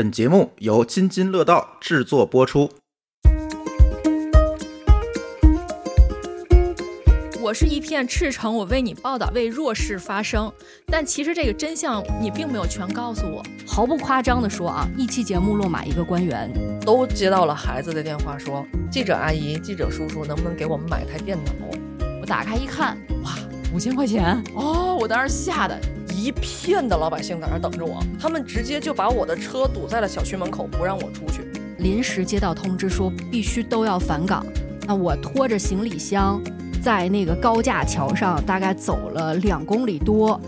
本节目由津津乐道制作播出。我是一片赤诚，我为你报道，为弱势发声。但其实这个真相你并没有全告诉我。毫不夸张的说啊，一期节目落马一个官员，都接到了孩子的电话，说记者阿姨、记者叔叔，能不能给我们买台电脑？我打开一看，哇，五千块钱！哦，我当时吓得一片的老百姓在那等着我，他们直接就把我的车堵在了小区门口，不让我出去。临时接到通知说必须都要返岗，那我拖着行李箱。在那个高架桥上，大概走了两公里多。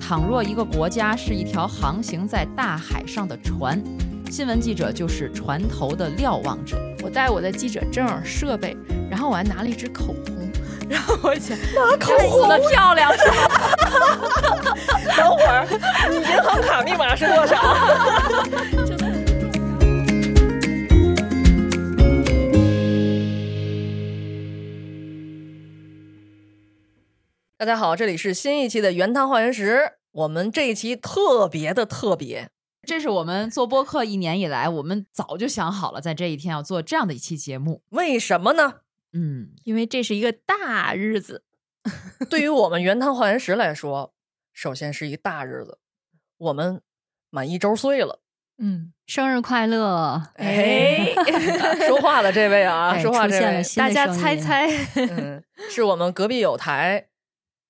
倘若一个国家是一条航行在大海上的船，新闻记者就是船头的瞭望者。我带我的记者证、设备，然后我还拿了一支口红，然后我想拿口红的漂亮是吗？等会儿，你银行卡密码是多少？大家好，这里是新一期的原汤化原食。我们这一期特别的特别，这是我们做播客一年以来，我们早就想好了，在这一天要做这样的一期节目。为什么呢？嗯，因为这是一个大日子。对于我们原汤化原食来说，首先是一个大日子，我们满一周岁了。嗯，生日快乐！哎，说话的这位啊，说话这位，大家猜猜，嗯，是我们隔壁有台。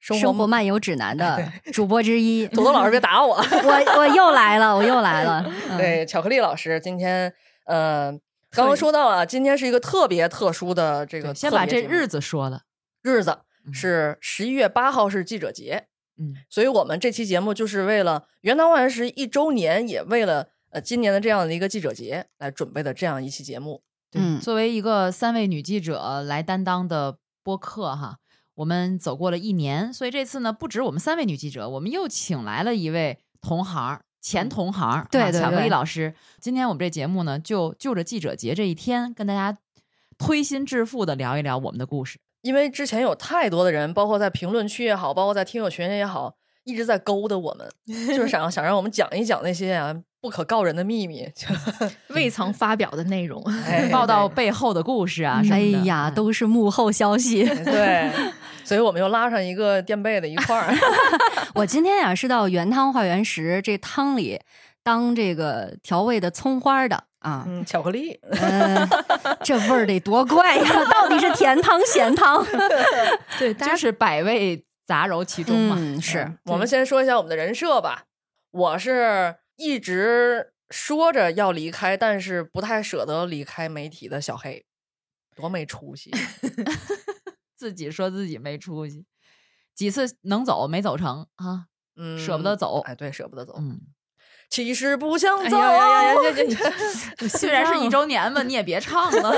生活漫游指南的主播之一，土豆老师别 打我，我我又来了，我又来了。对，巧克力老师今天，呃，刚刚说到了，今天是一个特别特殊的这个，先把这日子说了，日子是十一月八号是记者节，嗯，所以我们这期节目就是为了元堂万石一周年，也为了呃今年的这样的一个记者节来准备的这样一期节目。嗯，作为一个三位女记者来担当的播客哈。我们走过了一年，所以这次呢，不止我们三位女记者，我们又请来了一位同行，前同行，对巧克力老师。今天我们这节目呢，就就着记者节这一天，跟大家推心置腹的聊一聊我们的故事。因为之前有太多的人，包括在评论区也好，包括在听友群也好，一直在勾搭我们，就是想 想让我们讲一讲那些啊不可告人的秘密，未曾发表的内容，报道背后的故事啊。哎呀，都是幕后消息。对。所以我们又拉上一个垫背的一块儿。我今天呀是到原汤化原食这汤里当这个调味的葱花的啊，嗯，巧克力，这味儿得多怪呀！到底是甜汤咸汤？对，就是百味杂糅其中嘛。是我们先说一下我们的人设吧。我是一直说着要离开，但是不太舍得离开媒体的小黑，多没出息。自己说自己没出息，几次能走没走成啊？嗯，舍不得走。哎，对，舍不得走。嗯，其实不想走。虽然是一周年嘛，你也别唱了。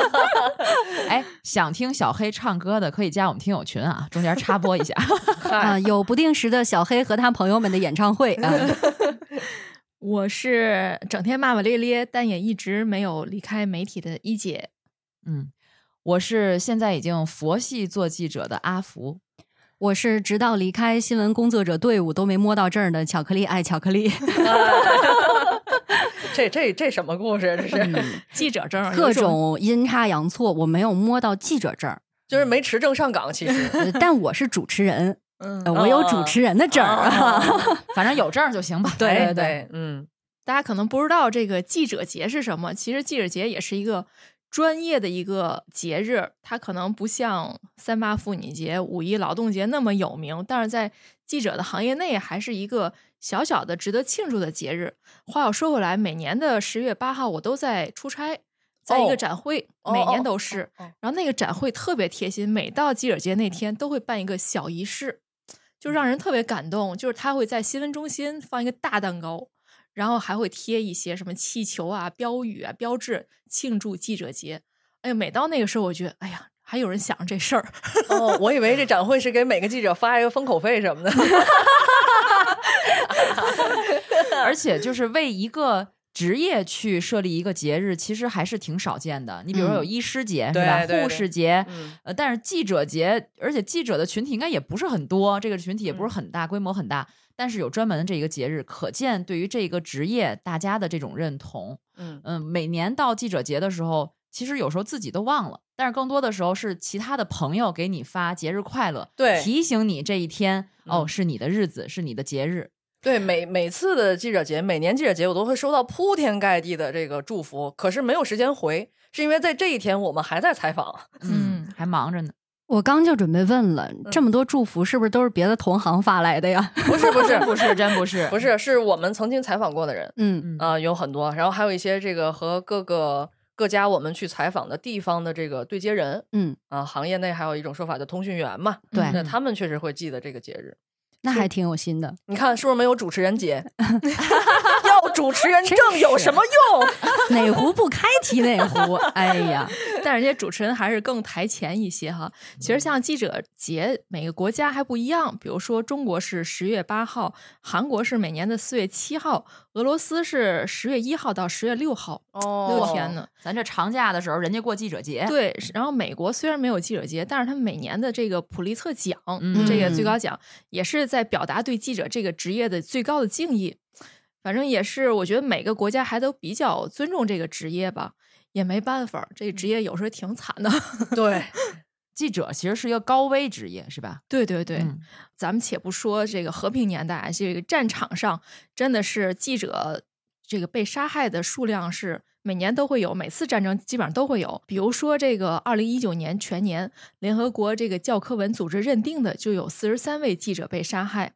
哎，想听小黑唱歌的可以加我们听友群啊。中间插播一下 啊，有不定时的小黑和他朋友们的演唱会啊。我是整天骂骂咧咧，但也一直没有离开媒体的一姐。嗯。我是现在已经佛系做记者的阿福，我是直到离开新闻工作者队伍都没摸到证儿的巧克力爱巧克力。这这这什么故事？这是 记者证，各种阴差阳错，我没有摸到记者证，就是没持证上岗。其实，但我是主持人，嗯，我有主持人的证儿，反正有证就行吧。对对对，嗯，大家可能不知道这个记者节是什么，其实记者节也是一个。专业的一个节日，它可能不像三八妇女节、五一劳动节那么有名，但是在记者的行业内还是一个小小的值得庆祝的节日。话又说回来，每年的十月八号我都在出差，在一个展会，每年都是。然后那个展会特别贴心，每到记者节那天都会办一个小仪式，就让人特别感动。就是他会在新闻中心放一个大蛋糕。然后还会贴一些什么气球啊、标语啊、标志，庆祝记者节。哎呀，每到那个时候，我觉得，哎呀，还有人想着这事儿。哦，我以为这展会是给每个记者发一个封口费什么的。而且就是为一个职业去设立一个节日，其实还是挺少见的。你比如说有嗯医师节，是吧？对对对护士节，嗯呃，但是记者节，而且记者的群体应该也不是很多，这个群体也不是嗯很大，规模很大。但是有专门的这一个节日，可见对于这个职业大家的这种认同。嗯嗯，每年到记者节的时候，其实有时候自己都忘了，但是更多的时候是其他的朋友给你发节日快乐，对提醒你这一天哦嗯是你的日子，是你的节日。对，每每次的记者节，每年记者节，我都会收到铺天盖地的这个祝福，可是没有时间回，是因为在这一天我们还在采访。嗯还忙着呢。我刚就准备问了，这么多祝福是不是都是别的同行发来的呀？不是不是不是，真不是，不是，是我们曾经采访过的人嗯嗯啊、有很多，然后还有一些这个和各个各家我们去采访的地方的这个对接人嗯，啊、行业内还有一种说法叫通讯员嘛，对那他们确实会记得这个节日。那还挺有心的。你看是不是没有主持人节？要主持人证有什么用？哪壶不开提哪壶。哎呀，但是这些主持人还是更台前一些哈。其实像记者节，每个国家还不一样。比如说中国是十月八号，韩国是每年的四月七号，俄罗斯是十月一号到十月六号，哦六天呢。咱这长假的时候，人家过记者节，对，然后美国虽然没有记者节，但是他们每年的这个普利策奖，嗯这个最高奖也是在表达对记者这个职业的最高的敬意。反正也是，我觉得每个国家还都比较尊重这个职业吧，也没办法，这个职业有时候挺惨的。对，记者其实是一个高危职业，是吧？对对对，嗯咱们且不说这个和平年代，这个战场上真的是记者这个被杀害的数量是每年都会有，每次战争基本上都会有。比如说这个二零一九年全年，联合国这个教科文组织认定的就有四十三位记者被杀害，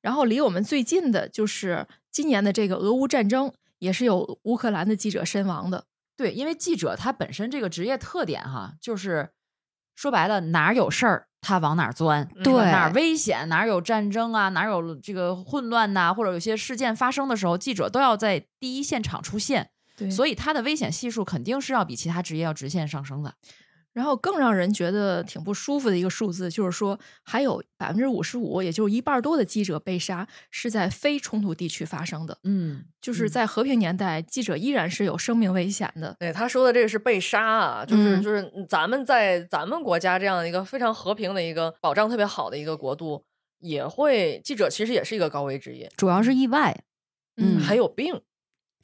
然后离我们最近的就是今年的这个俄乌战争，也是有乌克兰的记者身亡的。对，因为记者他本身这个职业特点哈，就是说白了，哪儿有事儿他往哪儿钻，嗯对哪儿危险，哪儿有战争啊，哪儿有这个混乱呐、或者有些事件发生的时候，记者都要在第一现场出现，对所以他的危险系数肯定是要比其他职业要直线上升的。然后更让人觉得挺不舒服的一个数字，就是说还有百分之五十五，也就是一半多的记者被杀是在非冲突地区发生的。嗯，就是嗯在和平年代，记者依然是有生命危险的。对他说的这个是被杀啊，就是嗯就是咱们在咱们国家这样一个非常和平的一个保障特别好的一个国度，也会记者其实也是一个高危职业，主要是意外。嗯还有病。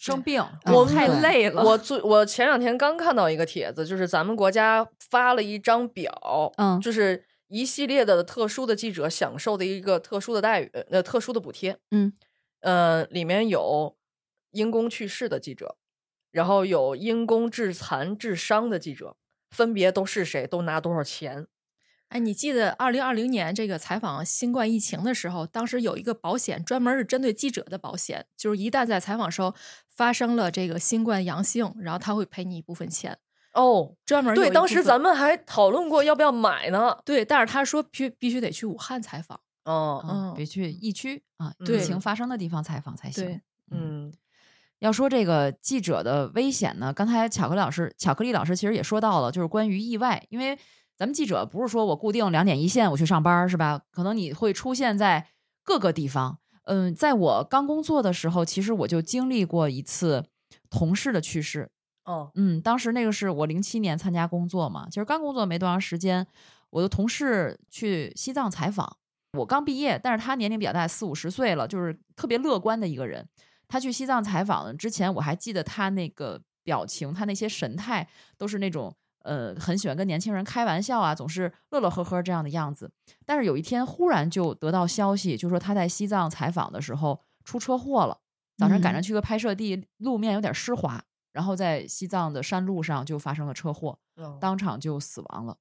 生病，嗯我太累了。我最我前两天刚看到一个帖子，就是咱们国家发了一张表，嗯就是一系列的特殊的记者享受的一个特殊的待遇，呃，特殊的补贴。嗯，呃，里面有因公去世的记者，然后有因公致残致伤的记者，分别都是谁，都拿多少钱。哎，你记得二零二零年这个采访新冠疫情的时候，当时有一个保险专门是针对记者的保险，就是一旦在采访时候发生了这个新冠阳性，然后他会赔你一部分钱，哦，专门有一部分当时咱们还讨论过要不要买呢。对，但是他说必必须得去武汉采访。哦，嗯别去疫区啊，疫情发生的地方采访才行。对嗯要说这个记者的危险呢，刚才巧克力老师，巧克力老师其实也说到了，就是关于意外，因为咱们记者不是说我固定两点一线我去上班是吧？可能你会出现在各个地方。嗯，在我刚工作的时候，其实我就经历过一次同事的去世。哦，嗯，当时那个是我零七年参加工作嘛，其实刚工作没多长时间，我的同事去西藏采访，我刚毕业，但是他年龄比较大，四五十岁了，就是特别乐观的一个人。他去西藏采访之前，我还记得他那个表情，他那些神态都是那种呃很喜欢跟年轻人开玩笑啊，总是乐乐呵呵这样的样子。但是有一天忽然就得到消息，就说他在西藏采访的时候出车祸了，早上赶上嗯去个拍摄地，路面有点湿滑，然后在西藏的山路上就发生了车祸，哦当场就死亡了。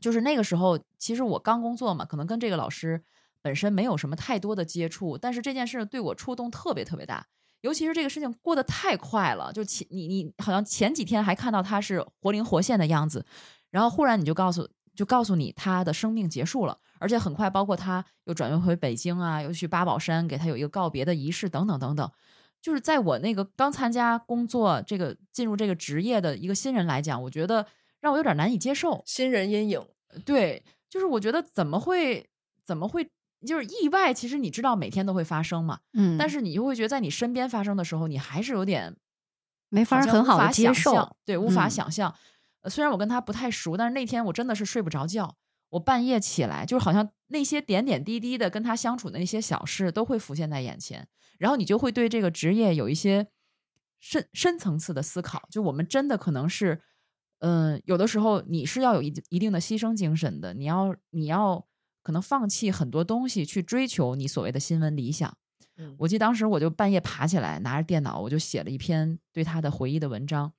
就是那个时候，其实我刚工作嘛，可能跟这个老师本身没有什么太多的接触，但是这件事对我触动特别特别大。尤其是这个事情过得太快了，就前你你好像前几天还看到他是活灵活现的样子，然后忽然你就告诉就告诉你他的生命结束了，而且很快，包括他又转运回北京啊，又去八宝山给他有一个告别的仪式等等等等。就是在我那个刚参加工作、这个进入这个职业的一个新人来讲，我觉得让我有点难以接受。新人阴影。对，就是我觉得怎么会怎么会就是意外，其实你知道每天都会发生嘛，嗯，但是你就会觉得在你身边发生的时候，你还是有点没法很好的接受，对，无法嗯想象。呃虽然我跟他不太熟，但是那天我真的是睡不着觉，我半夜起来，就是好像那些点点滴滴的跟他相处的那些小事都会浮现在眼前，然后你就会对这个职业有一些深深层次的思考。就我们真的可能是，嗯、有的时候你是要有一一定的牺牲精神的，你要你要可能放弃很多东西去追求你所谓的新闻理想。嗯我记得当时我就半夜爬起来，拿着电脑，我就写了一篇对他的回忆的文章。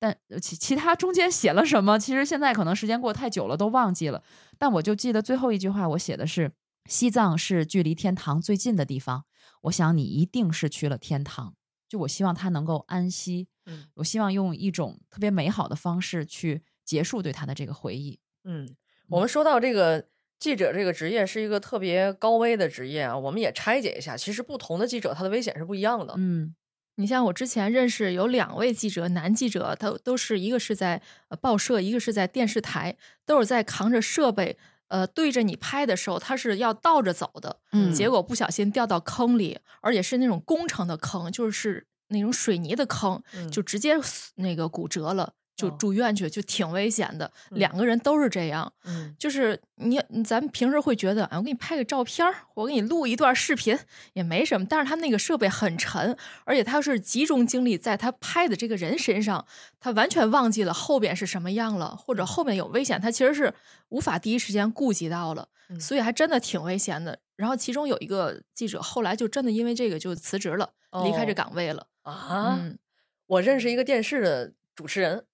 但呃其其他中间写了什么，其实现在可能时间过得太久了，都忘记了。但我就记得最后一句话，我写的是：西藏是距离天堂最近的地方。我想你一定是去了天堂。就我希望他能够安息，嗯我希望用一种特别美好的方式去结束对他的这个回忆。嗯，我们说到这个记者这个职业是一个特别高危的职业啊，我们也拆解一下，其实不同的记者他的危险是不一样的。嗯你像我之前认识有两位记者，男记者，他都是一个是在呃报社，一个是在电视台，都是在扛着设备，呃，对着你拍的时候，他是要倒着走的，嗯结果不小心掉到坑里，而且是那种工程的坑，就是那种水泥的坑，嗯就直接那个骨折了，就哦住院去，就挺危险的。嗯。两个人都是这样，嗯。就是你，你咱们平时会觉得，哎，我给你拍个照片儿，我给你录一段视频也没什么，但是他那个设备很沉，而且他是集中精力在他拍的这个人身上，他完全忘记了后边是什么样了，或者后面有危险，他其实是无法第一时间顾及到了，嗯。所以还真的挺危险的。然后其中有一个记者后来就真的因为这个就辞职了，离开这哦岗位了。啊，嗯，我认识一个电视的主持人，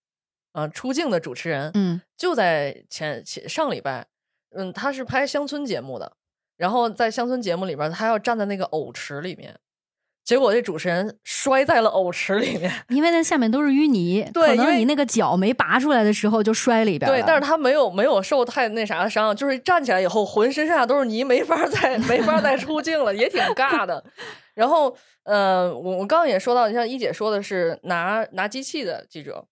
啊，出镜的主持人，嗯就在前前上礼拜，嗯，他是拍乡村节目的，然后在乡村节目里边，他要站在那个藕池里面，结果这主持人摔在了藕池里面。因为那下面都是淤泥，可对因为能你那个脚没拔出来的时候就摔里边对，但是他没有没有受太那啥的伤，就是站起来以后浑身上下都是泥，没法再没法再出镜了，也挺尬的。然后，呃，我我刚刚也说到，你像一姐说的是拿拿机器的记者，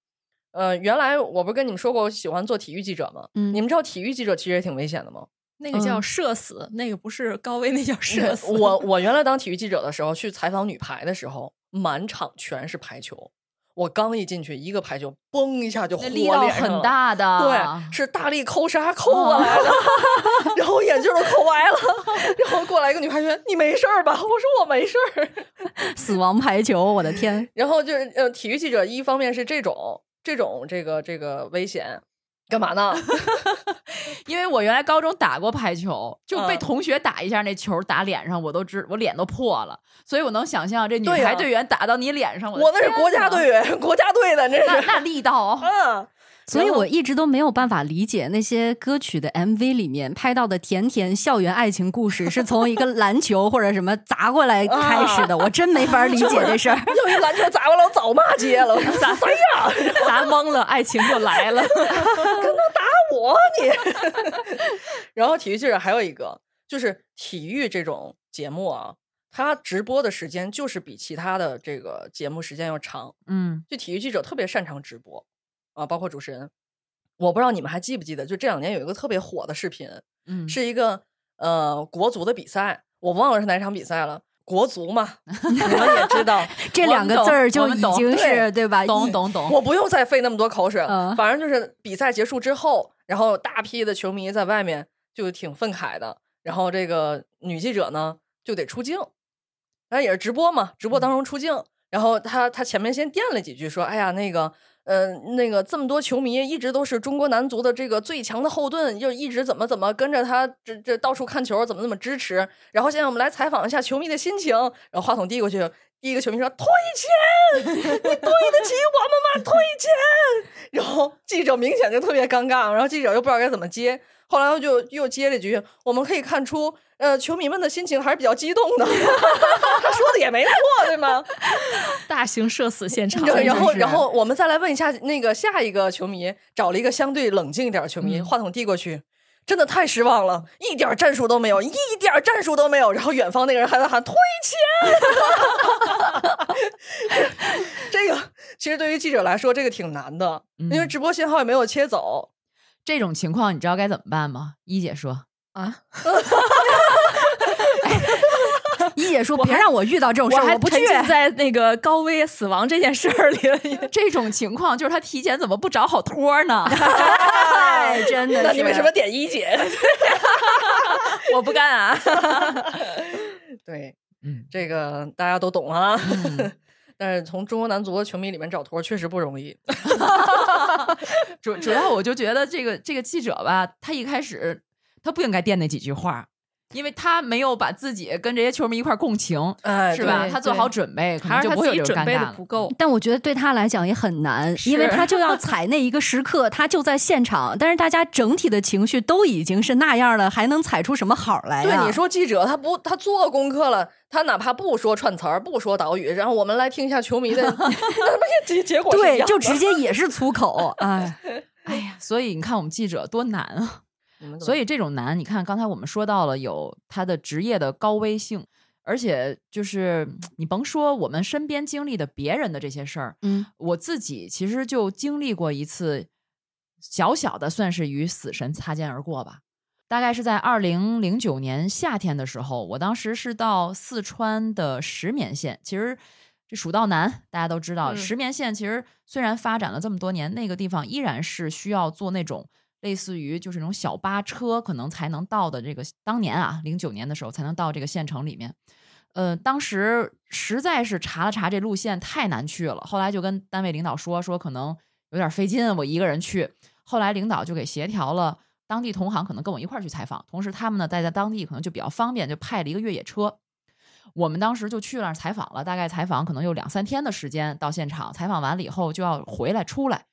呃，原来我不是跟你们说过我喜欢做体育记者吗？嗯你们知道体育记者其实也挺危险的吗？那个叫嗯社死，那个不是高危，那叫社死。我我原来 当体育记者的时候，去采访女排的时候，满场全是排球。我刚一进去，一个排球嘣一下就力脸上了大的，对，是大力抠杀抠过来的，然后眼镜都抠歪了，然后过来一个女排员，你没事儿吧？我说我没事儿。死亡排球，我的天！然后就是呃，体育记者一方面是这种这种这个这个危险，干嘛呢？因为我原来高中打过排球，就被嗯同学打一下，那球打脸上，我都知我脸都破了，所以我能想象这女排队员打到你脸上，我那是国家队员，国家队的，那是。那那力道，嗯，所以我一直都没有办法理解那些歌曲的 MV 里面拍到的甜甜校园爱情故事是从一个篮球或者什么砸过来开始的，我真没法理解这事儿。要一篮球砸过来，我早骂街了。我说砸谁呀？砸懵了，爱情就来了。我你。然后体育记者还有一个，就是体育这种节目啊，他直播的时间就是比其他的这个节目时间要长。嗯就体育记者特别擅长直播啊，包括主持人。我不知道你们还记不记得，就这两年有一个特别火的视频，嗯，是一个呃国足的比赛，我忘了是哪场比赛了。国足嘛，你们也知道，这两个字儿就已经是对对吧？懂懂懂，我不用再费那么多口水了。嗯反正就是比赛结束之后，然后大批的球迷在外面就挺愤慨的，然后这个女记者呢就得出镜，然后也是直播嘛，直播当中出镜，然后她她前面先垫了几句，说：“哎呀，那个。”呃，那个这么多球迷一直都是中国男足的这个最强的后盾，就一直怎么怎么跟着他这这到处看球，怎么怎么支持。然后现在我们来采访一下球迷的心情。然后话筒递过去，第一个球迷说：“退钱，你对得起我们吗？退钱。”然后记者明显就特别尴尬，然后记者又不知道该怎么接，后来就又接了一句：“我们可以看出，呃，球迷们的心情还是比较激动的。”他说的也没错，对吗？大型社死现场，对，然后然后我们再来问一下那个下一个球迷，找了一个相对冷静一点的球迷，嗯话筒递过去。真的太失望了，一点战术都没有，一点战术都没有。然后远方那个人还在喊退钱。这个其实对于记者来说，这个挺难的，因为嗯直播信号也没有切走。这种情况你知道该怎么办吗？一姐说，啊，一姐说别让我遇到这种事儿，我还不去沉。浸在那个高危死亡这件事儿里。这种情况就是他提前怎么不找好托呢？哎，真的是。那你为什么点一姐？我不干啊！对，嗯这个大家都懂啊。嗯但是从中国男足的球迷里面找托儿确实不容易。主主要我就觉得这个这个记者吧，他一开始他不应该垫那几句话，因为他没有把自己跟这些球迷一块共情，哎，是吧？他做好准备，可是他就不会有这自己准备种尴尬了的不够。但我觉得对他来讲也很难，因为他就要踩那一个时刻，他就在现场，但是大家整体的情绪都已经是那样了，还能踩出什么好来呀？对你说记者他不他做功课了，他哪怕不说串词儿，不说导语，然后我们来听一下球迷的，那不结结果对，就直接也是粗口，哎，哎呀，所以你看我们记者多难啊！所以这种难，你看刚才我们说到了有他的职业的高危性，而且就是你甭说我们身边经历的别人的这些事儿，嗯，我自己其实就经历过一次小小的，算是与死神擦肩而过吧。大概是在二零零九年夏天的时候，我当时是到四川的石棉县。其实这蜀道难，大家都知道，嗯石棉县其实虽然发展了这么多年，那个地方依然是需要做那种类似于就是那种小巴车，可能才能到的这个当年啊，零九年的时候才能到这个县城里面。呃，当时实在是查了查这路线太难去了，后来就跟单位领导说说可能有点费劲，我一个人去。后来领导就给协调了当地同行，可能跟我一块儿去采访，同时他们呢待在当地可能就比较方便，就派了一个越野车。我们当时就去那儿采访了，大概采访可能有两三天的时间到现场。采访完了以后就要回来出来，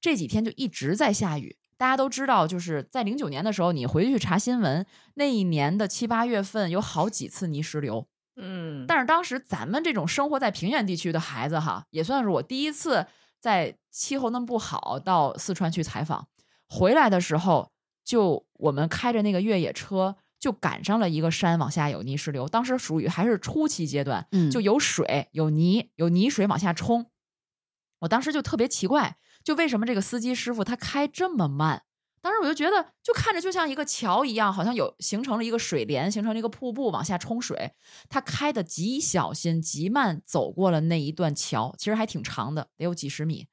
这几天就一直在下雨。大家都知道，就是在零九年的时候，你回去查新闻，那一年的七八月份有好几次泥石流。嗯，但是当时咱们这种生活在平原地区的孩子哈，也算是我第一次在气候那么不好到四川去采访。回来的时候，就我们开着那个越野车，就赶上了一个山往下有泥石流，当时属于还是初期阶段，嗯就有水、有泥、有泥水往下冲。我当时就特别奇怪，就为什么这个司机师傅他开这么慢？当时我就觉得，就看着就像一个桥一样，好像有形成了一个水帘，形成了一个瀑布往下冲水。他开的极小心、极慢，走过了那一段桥，其实还挺长的，得有几十米。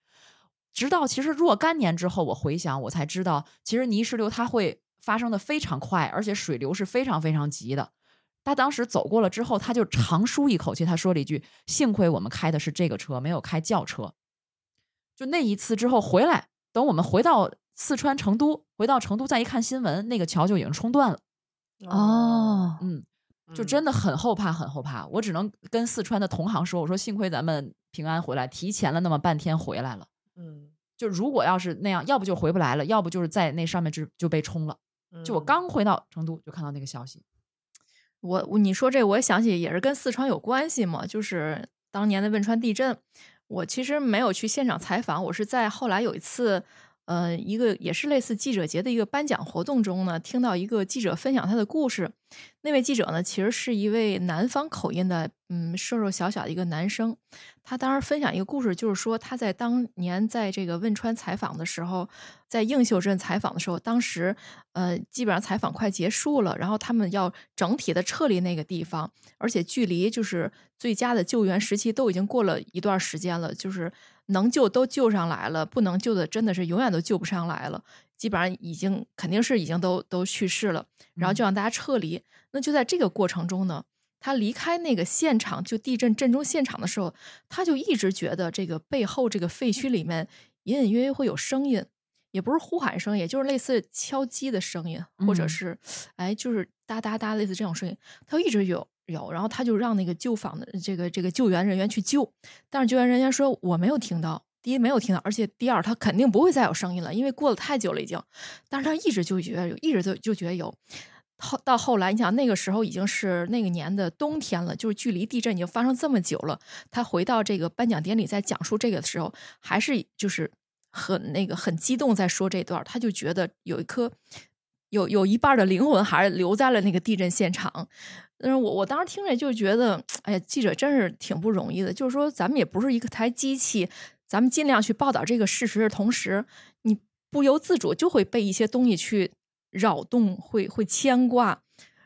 直到其实若干年之后，我回想，我才知道，其实泥石流它会发生的非常快，而且水流是非常非常急的。他当时走过了之后，他就长舒一口气，他说了一句：“幸亏我们开的是这个车，没有开轿车。”就那一次之后回来，等我们回到四川成都，回到成都再一看新闻，那个桥就已经冲断了。哦，嗯，就真的很后怕，很后怕。我只能跟四川的同行说：“我说幸亏咱们平安回来，提前了那么半天回来了。嗯，就如果要是那样，要不就回不来了，要不就是在那上面就就被冲了。嗯就我刚回到成都，就看到那个消息。我我你说这，我也想起也是跟四川有关系嘛，就是当年的汶川地震。我其实没有去现场采访，我是在后来有一次，呃，一个也是类似记者节的一个颁奖活动中呢，听到一个记者分享他的故事。那位记者呢，其实是一位南方口音的，嗯，瘦瘦小小的一个男生。他当时分享一个故事，就是说他在当年在这个汶川采访的时候，在映秀镇采访的时候，当时呃基本上采访快结束了，然后他们要整体的撤离那个地方，而且距离就是最佳的救援时期都已经过了一段时间了，就是能救都救上来了，不能救的真的是永远都救不上来了，基本上已经肯定是已经都都去世了，然后就让大家撤离。那就在这个过程中呢。他离开那个现场，就地震震中现场的时候，他就一直觉得这个背后这个废墟里面隐隐约约会有声音，也不是呼喊声，也就是类似敲击的声音，或者嗯是哎，就是哒哒哒类似这种声音，他就一直有有，然后他就让那个救访的这个这个救援人员去救，但是救援人员说我没有听到。第一没有听到，而且第二他肯定不会再有声音了，因为过了太久了已经。但是他一直就觉得有，一直就就觉得有。后到后来，你想那个时候已经是那个年的冬天了，就是距离地震已经发生这么久了。他回到这个颁奖典礼，在讲述这个的时候，还是就是很那个很激动，在说这段，他就觉得有一颗有有一半的灵魂还是留在了那个地震现场。嗯，我我当时听着就觉得，哎呀，记者真是挺不容易的。就是说，咱们也不是一个台机器，咱们尽量去报道这个事实的同时，你不由自主就会被一些东西去扰动，会会牵挂。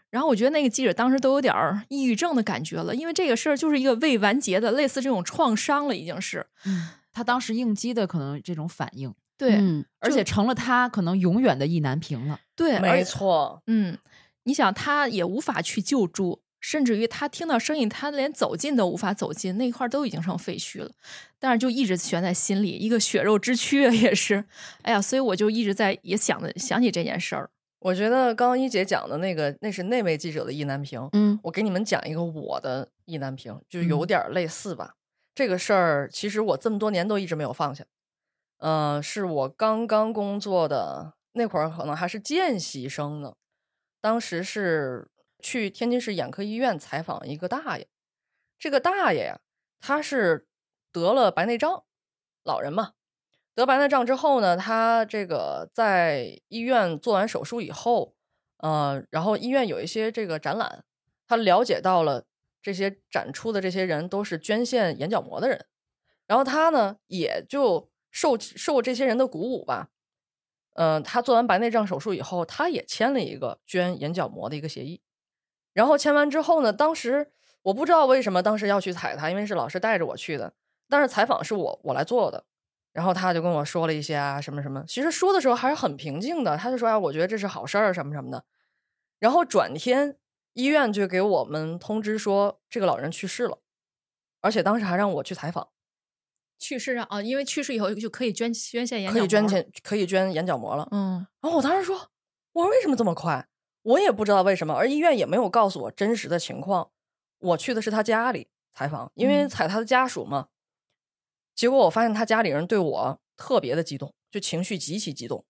然然后我觉得那个记者当时都有点抑郁症的感觉了，因为这个事儿就是一个未完结的，类似这种创伤了，已经是。嗯，他当时应激的可能这种反应，对，嗯而且成了他可能永远的意难平了。对，没错，嗯，你想他也无法去救助，甚至于他听到声音，他连走近都无法走近，那块儿都已经成废墟了，但是就一直悬在心里，一个血肉之躯啊也是。哎呀，所以我就一直在也想着想起这件事儿。我觉得刚刚一姐讲的那个，那是那位记者的意难平。嗯我给你们讲一个我的意难平，就有嗯点儿类似吧。这个事儿其实我这么多年都一直没有放下。嗯、是我刚刚工作的那会儿，可能还是见习生呢。当时是去天津市眼科医院采访一个大爷，这个大爷呀，他是得了白内障，老人嘛，得白内障之后呢，他这个在医院做完手术以后，呃，然后医院有一些这个展览，他了解到了这些展出的这些人都是捐献眼角膜的人，然后他呢也就受受这些人的鼓舞吧，嗯、他做完白内障手术以后，他也签了一个捐眼角膜的一个协议，然后签完之后呢，当时我不知道为什么当时要去采他，因为是老师带着我去的，但是采访是我我来做的。然后他就跟我说了一些啊什么什么，其实说的时候还是很平静的。他就说啊，我觉得这是好事儿什么什么的。然后转天医院就给我们通知说这个老人去世了，而且当时还让我去采访，去世啊，因为去世以后就可以捐捐献眼角膜可以捐钱，可以捐眼角膜了。嗯然后我当时说，我说为什么这么快？我也不知道为什么，而医院也没有告诉我真实的情况。我去的是他家里采访，因为嗯采他的家属嘛。结果我发现他家里人对我特别的激动，就情绪极其激动。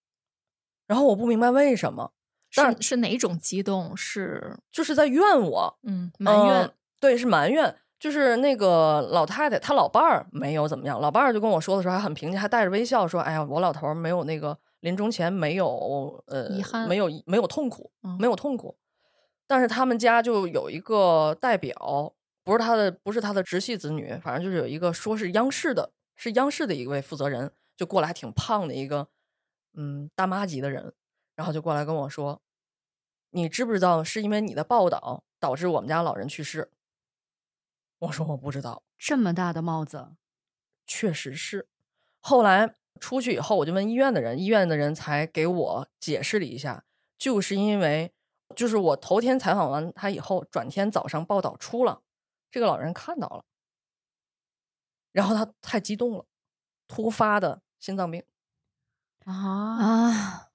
然后我不明白为什么，但是是哪种激动？是就是在怨我，嗯埋怨嗯对，是埋怨。就是那个老太太，她老伴儿没有怎么样，老伴儿就跟我说的时候还很平静，还带着微笑说：“哎呀，我老头儿没有那个临终前没有呃遗憾没有没有痛苦，嗯没有痛苦。”但是他们家就有一个代表，不是他的不是他的直系子女，反正就是有一个说是央视的，是央视的一位负责人，就过来还挺胖的一个嗯大妈级的人，然后就过来跟我说：“你知不知道是因为你的报道导致我们家老人去世？”我说我不知道，这么大的帽子，确实是。后来出去以后，我就问医院的人，医院的人才给我解释了一下，就是因为就是我头天采访完他以后，转天早上报道出了，这个老人看到了，然后他太激动了，突发的心脏病。啊，啊，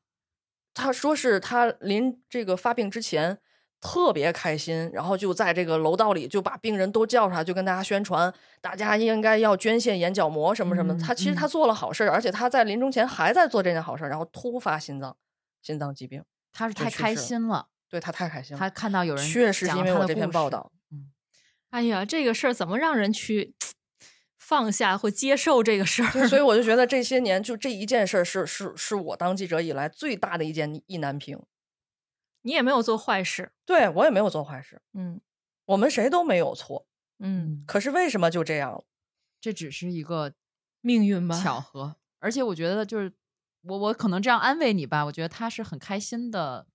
他说是他临这个发病之前特别开心，然后就在这个楼道里就把病人都叫出来，就跟大家宣传，大家应该要捐献眼角膜什么什么。嗯他其实他嗯做了好事儿，而且他在临终前还在做这件好事儿，然后突发心脏心脏疾病，他是太开心了，对他太开心了。他看到有人确实是因为我这篇报道，哎呀，这个事儿怎么让人去放下或接受这个事儿？所以我就觉 得这些年就这一件事儿是是是我当记者以来最大的一件意难平。你也没有做坏事，对我也没有做坏事，嗯我们谁都没有错，嗯，可是为什么就这样了？这只是一个命运吧，巧合，而且我觉得就是我我可能这样安慰你吧，我觉得他是很开心的，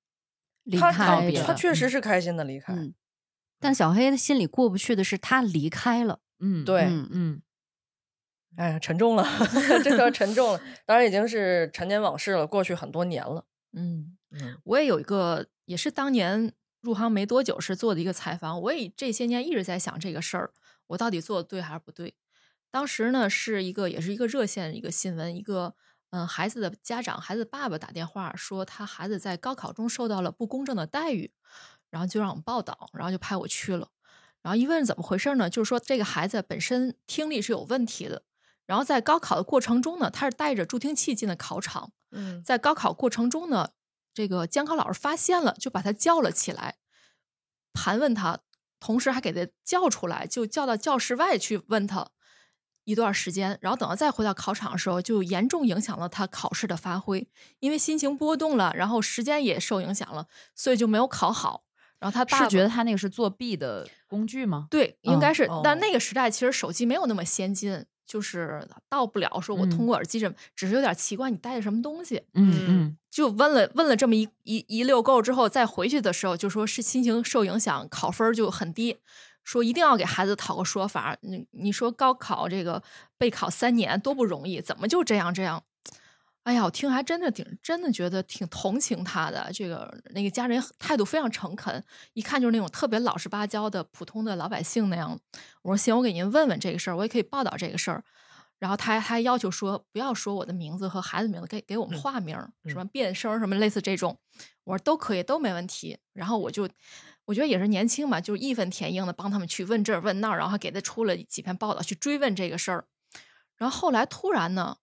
离他他开的，他确实是开心的离开。嗯，但小黑的心里过不去的是他离开了，嗯，对嗯嗯，哎呀，沉重了，这个沉重了。当然已经是陈年往事了，过去很多年了。嗯。嗯我也有一个，也是当年入行没多久时做的一个采访。我也这些年一直在想这个事儿，我到底做的对还是不对？当时呢，是一个也是一个热线一个新闻，一个嗯孩子的家长，孩子爸爸打电话说他孩子在高考中受到了不公正的待遇，然后就让我们报道，然后就派我去了。然后一问怎么回事呢？就是说这个孩子本身听力是有问题的，然后在高考的过程中呢，他是带着助听器进的考场，嗯在高考过程中呢，这个监考老师发现了，就把他叫了起来，盘问他，同时还给他叫出来，就叫到教室外去问他一段时间。然后等到再回到考场的时候，就严重影响了他考试的发挥，因为心情波动了，然后时间也受影响了，所以就没有考好。然后他是觉得他那个是作弊的工具吗？对，应该嗯是，但哦那个时代其实手机没有那么先进，就是到不了说我嗯通过耳机什么，只是有点奇怪，你带的什么东西？嗯嗯就问了问了这么一一一溜够之后，再回去的时候就说是心情受影响，考分就很低，说一定要给孩子讨个说法。你你说高考这个备考三年多不容易，怎么就这样这样？哎呀，我听还真的挺真的觉得挺同情他的。这个那个家人态度非常诚恳，一看就是那种特别老实巴交的普通的老百姓那样。我说行，我给您问问这个事儿，我也可以报道这个事儿。然后他还他还要求说不要说我的名字和孩子名字，给给我们嗯化名儿，什嗯么变声儿什么类似这种。我说都可以，都没问题。然后我就我觉得也是年轻嘛，就是义愤填膺的帮他们去问这儿问那儿，然后还给他出了几篇报道去追问这个事儿。然后后来突然呢，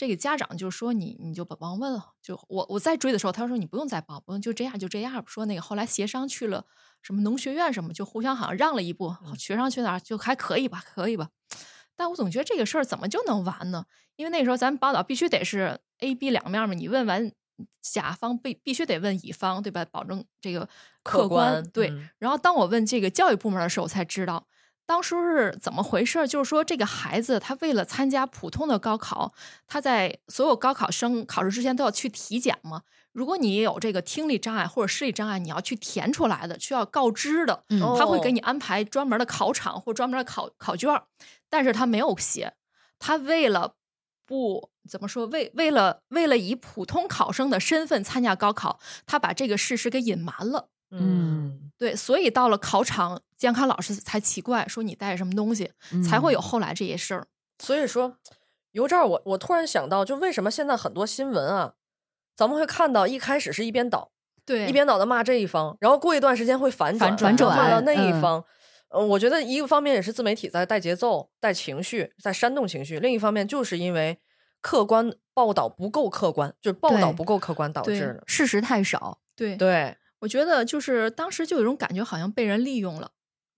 这个家长就说你你就甭甭问了，就我我再追的时候，他说你不用再报，不用就这样就这样。说那个后来协商去了什么农学院什么，就互相好像让了一步，学上去哪儿就还可以吧，可以吧。但我总觉得这个事儿怎么就能完呢？因为那时候咱们报道必须得是 A、B 两面嘛，你问完甲方必必须得问乙方，对吧？保证这个客客观。观对。嗯然后当我问这个教育部门的时候，我才知道当初是怎么回事。就是说，这个孩子他为了参加普通的高考，他在所有高考生考试之前都要去体检嘛。如果你有这个听力障碍或者视力障碍，你要去填出来的，需要告知的。嗯他会给哦你安排专门的考场或专门的考考卷，但是他没有写，他为了不怎么说，为为了为了以普通考生的身份参加高考，他把这个事实给隐瞒了。嗯对，所以到了考场，监考老师才奇怪，说你带什么东西，才会有嗯后来这些事儿。所以说，由这儿我我突然想到，就为什么现在很多新闻啊，咱们会看到一开始是一边倒，对一边倒的骂这一方，然后过一段时间会反转，反转骂到那一嗯方。嗯，我觉得一个方面也是自媒体在带节奏、带情绪、在煽动情绪；另一方面就是因为客观报道不够客观，就是报道不够客观导致的。事实太少，对对，我觉得就是当时就有一种感觉，好像被人利用了，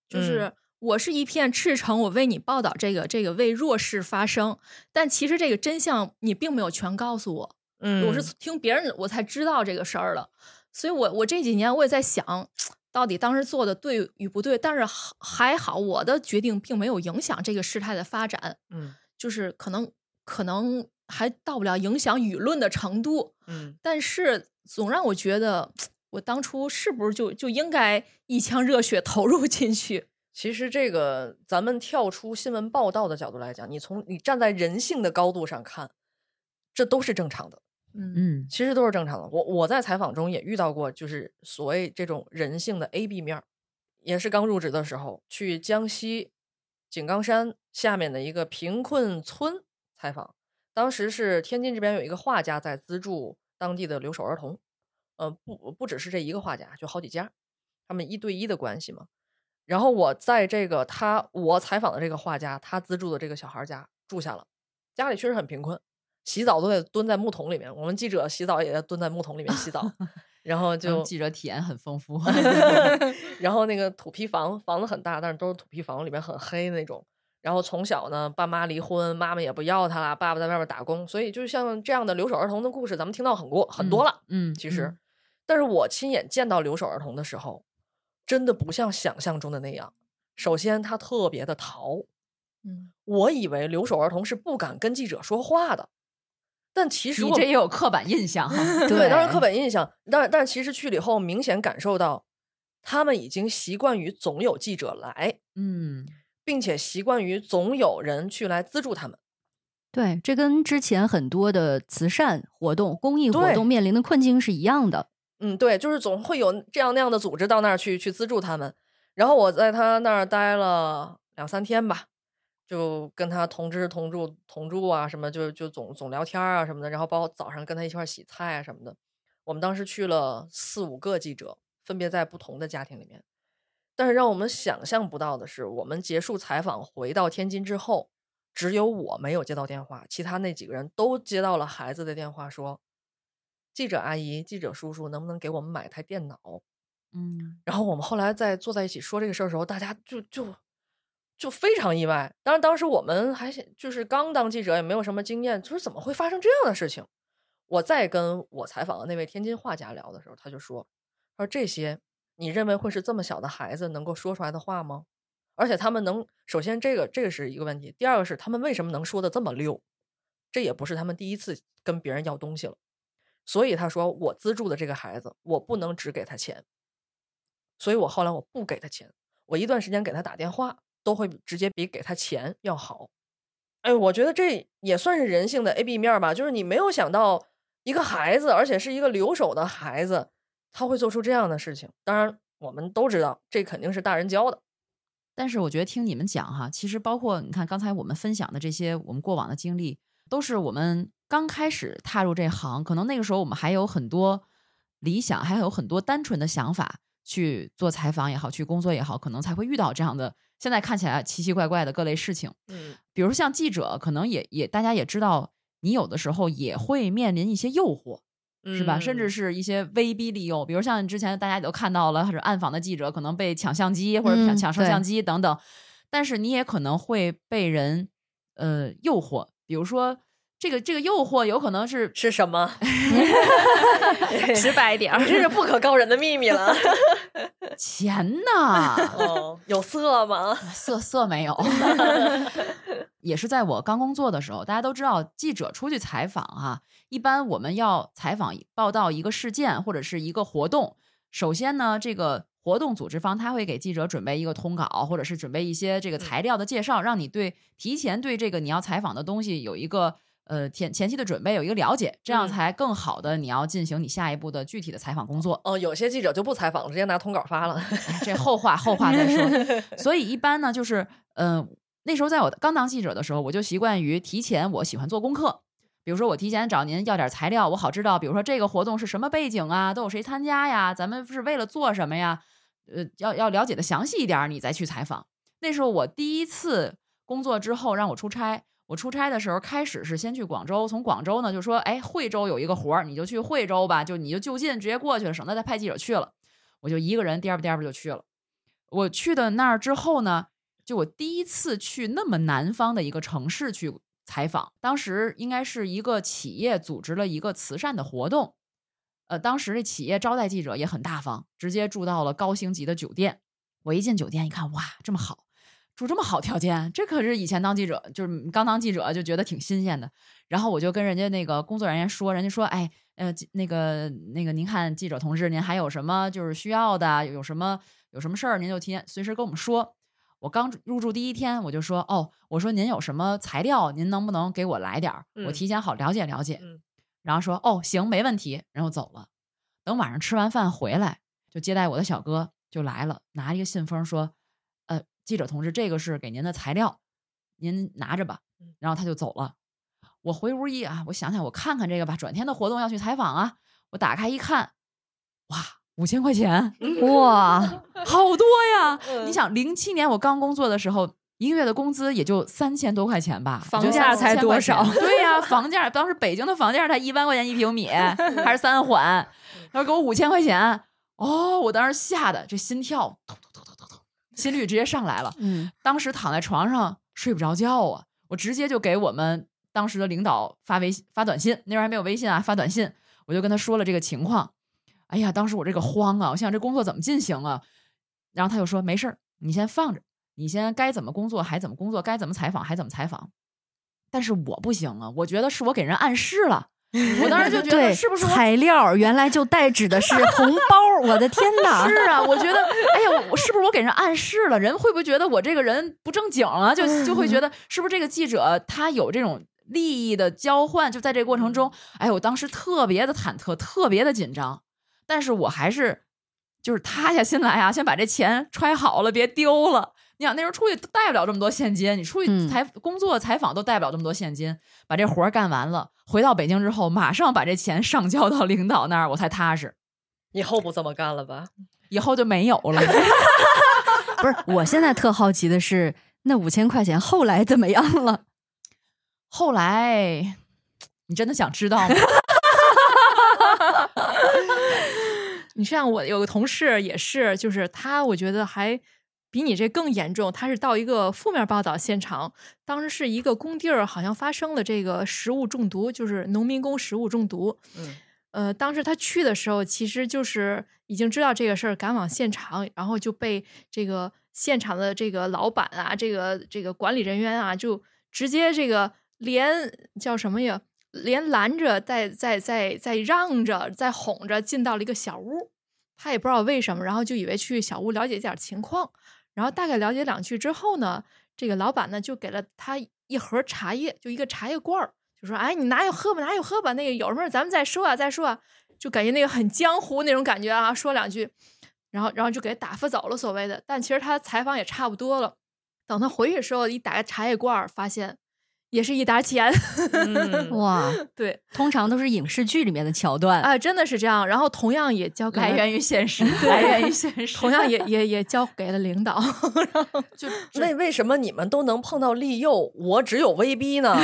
就是。嗯我是一片赤诚，我为你报道这个这个为弱势发声，但其实这个真相你并没有全告诉我，嗯，我是听别人我才知道这个事儿了，所以我我这几年我也在想，到底当时做的对与不对，但是还还好我的决定并没有影响这个事态的发展，嗯。就是可能可能还到不了影响舆论的程度，嗯。但是总让我觉得，我当初是不是就就应该一腔热血投入进去？其实这个，咱们跳出新闻报道的角度来讲，你从你站在人性的高度上看，这都是正常的，嗯嗯其实都是正常的。我我在采访中也遇到过，就是所谓这种人性的 A B 面儿，也是刚入职的时候去江西井冈山下面的一个贫困村采访，当时是天津这边有一个画家在资助当地的留守儿童，呃，不不只是这一个画家，就好几家，他们一对一的关系嘛。然后我在这个他我采访的这个画家，他资助的这个小孩儿家住下了，家里确实很贫困，洗澡都得蹲在木桶里面。我们记者洗澡也得蹲在木桶里面洗澡，然后就就记者体验很丰富。然后那个土坯房，房子很大，但是都是土坯房，里面很黑那种。然后从小呢，爸妈离婚，妈妈也不要他了，爸爸在外面打工，所以就像这样的留守儿童的故事，咱们听到很过很多了。嗯，其实，嗯但是我亲眼见到留守儿童的时候，真的不像想象中的那样。首先，他特别的淘，嗯，我以为留守儿童是不敢跟记者说话的，但其实你我这也有刻板印象哈。对，当然刻板印象，但但其实去了以后，明显感受到他们已经习惯于总有记者来，嗯并且习惯于总有人去来资助他们。对，这跟之前很多的慈善活动、公益活动面临的困境是一样的。嗯，对，就是总会有这样那样的组织到那儿去去资助他们。然后我在他那儿待了两三天吧，就跟他同吃同住同住啊，什么就就总总聊天啊什么的。然后包括早上跟他一块洗菜啊什么的。我们当时去了四五个记者，分别在不同的家庭里面。但是让我们想象不到的是，我们结束采访回到天津之后，只有我没有接到电话，其他那几个人都接到了孩子的电话说，记者阿姨、记者叔叔，能不能给我们买台电脑？嗯然后我们后来在坐在一起说这个事儿的时候，大家就就就非常意外。当然，当时我们还想就是刚当记者，也没有什么经验，就是怎么会发生这样的事情？我在跟我采访的那位天津画家聊的时候，他就说：“他说这些你认为会是这么小的孩子能够说出来的话吗？而且他们能，首先这个这个是一个问题，第二个是他们为什么能说的这么溜？这也不是他们第一次跟别人要东西了，所以他说我资助的这个孩子，我不能只给他钱，所以我后来我不给他钱，我一段时间给他打电话，都会直接比给他钱要好。哎，我觉得这也算是人性的 A B 面吧，就是你没有想到一个孩子，而且是一个留守的孩子，他会做出这样的事情。当然，我们都知道这肯定是大人教的。但是我觉得听你们讲哈，其实包括你看刚才我们分享的这些我们过往的经历，都是我们刚开始踏入这行，可能那个时候我们还有很多理想，还有很多单纯的想法去做采访也好，去工作也好，可能才会遇到这样的现在看起来奇奇怪怪的各类事情。嗯，比如像记者，可能也也大家也知道，你有的时候也会面临一些诱惑。是吧？甚至嗯是一些威逼利诱，比如像之前大家也都看到了，或者暗访的记者可能被抢相机或者抢摄像机等等，但是你也可能会被人呃诱惑，比如说这个这个诱惑有可能是是什么？直白一点儿这是不可告人的秘密了。钱呐，哦，有色吗？色色没有，也是在我刚工作的时候，大家都知道，记者出去采访啊，一般我们要采访报道一个事件或者是一个活动，首先呢，这个活动组织方他会给记者准备一个通稿，或者是准备一些这个材料的介绍，让你对提前对这个你要采访的东西有一个。呃，前前期的准备有一个了解，这样嗯才更好的你要进行你下一步的具体的采访工作。哦，有些记者就不采访了，直接拿通稿发了。哎这后话后话再说。所以一般呢，就是嗯、呃那时候在我刚当记者的时候，我就习惯于提前，我喜欢做功课。比如说，我提前找您要点材料，我好知道，比如说这个活动是什么背景啊，都有谁参加呀，咱们是为了做什么呀？呃，要要了解的详细一点儿，你再去采访。那时候我第一次工作之后让我出差，我出差的时候开始是先去广州，从广州呢就说，哎，惠州有一个活儿，你就去惠州吧，就你就就近直接过去了，省得再派记者去了。我就一个人颠吧颠吧就去了。我去的那儿之后呢，就我第一次去那么南方的一个城市去采访，当时应该是一个企业组织了一个慈善的活动，呃，当时这企业招待记者也很大方，直接住到了高星级的酒店。我一进酒店一看，哇，这么好，住这么好条件，这可是以前当记者就是刚当记者就觉得挺新鲜的。然后我就跟人家那个工作人员说，人家说，哎，呃，那个那个，您看记者同志，您还有什么就是需要的，有什么有什么事儿，您就提前随时跟我们说。我刚入住第一天，我就说，哦，我说您有什么材料，您能不能给我来点儿？我嗯提前好了解了解。嗯然后说，哦，行，没问题，然后走了。等晚上吃完饭回来，就接待我的小哥就来了，拿一个信封说，呃，记者同志，这个是给您的材料，您拿着吧嗯。然后他就走了。我回屋一啊，我想想，我看看这个吧，转天的活动要去采访啊。我打开一看，哇，五千块钱，哇，好多呀！嗯你想，零七年我刚工作的时候，一个月的工资也就三千多块钱吧，房价才多少对呀、房 价当时北京的房价才一万块钱一平米，还是三环，他说给我五千块钱，哦，我当时吓得这心跳心率直接上来了。嗯，当时躺在床上睡不着觉啊，我直接就给我们当时的领导发微信、发短信，那时候还没有微信啊，发短信，我就跟他说了这个情况。哎呀，当时我这个慌啊，我想这工作怎么进行啊？然后他就说没事儿，你先放着，你先该怎么工作还怎么工作，该怎么采访还怎么采访。但是我不行啊，我觉得是我给人暗示了，我当时就觉得，是不是材料原来就代指的是红包？我的天哪！是啊，我觉得，哎呀，我我是不是我给人暗示了？人会不会觉得我这个人不正经啊？就就会觉得是不是这个记者他有这种利益的交换？就在这个过程中，哎，我当时特别的忐忑，特别的紧张，但是我还是就是塌下心来啊，先把这钱揣好了，别丢了。你想那时候出去带不了这么多现金，你出去嗯采工作采访都带不了这么多现金，把这活儿干完了，回到北京之后，马上把这钱上交到领导那儿，我才踏实。以后不这么干了吧？以后就没有了。不是，我现在特好奇的是，那五千块钱后来怎么样了？后来，你真的想知道吗？你像我有个同事也是，就是他，我觉得还比你这更严重。他是到一个负面报道现场，当时是一个工地儿，好像发生了这个食物中毒，就是农民工食物中毒。嗯呃，当时他去的时候，其实就是已经知道这个事儿，赶往现场，然后就被这个现场的这个老板啊，这个这个管理人员啊，就直接这个连叫什么呀，连拦着，在在在在让着，在哄着进到了一个小屋。他也不知道为什么，然后就以为去小屋了解一点情况，然后大概了解两句之后呢，这个老板呢就给了他一盒茶叶，就一个茶叶罐儿。就说：“哎，你拿去喝吧，拿去喝吧。那个有什么咱们再说啊，再说啊。”就感觉那个很江湖那种感觉啊，说两句，然后然后就给打发走了，所谓的。但其实他采访也差不多了。等他回去的时候，一打开茶叶罐，发现也是一沓钱。嗯 哇，对通常都是影视剧里面的桥段。啊，真的是这样。然后同样也交给来源于现实，来源于现实。同样也也也交给了领导。就那为什么你们都能碰到利诱，我只有威逼呢？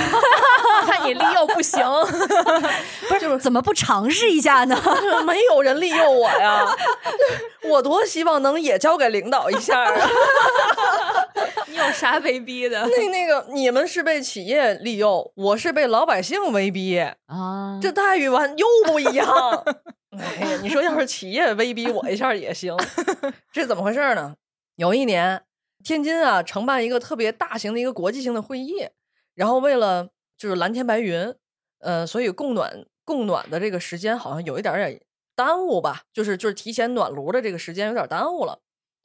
看你利诱不行，不是，怎么不尝试一下呢？没有人利诱我呀，我多希望能也交给领导一下啊！你有啥威逼的？那那个，你们是被企业利诱，我是被老百姓威逼，啊，这待遇完又不一样。哎呀，你说要是企业威逼我一下也行，这怎么回事呢？有一年，天津啊承办一个特别大型的一个国际性的会议，然后为了就是蓝天白云，呃，所以供暖供暖的这个时间好像有一点点耽误吧，就是就是提前暖炉的这个时间有点耽误了。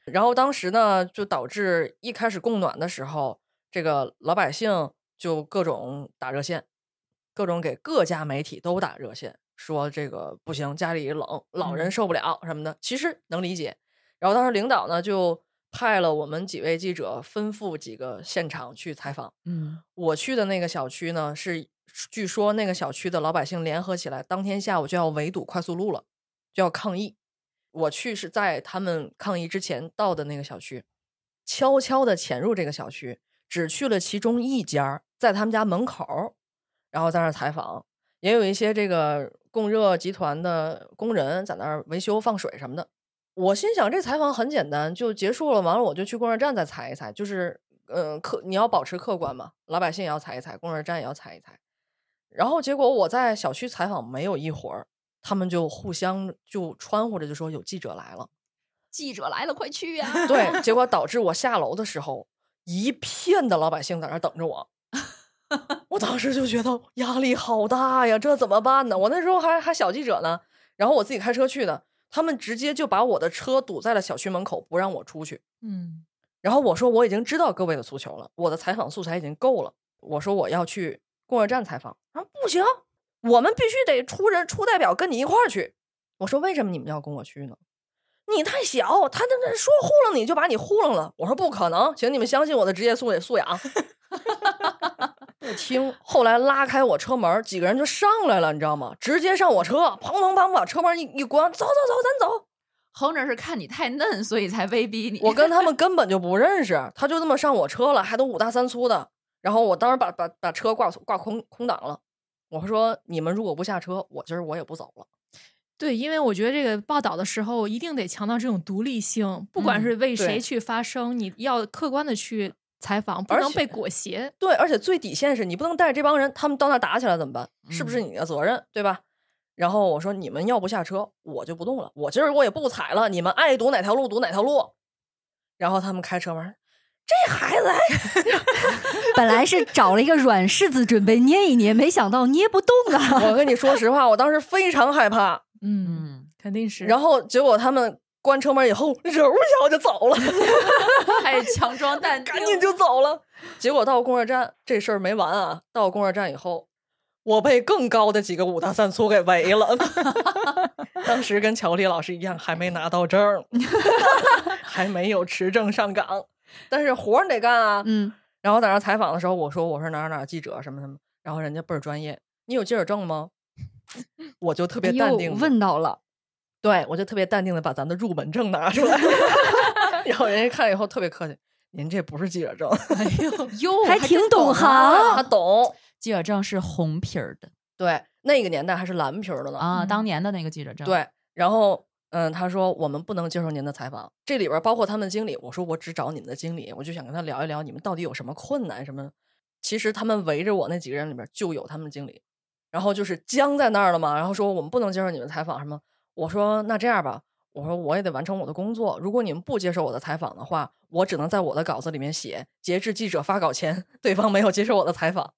然后当时呢，就导致一开始供暖的时候，这个老百姓就各种打热线，各种给各家媒体都打热线，说这个不行，家里冷，老人嗯受不了什么的。其实能理解。然后当时领导呢就派了我们几位记者吩咐几个现场去采访。嗯我去的那个小区呢，是据说那个小区的老百姓联合起来，当天下午就要围堵快速路了，就要抗议。我去是在他们抗议之前到的那个小区，悄悄的潜入这个小区，只去了其中一家，在他们家门口，然后在那儿采访，也有一些这个供热集团的工人在那儿维修放水什么的。我心想，这采访很简单，就结束了，完了我就去供热站再采一采，就是嗯，客你要保持客观嘛，老百姓也要采一采，供热站也要采一采。然后结果我在小区采访没有一会儿，他们就互相就穿呼着就说有记者来了。记者来了，快去呀！对，结果 导致我下楼的时候，一片的老百姓在那等着我。我当时就觉得压力好大呀，这怎么办呢？我那时候还还小记者呢，然后我自己开车去的，他们直接就把我的车堵在了小区门口，不让我出去。嗯，然后我说我已经知道各位的诉求了，我的采访素材已经够了。我说我要去供热站采访，啊不行，我们必须得出人出代表跟你一块儿去。我说为什么你们要跟我去呢？你太小，他那那说糊弄你就把你糊弄了。我说不可能，请你们相信我的职业素素养。不听，后来拉开我车门，几个人就上来了，你知道吗？直接上我车，砰砰砰把车门一一关，走走走，咱走。横着是看你太嫩，所以才威逼你。我跟他们根本就不认识，他就这么上我车了，还都五大三粗的。然后我当时把把把车挂挂空空挡了。我说你们如果不下车，我今儿我也不走了。对，因为我觉得这个报道的时候一定得强调这种独立性，不管嗯是为谁去发声，你要客观的去采访，不能被裹挟。对，而且最底线是你不能带着这帮人，他们到那儿打起来怎么办？是不是你的责任，对吧？然后我说你们要不下车，我就不动了。我今儿我也不踩了，你们爱堵哪条路堵哪条路。然后他们开车门，这孩子还 本来是找了一个软柿子准备捏一捏，没想到捏不动啊！我跟你说实话，我当时非常害怕。嗯，嗯，肯定是。然后结果他们关车门以后，揉一下我就走了，还 是强装淡定，赶紧就走了。结果到供热站，这事儿没完啊！到供热站以后，我被更高的几个五大三粗给围了。当时跟乔丽老师一样，还没拿到证，还没有持证上岗，但是活儿你得干啊。嗯，然后在那采访的时候，我说我是哪儿哪儿记者什么什么，然后人家倍儿专业，你有记者证吗？我就特别淡定，问到了，对我就特别淡定的把咱的入门证拿出来，然后人家看了以后特别客气，您这不是记者证，哎呦，哟，还挺懂行他懂。记者证是红皮儿的对，那个年代还是蓝皮儿的呢。啊，嗯当年的那个记者证。，对，然后嗯，他说我们不能接受您的采访，这里边包括他们经理。我说我只找你们的经理，我就想跟他聊一聊，你们到底有什么困难什么。其实他们围着我那几个人里边就有他们经理，然后就是僵在那儿了嘛，然后说我们不能接受你们采访什么。我说那这样吧，我说我也得完成我的工作。如果你们不接受我的采访的话，我只能在我的稿子里面写，截至记者发稿前，对方没有接受我的采访。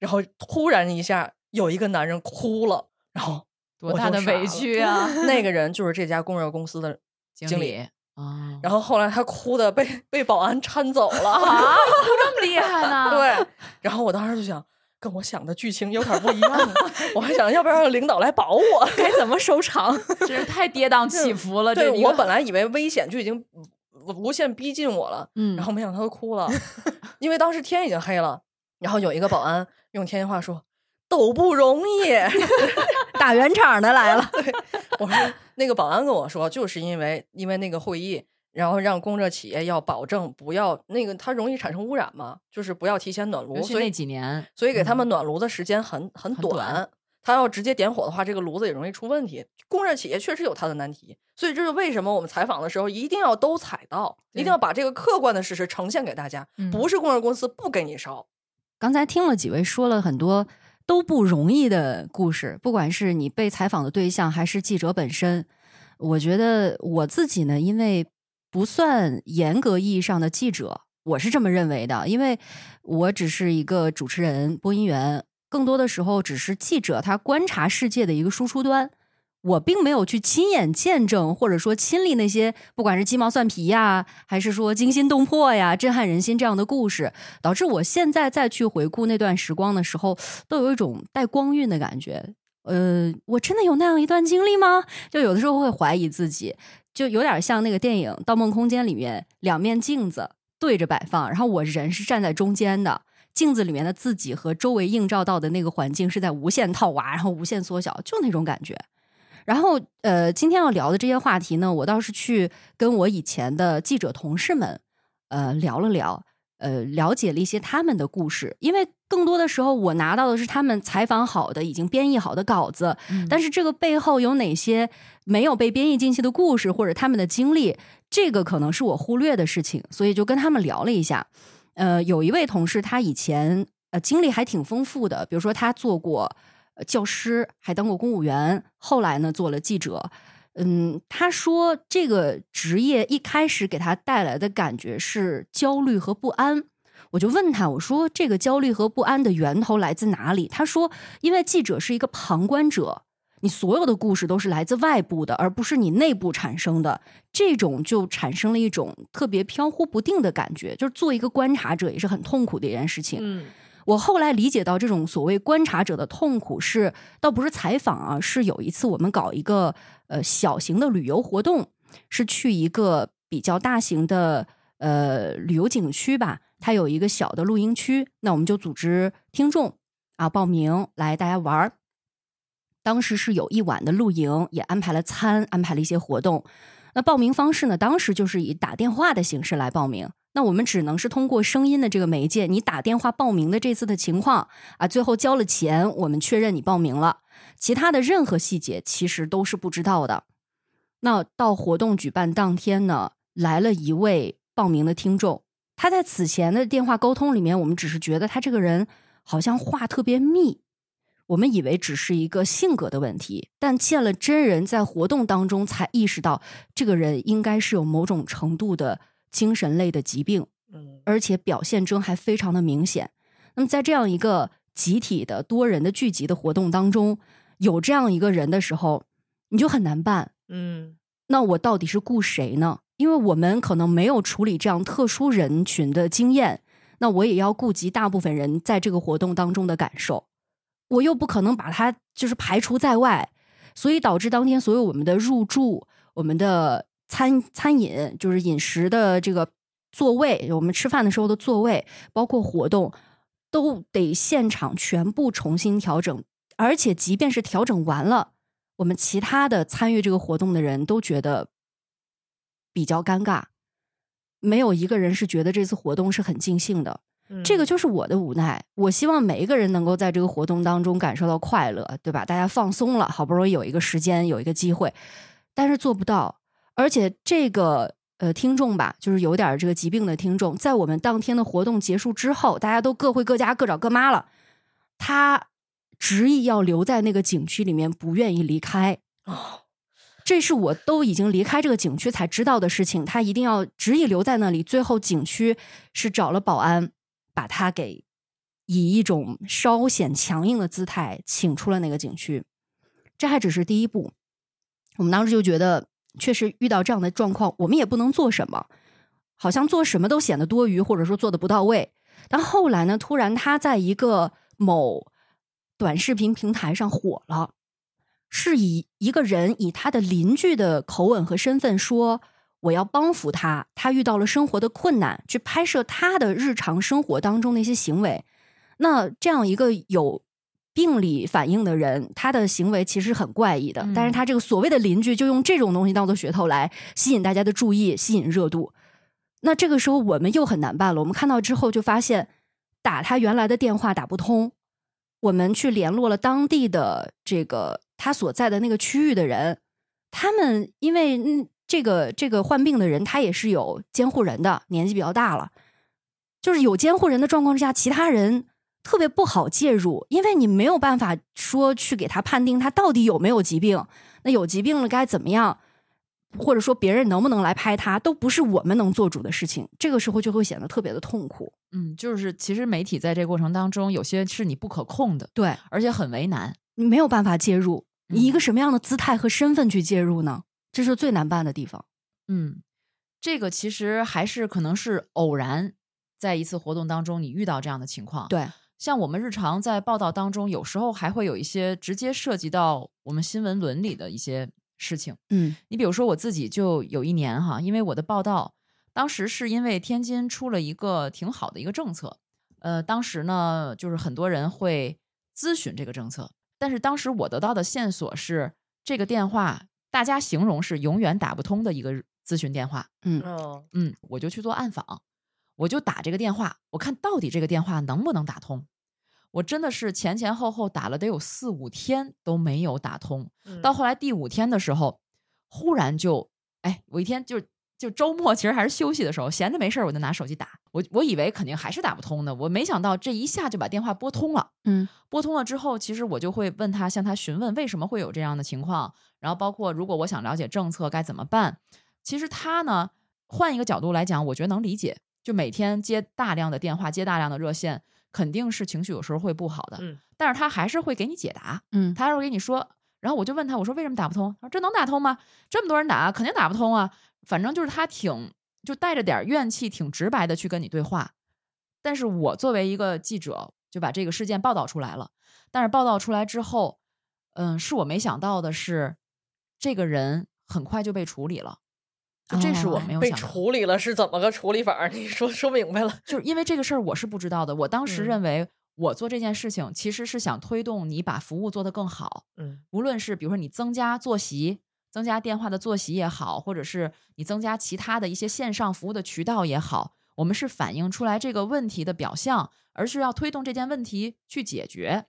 然后突然一下，有一个男人哭了，然后多大的委屈啊！那个人就是这家供热公司的经理。啊，然后后来他哭的被被保安搀走了啊，哭这么厉害呢？对，然后我当时就想，跟我想的剧情有点不一样，我还想要不要让领导来保我，该怎么收场？真是太跌宕起伏了。对我本来以为危险就已经无限逼近我了，嗯，然后没想到他哭了，因为当时天已经黑了，然后有一个保安用天津话说。都不容易，打圆场的来了。对，我说那个保安跟我说，就是因为因为那个会议，然后让供热企业要保证不要那个它容易产生污染嘛，就是不要提前暖炉。所以那几年，所以给他们暖炉的时间很很短。他要直接点火的话，这个炉子也容易出问题。供热企业确实有它的难题，所以这是为什么我们采访的时候一定要都采到，一定要把这个客观的事实呈现给大家。不是供热公司不给你烧。刚才听了几位说了很多。都不容易的故事，不管是你被采访的对象，还是记者本身，我觉得我自己呢，因为不算严格意义上的记者，我是这么认为的，因为我只是一个主持人、播音员，更多的时候只是记者，他观察世界的一个输出端。我并没有去亲眼见证，或者说亲历那些不管是鸡毛蒜皮呀，还是说惊心动魄呀、震撼人心这样的故事，导致我现在再去回顾那段时光的时候，都有一种带光晕的感觉。呃，我真的有那样一段经历吗？就有的时候会怀疑自己，就有点像那个电影《盗梦空间》里面两面镜子对着摆放，然后我人是站在中间的，镜子里面的自己和周围映照到的那个环境是在无限套娃，然后无限缩小，就那种感觉。然后，呃，今天要聊的这些话题呢，我倒是去跟我以前的记者同事们，呃，聊了聊，呃，了解了一些他们的故事。因为更多的时候，我拿到的是他们采访好的、已经编译好的稿子，但是这个背后有哪些没有被编译进去的故事，或者他们的经历，这个可能是我忽略的事情。所以就跟他们聊了一下。呃，有一位同事，他以前呃经历还挺丰富的，比如说他做过。教师还当过公务员，后来呢做了记者。嗯，他说这个职业一开始给他带来的感觉是焦虑和不安。我就问他，我说这个焦虑和不安的源头来自哪里？他说，因为记者是一个旁观者，你所有的故事都是来自外部的，而不是你内部产生的。这种就产生了一种特别飘忽不定的感觉，就是做一个观察者也是很痛苦的一件事情。嗯。我后来理解到，这种所谓观察者的痛苦是，倒不是采访啊，是有一次我们搞一个呃小型的旅游活动，是去一个比较大型的呃旅游景区吧，它有一个小的露营区，那我们就组织听众啊报名来大家玩儿。当时是有一晚的露营，也安排了餐，安排了一些活动。那报名方式呢，当时就是以打电话的形式来报名。那我们只能是通过声音的这个媒介，你打电话报名的这次的情况啊，最后交了钱，我们确认你报名了，其他的任何细节其实都是不知道的。那到活动举办当天呢，来了一位报名的听众，他在此前的电话沟通里面，我们只是觉得他这个人好像话特别密，我们以为只是一个性格的问题，但见了真人，在活动当中才意识到，这个人应该是有某种程度的。精神类的疾病，嗯，而且表现中还非常的明显。那么在这样一个集体的多人的聚集的活动当中，有这样一个人的时候，你就很难办。嗯，那我到底是雇谁呢？因为我们可能没有处理这样特殊人群的经验，那我也要顾及大部分人在这个活动当中的感受，我又不可能把他就是排除在外，所以导致当天所有我们的入住，我们的。餐餐饮就是饮食的这个座位，我们吃饭的时候的座位，包括活动，都得现场全部重新调整。而且，即便是调整完了，我们其他的参与这个活动的人都觉得比较尴尬，没有一个人是觉得这次活动是很尽兴的。这个就是我的无奈。我希望每一个人能够在这个活动当中感受到快乐，对吧？大家放松了，好不容易有一个时间，有一个机会，但是做不到。而且这个呃听众吧，就是有点这个疾病的听众，在我们当天的活动结束之后，大家都各回各家，各找各妈了。他执意要留在那个景区里面，不愿意离开。哦，这是我都已经离开这个景区才知道的事情。他一定要执意留在那里。最后景区是找了保安，把他给以一种稍显强硬的姿态请出了那个景区。这还只是第一步。我们当时就觉得，确实遇到这样的状况，我们也不能做什么，好像做什么都显得多余，或者说做的不到位。但后来呢，突然他在一个某短视频平台上火了。是以一个人以他的邻居的口吻和身份说：“我要帮扶他，他遇到了生活的困难，去拍摄他的日常生活当中的一些行为。”那这样一个有病理反应的人，他的行为其实很怪异的。嗯但是他这个所谓的邻居就用这种东西当做噱头来吸引大家的注意，吸引热度。那这个时候我们又很难办了。我们看到之后就发现，打他原来的电话打不通，我们去联络了当地的这个他所在的那个区域的人，他们因为嗯这个这个患病的人他也是有监护人的，年纪比较大了，就是有监护人的状况之下，其他人特别不好介入，因为你没有办法说去给他判定他到底有没有疾病，那有疾病了该怎么样，或者说别人能不能来拍他，都不是我们能做主的事情，这个时候就会显得特别的痛苦。嗯，就是其实媒体在这个过程当中，有些是你不可控的，对，而且很为难。你没有办法介入，你一个嗯什么样的姿态和身份去介入呢？这是最难办的地方。嗯，这个其实还是可能是偶然，在一次活动当中你遇到这样的情况。，对，像我们日常在报道当中，有时候还会有一些直接涉及到我们新闻伦理的一些事情。嗯。你比如说我自己就有一年哈，因为我的报道，当时是因为天津出了一个挺好的一个政策，呃，当时呢就是很多人会咨询这个政策，但是当时我得到的线索是这个电话大家形容是永远打不通的一个咨询电话，嗯。哦，嗯，我就去做暗访，我就打这个电话，我看到底这个电话能不能打通。我真的是前前后后打了得有四五天都没有打通，嗯到后来第五天的时候，忽然就，哎，我一天就就周末其实还是休息的时候，闲着没事儿我就拿手机打，我我以为肯定还是打不通的，我没想到这一下就把电话拨通了。嗯拨通了之后，其实我就会问他，向他询问为什么会有这样的情况，然后包括如果我想了解政策该怎么办。其实他呢，换一个角度来讲，我觉得能理解。就每天接大量的电话，接大量的热线，肯定是情绪有时候会不好的，嗯但是他还是会给你解答。嗯他还是会给你说，然后我就问他，我说为什么打不通？他说这能打通吗？这么多人打，肯定打不通啊。反正就是他挺就带着点怨气，挺直白的去跟你对话。但是我作为一个记者，就把这个事件报道出来了。但是报道出来之后，嗯，是我没想到的是，这个人很快就被处理了。就这是我没有想到的，处理了是怎么个处理法？你说说明白了。就是因为这个事儿我是不知道的。我当时嗯认为我做这件事情其实是想推动你把服务做得更好。嗯无论是比如说你增加坐席、增加电话的坐席也好，或者是你增加其他的一些线上服务的渠道也好，我们是反映出来这个问题的表象，而是要推动这件问题去解决。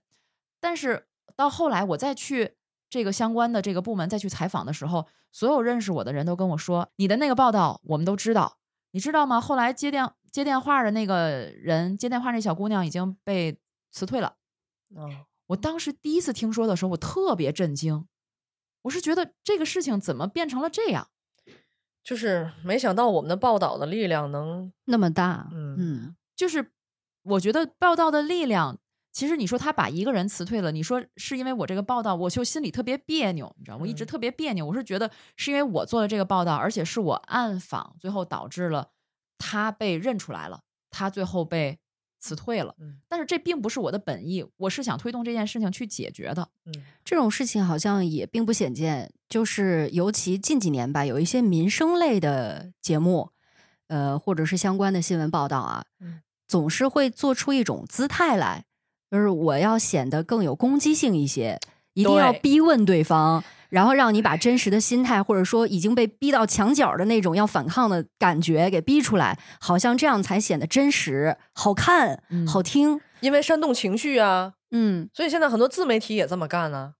但是到后来我再去这个相关的这个部门再去采访的时候，所有认识我的人都跟我说：“你的那个报道我们都知道，你知道吗？后来接电接电话的那个人，接电话那小姑娘已经被辞退了。”嗯，我当时第一次听说的时候，我特别震惊。我是觉得这个事情怎么变成了这样？就是没想到我们的报道的力量能，那么大，嗯嗯就是我觉得报道的力量，其实你说他把一个人辞退了，你说是因为我这个报道，我就心里特别别扭，你知道吗，我一直嗯特别别扭。我是觉得是因为我做了这个报道，而且是我暗访，最后导致了他被认出来了，他最后被辞退了。嗯但是这并不是我的本意，我是想推动这件事情去解决的。嗯这种事情好像也并不鲜见，就是尤其近几年吧，有一些民生类的节目，呃，或者是相关的新闻报道啊，嗯总是会做出一种姿态来，就是我要显得更有攻击性一些，一定要逼问对方，然后让你把真实的心态，或者说已经被逼到墙角的那种要反抗的感觉给逼出来，好像这样才显得真实、好看、嗯好听。因为煽动情绪啊，嗯所以现在很多自媒体也这么干呢、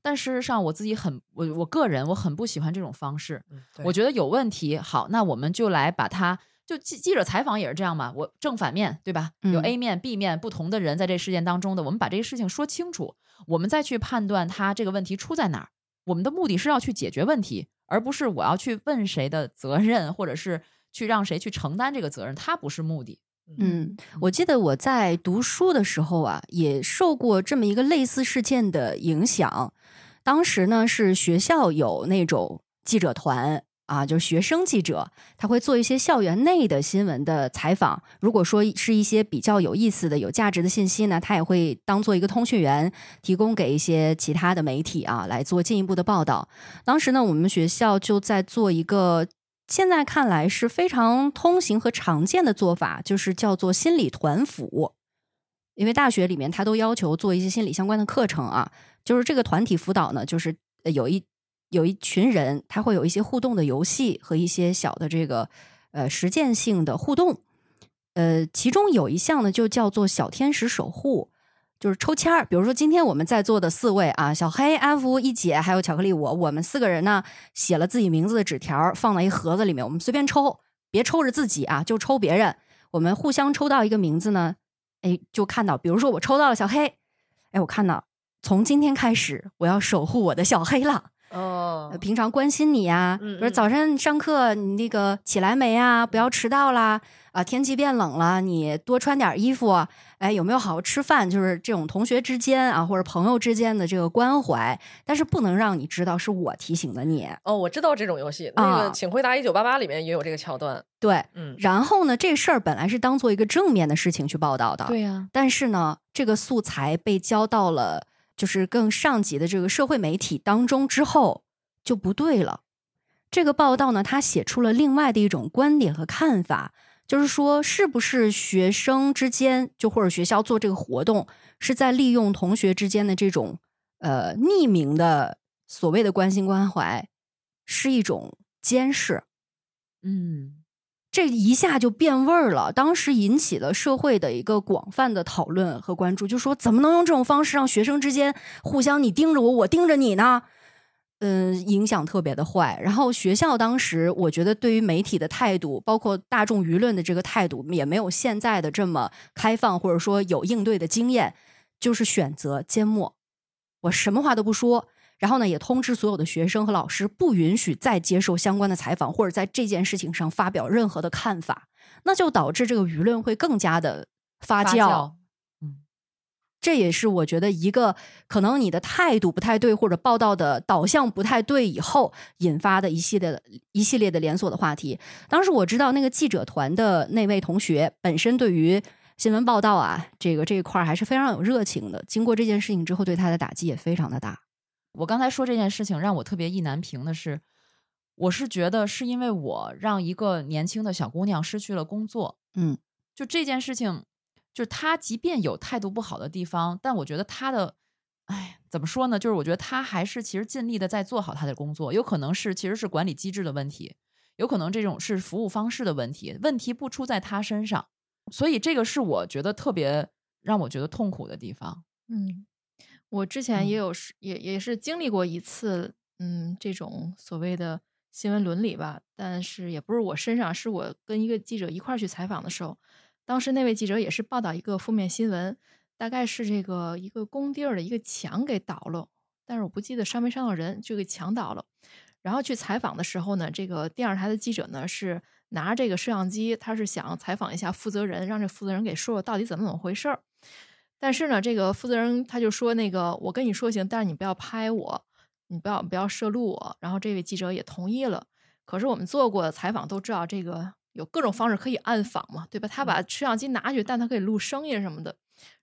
但事实上，我自己很我我个人我很不喜欢这种方式。嗯，我觉得有问题，好，那我们就来把它就记记者采访也是这样嘛，我正反面对吧？有嗯 A 面、B 面不同的人在这事件当中的，我们把这个事情说清楚，我们再去判断他这个问题出在哪儿。我们的目的是要去解决问题，而不是我要去问谁的责任，或者是去让谁去承担这个责任，它不是目的。嗯，我记得我在读书的时候啊，也受过这么一个类似事件的影响。当时呢，是学校有那种记者团啊，就是学生记者，他会做一些校园内的新闻的采访。如果说是一些比较有意思的、有价值的信息呢，他也会当做一个通讯员，提供给一些其他的媒体啊来做进一步的报道。当时呢，我们学校就在做一个现在看来是非常通行和常见的做法，就是叫做心理团辅。因为大学里面他都要求做一些心理相关的课程啊，就是这个团体辅导呢，就是有一有一群人，他会有一些互动的游戏和一些小的这个呃实践性的互动。呃，其中有一项呢，就叫做小天使守护，就是抽签儿。比如说，今天我们在座的四位啊，小黑、安福、一姐还有巧克力我，我们四个人呢，写了自己名字的纸条，放到一盒子里面，我们随便抽，别抽着自己啊，就抽别人。我们互相抽到一个名字呢，哎，就看到，比如说我抽到了小黑，哎，我看到从今天开始，我要守护我的小黑了。哦呃，平常关心你呀，嗯嗯比如早上上课你那个起来没啊？不要迟到啦！啊，天气变冷了，你多穿点衣服。哎，有没有好好吃饭？就是这种同学之间啊，或者朋友之间的这个关怀，但是不能让你知道是我提醒的你。哦，我知道这种游戏，那个啊《请回答一九八八》里面也有这个桥段。对，嗯，然后呢，这事儿本来是当做一个正面的事情去报道的，对呀、但是呢，这个素材被交到了就是更上级的这个社会媒体当中之后，就不对了。这个报道呢，他写出了另外的一种观点和看法，就是说，是不是学生之间，就或者学校做这个活动，是在利用同学之间的这种呃匿名的所谓的关心关怀，是一种监视。嗯，这一下就变味儿了，当时引起了社会的一个广泛的讨论和关注，就说怎么能用这种方式让学生之间互相你盯着我，我盯着你呢？嗯，影响特别的坏。然后学校当时，我觉得对于媒体的态度，包括大众舆论的这个态度，也没有现在的这么开放，或者说有应对的经验，就是选择缄默，我什么话都不说。然后呢，也通知所有的学生和老师，不允许再接受相关的采访，或者在这件事情上发表任何的看法，那就导致这个舆论会更加的发发酵。嗯，这也是我觉得一个可能你的态度不太对，或者报道的导向不太对以后引发的一系列的一系列的连锁的话题。当时我知道那个记者团的那位同学本身对于新闻报道啊，这个这一块还是非常有热情的。经过这件事情之后，对他的打击也非常的大。我刚才说这件事情让我特别意难平的是，我是觉得是因为我让一个年轻的小姑娘失去了工作。嗯，就这件事情，就是她即便有态度不好的地方，但我觉得她的，哎，怎么说呢？就是我觉得她还是其实尽力的在做好她的工作。有可能是其实是管理机制的问题，有可能这种是服务方式的问题，问题不出在她身上。所以这个是我觉得特别让我觉得痛苦的地方。嗯，我之前也嗯有是、也也是经历过一次，嗯，这种所谓的新闻伦理吧，但是也不是我身上，是我跟一个记者一块儿去采访的时候，当时那位记者也是报道一个负面新闻，大概是这个一个工地儿的一个墙给倒了，但是我不记得伤没伤到人，就给墙倒了。然后去采访的时候呢，这个电视台的记者呢是拿着这个摄像机，他是想采访一下负责人，让这负责人给说说到底怎么怎么回事儿。但是呢，这个负责人他就说：“那个，我跟你说行，但是你不要拍我，你不要不要摄录我。”然后这位记者也同意了。可是我们做过采访都知道，这个有各种方式可以暗访嘛，对吧？他把摄像机拿去，但他可以录声音什么的。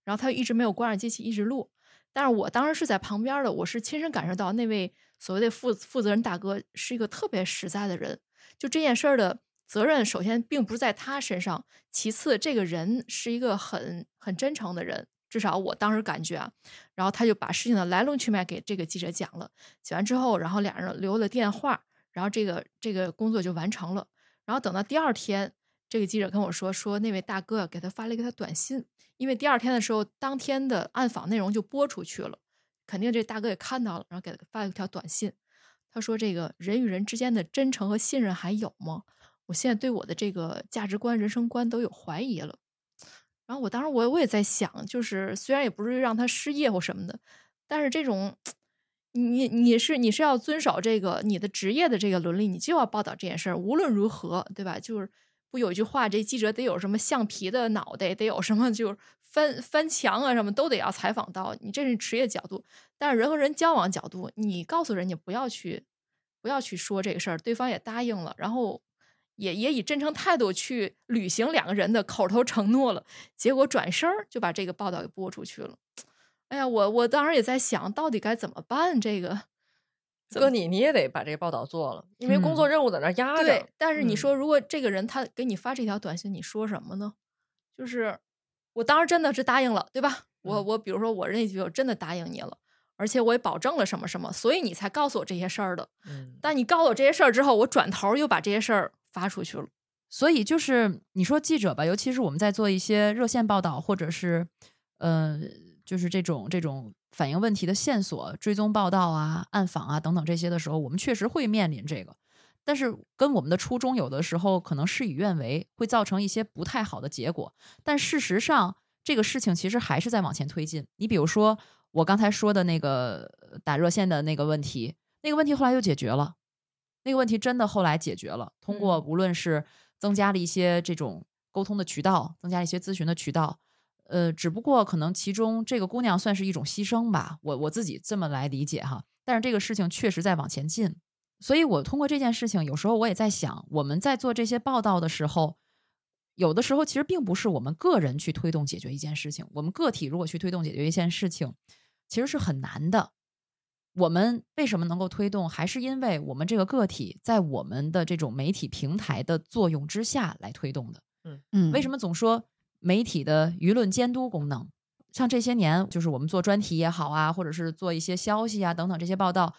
然后他一直没有关上机器，一直录。但是我当时是在旁边的，我是亲身感受到那位所谓的负负责人大哥是一个特别实在的人。就这件事儿的责任，首先并不是在他身上，其次这个人是一个很很真诚的人。至少我当时感觉啊，然后他就把事情的来龙去脉给这个记者讲了，讲完之后，然后俩人留了电话，然后这个这个工作就完成了。然后等到第二天，这个记者跟我说，说那位大哥给他发了一个他短信，因为第二天的时候，当天的暗访内容就播出去了，肯定这大哥也看到了，然后给他发了一条短信，他说：“这个人与人之间的真诚和信任还有吗？”我现在对我的这个价值观、人生观都有怀疑了。然后我当时我我也在想，就是虽然也不是让他失业或什么的，但是这种你你是你是要遵守这个你的职业的这个伦理，你就要报道这件事儿，无论如何，对吧？就是不有一句话，这记者得有什么橡皮的脑袋，得有什么就是翻翻墙啊，什么都得要采访到。你这是职业角度，但是人和人交往角度，你告诉人家不要去不要去说这个事儿，对方也答应了，然后。也也以真诚态度去履行两个人的口头承诺了，结果转身儿就把这个报道给播出去了。哎呀，我我当时也在想到底该怎么办。这个哥，你你也得把这个报道做了，因为工作任务在那压着。对，但是你嗯说如果这个人他给你发这条短信，你说什么呢？就是我当时真的是答应了，对吧？我嗯我比如说我那句我真的答应你了，而且我也保证了什么什么，所以你才告诉我这些事儿的。嗯，但你告诉我这些事儿之后，我转头又把这些事儿发出去了。所以就是你说记者吧，尤其是我们在做一些热线报道，或者是呃，就是这种这种反映问题的线索、追踪报道啊、暗访啊等等这些的时候，我们确实会面临这个。但是跟我们的初衷有的时候可能事与愿违，会造成一些不太好的结果。但事实上，这个事情其实还是在往前推进。你比如说我刚才说的那个打热线的那个问题，那个问题后来又解决了。那个问题真的后来解决了，通过嗯无论是增加了一些这种沟通的渠道，增加了一些咨询的渠道，呃，只不过可能其中这个姑娘算是一种牺牲吧，我我自己这么来理解哈。但是这个事情确实在往前进，所以我通过这件事情，有时候我也在想，我们在做这些报道的时候，有的时候其实并不是我们个人去推动解决一件事情，我们个体如果去推动解决一件事情，其实是很难的。我们为什么能够推动，还是因为我们这个个体在我们的这种媒体平台的作用之下来推动的。嗯嗯，为什么总说媒体的舆论监督功能？像这些年，就是我们做专题也好啊，或者是做一些消息啊等等这些报道，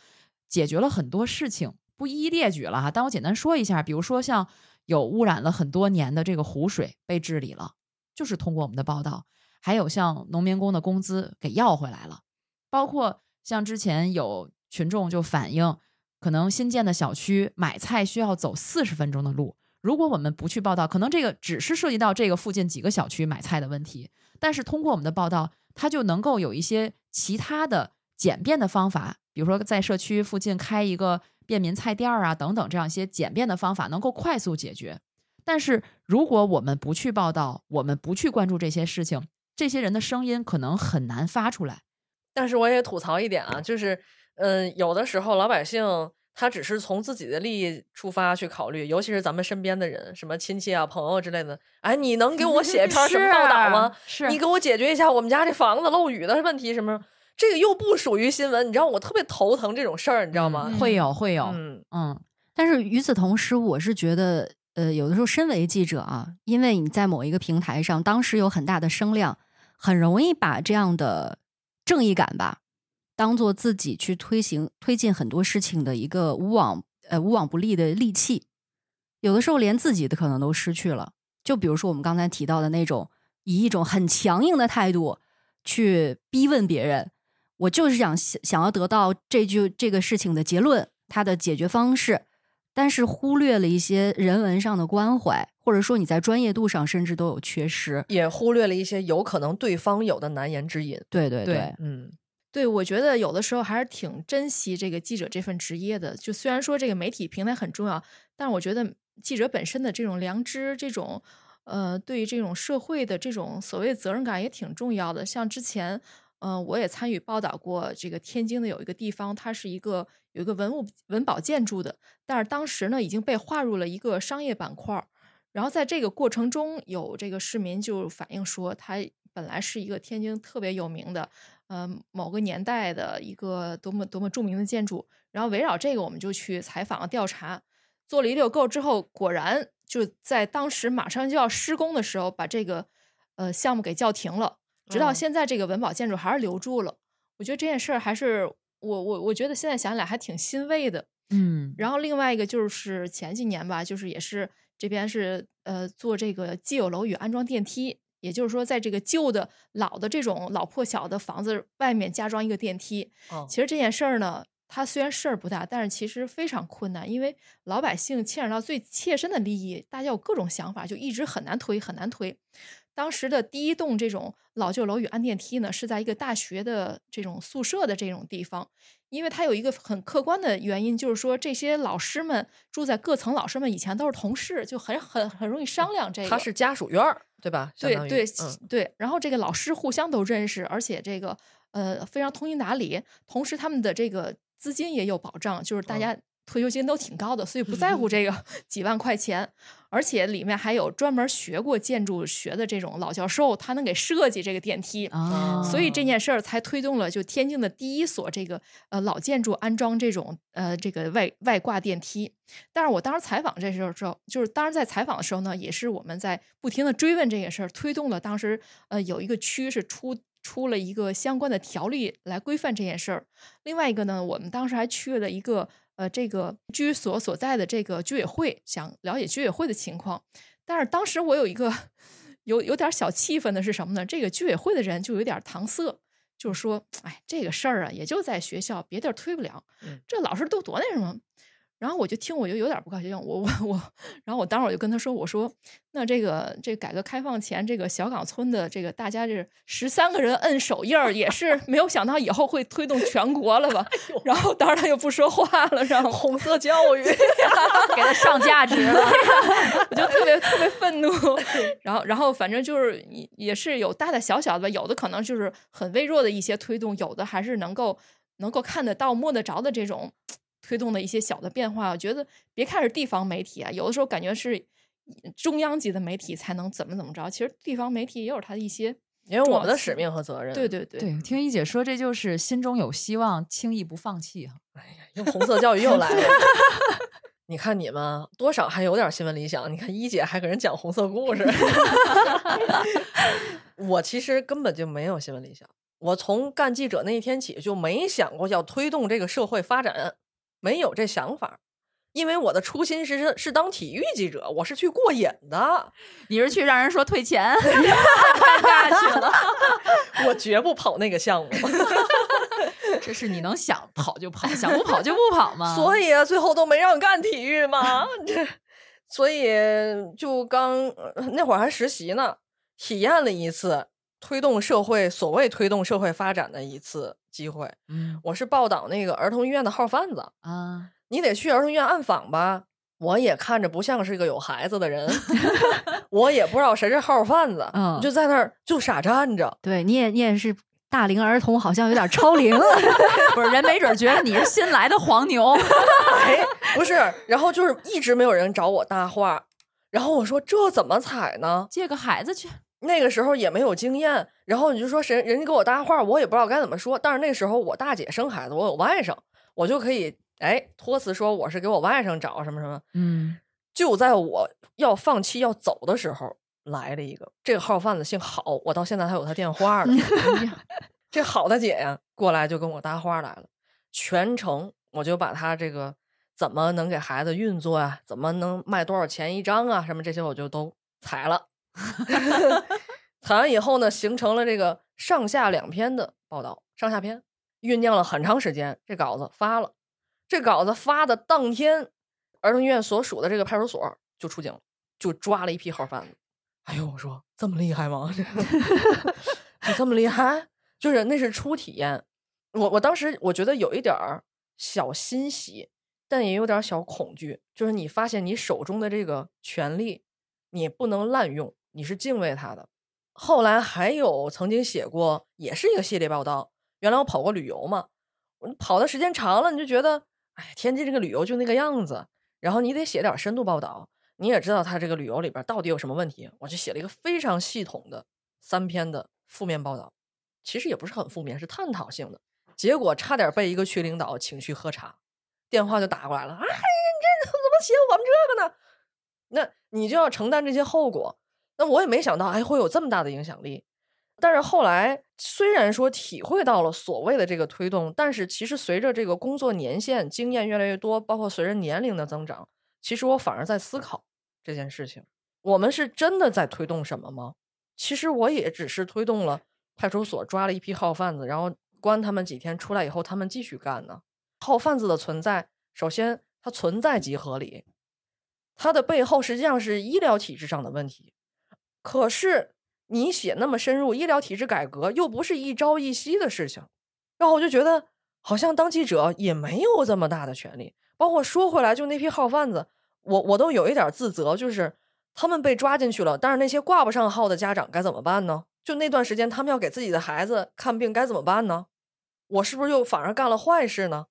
解决了很多事情，不一一列举了哈。但我简单说一下，比如说像有污染了很多年的这个湖水被治理了，就是通过我们的报道；还有像农民工的工资给要回来了，包括像之前有群众就反映，可能新建的小区买菜需要走四十分钟的路。如果我们不去报道，可能这个只是涉及到这个附近几个小区买菜的问题，但是通过我们的报道，它就能够有一些其他的简便的方法，比如说在社区附近开一个便民菜店啊等等这样一些简便的方法，能够快速解决。但是如果我们不去报道，我们不去关注这些事情，这些人的声音可能很难发出来。但是我也吐槽一点啊，就是，嗯、有的时候老百姓他只是从自己的利益出发去考虑，尤其是咱们身边的人，什么亲戚啊、朋友之类的。哎，你能给我写一 篇什么报道吗？是你给我解决一下我们家这房子漏雨的问题什么？这个又不属于新闻，你知道我特别头疼这种事儿，你知道吗？嗯会有会有，嗯嗯但是与此同时，我是觉得，呃，有的时候身为记者啊，因为你在某一个平台上，当时有很大的声量，很容易把这样的正义感吧，当做自己去推行、推进很多事情的一个无往呃无往不利的利器。有的时候连自己的可能都失去了。就比如说我们刚才提到的那种，以一种很强硬的态度去逼问别人，我就是想想要得到这句这个事情的结论，它的解决方式，但是忽略了一些人文上的关怀，或者说你在专业度上甚至都有缺失。也忽略了一些有可能对方有的难言之隐。对对对嗯对，我觉得有的时候还是挺珍惜这个记者这份职业的。就虽然说这个媒体平台很重要，但是我觉得记者本身的这种良知、这种呃对于这种社会的这种所谓责任感也挺重要的。像之前，嗯、我也参与报道过这个天津的有一个地方，它是一个有一个文物文保建筑的，但是当时呢已经被划入了一个商业板块儿。然后在这个过程中，有这个市民就反映说，它本来是一个天津特别有名的，呃，某个年代的一个多么多么著名的建筑。然后围绕这个，我们就去采访调查，做了一溜够之后，果然就在当时马上就要施工的时候，把这个呃项目给叫停了。直到哦现在，这个文保建筑还是留住了。我觉得这件事儿还是我我我觉得现在想起来还挺欣慰的。嗯，然后另外一个就是前几年吧，就是也是这边是呃做这个既有楼宇安装电梯，也就是说在这个旧的老的这种老破小的房子外面加装一个电梯。哦其实这件事儿呢，它虽然事儿不大，但是其实非常困难，因为老百姓牵扯到最切身的利益，大家有各种想法，就一直很难推，很难推。当时的第一栋这种老旧楼宇安电梯呢，是在一个大学的这种宿舍的这种地方，因为它有一个很客观的原因，就是说这些老师们住在各层，老师们以前都是同事，就很很很容易商量这个。他是家属院儿，对吧？对对嗯对，然后这个老师互相都认识，而且这个呃非常通情达理，同时他们的这个资金也有保障，就是大嗯家退休金都挺高的，所以不在乎这个 几万块钱，而且里面还有专门学过建筑学的这种老教授，他能给设计这个电梯。啊，所以这件事儿才推动了，就天津的第一所这个呃老建筑安装这种呃这个外外挂电梯。但是我当时采访这时候，之后就是当时在采访的时候呢，也是我们在不停的追问这个事儿，推动了当时呃有一个区是出出了一个相关的条例来规范这件事儿。另外一个呢，我们当时还去了一个呃这个居所所在的这个居委会，想了解居委会的情况。但是当时我有一个有有点小气愤的是什么呢？这个居委会的人就有点搪塞，就是说，哎，这个事儿啊，也就在学校，别地儿推不了嗯。这老师都多那什么。然后我就听，我就有点不高兴，我我我，然后我当时我就跟他说，我说，那这个这改革开放前这个小岗村的这个大家这十三个人摁手印儿，也是没有想到以后会推动全国了吧？然后当时他又不说话了，然后红色教育，给他上价值了。我就特别特别愤怒，然后然后反正就是也也是有大大小小的吧，有的可能就是很微弱的一些推动，有的还是能够能够看得到摸得着的这种推动的一些小的变化。我觉得别看是地方媒体啊，有的时候感觉是中央级的媒体才能怎么怎么着，其实地方媒体也有它的一些因为我们的使命和责任。对对对对，听一姐说，这就是心中有希望，轻易不放弃哈。用红色教育又来了。你看你们多少还有点新闻理想，你看一姐还给人讲红色故事。我其实根本就没有新闻理想，我从干记者那一天起就没想过要推动这个社会发展，没有这想法。因为我的初心是是当体育记者，我是去过瘾的，你是去让人说退钱，尴尬去了。我绝不跑那个项目。这是你能想跑就跑，想不跑就不跑吗？所以啊，最后都没让干体育嘛。这，所以就刚呃那会儿还实习呢，体验了一次推动社会所谓推动社会发展的一次机会。嗯我是报道那个儿童医院的号贩子，啊，你得去儿童医院暗访吧。我也看着不像是个有孩子的人，我也不知道谁是号贩子，嗯就在那儿就傻站着。对，你也你也是大龄儿童，好像有点超龄了。不是人没准觉得你是新来的黄牛，哎，不是，然后就是一直没有人找我搭话，然后我说这怎么采呢？借个孩子去。那个时候也没有经验，然后你就说谁人家给我搭话，我也不知道该怎么说。但是那时候我大姐生孩子，我有外甥，我就可以哎托词说我是给我外甥找什么什么。嗯，就在我要放弃要走的时候，来了一个这个号贩子姓郝，我到现在还有他电话呢。这郝大姐呀，过来就跟我搭话来了，全程我就把他这个怎么能给孩子运作啊，怎么能卖多少钱一张啊，什么这些我就都裁了。谈完以后呢，形成了这个上下两篇的报道，上下篇酝酿了很长时间，这稿子发了。这稿子发的当天，儿童医院所属的这个派出所就出警了，就抓了一批号贩子。哎呦，我说这么厉害吗？就这么厉害？就是那是初体验。我我当时我觉得有一点儿小欣喜，但也有点小恐惧。就是你发现你手中的这个权利，你不能滥用，你是敬畏他的。后来还有曾经写过，也是一个系列报道。原来我跑过旅游嘛，我跑的时间长了，你就觉得，哎，天津这个旅游就那个样子。然后你得写点深度报道，你也知道他这个旅游里边到底有什么问题。我就写了一个非常系统的三篇的负面报道，其实也不是很负面，是探讨性的。结果差点被一个区领导请去喝茶，电话就打过来了，啊，你这怎么写我们这个呢？那你就要承担这些后果。那我也没想到，哎，会有这么大的影响力。但是后来虽然说体会到了所谓的这个推动，但是其实随着这个工作年限、经验越来越多，包括随着年龄的增长，其实我反而在思考这件事情：我们是真的在推动什么吗？其实我也只是推动了派出所抓了一批号贩子，然后关他们几天，出来以后他们继续干呢。号贩子的存在，首先它存在即合理，它的背后实际上是医疗体制上的问题。可是你写那么深入，医疗体制改革又不是一朝一夕的事情，然后我就觉得好像当记者也没有这么大的权利。包括说回来，就那批号贩子，我我都有一点自责，就是他们被抓进去了，但是那些挂不上号的家长该怎么办呢？就那段时间，他们要给自己的孩子看病，该怎么办呢？我是不是又反而干了坏事呢？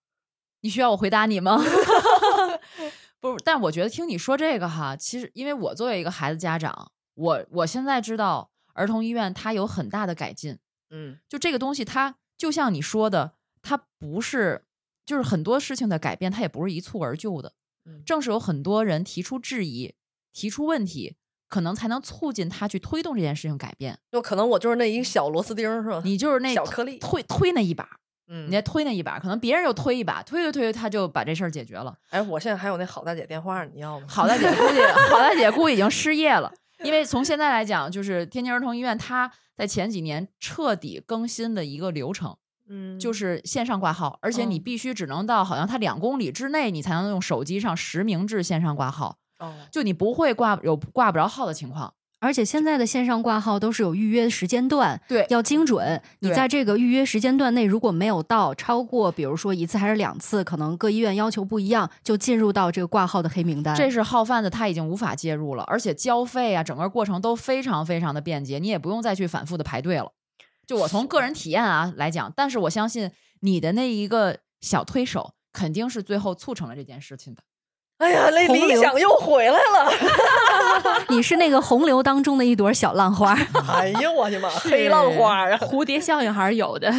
你需要我回答你吗？不是，但我觉得听你说这个哈，其实因为我作为一个孩子家长，我我现在知道儿童医院它有很大的改进。嗯就这个东西，它就像你说的，它不是，就是很多事情的改变，它也不是一蹴而就的。嗯正是有很多人提出质疑、提出问题，可能才能促进他去推动这件事情改变。就可能我就是那一个小螺丝钉是吧？你就是 那小颗粒推推那一把，嗯你再推那一把，可能别人又推一把，推推推，他就把这事儿解决了。哎，我现在还有那郝大姐电话，你要吗？郝大姐估计，郝大姐估计已经失业了，因为从现在来讲，就是天津儿童医院，它在前几年彻底更新的一个流程，嗯就是线上挂号，而且你嗯必须只能到好像它两公里之内，你才能用手机上实名制线上挂号，哦，就你不会挂有挂不着号的情况。而且现在的线上挂号都是有预约时间段，对要精准。你在这个预约时间段内如果没有到，超过比如说一次还是两次，可能各医院要求不一样，就进入到这个挂号的黑名单。这是号贩子他已经无法介入了，而且交费啊，整个过程都非常非常的便捷，你也不用再去反复的排队了。就我从个人体验啊来讲，但是我相信你的那一个小推手肯定是最后促成了这件事情的。哎呀，那理想又回来了。你是那个洪流当中的一朵小浪花。哎呀，我的妈，黑浪花啊！蝴蝶效应还是有的。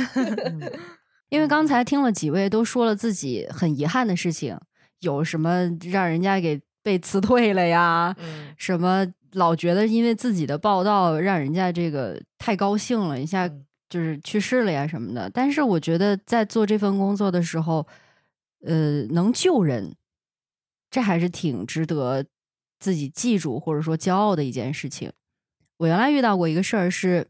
因为刚才听了几位都说了自己很遗憾的事情，有什么让人家给被辞退了呀？嗯什么老觉得因为自己的报道让人家这个太高兴了，一下嗯就是去世了呀什么的。但是我觉得在做这份工作的时候，呃，能救人，这还是挺值得自己记住或者说骄傲的一件事情。我原来遇到过一个事儿，是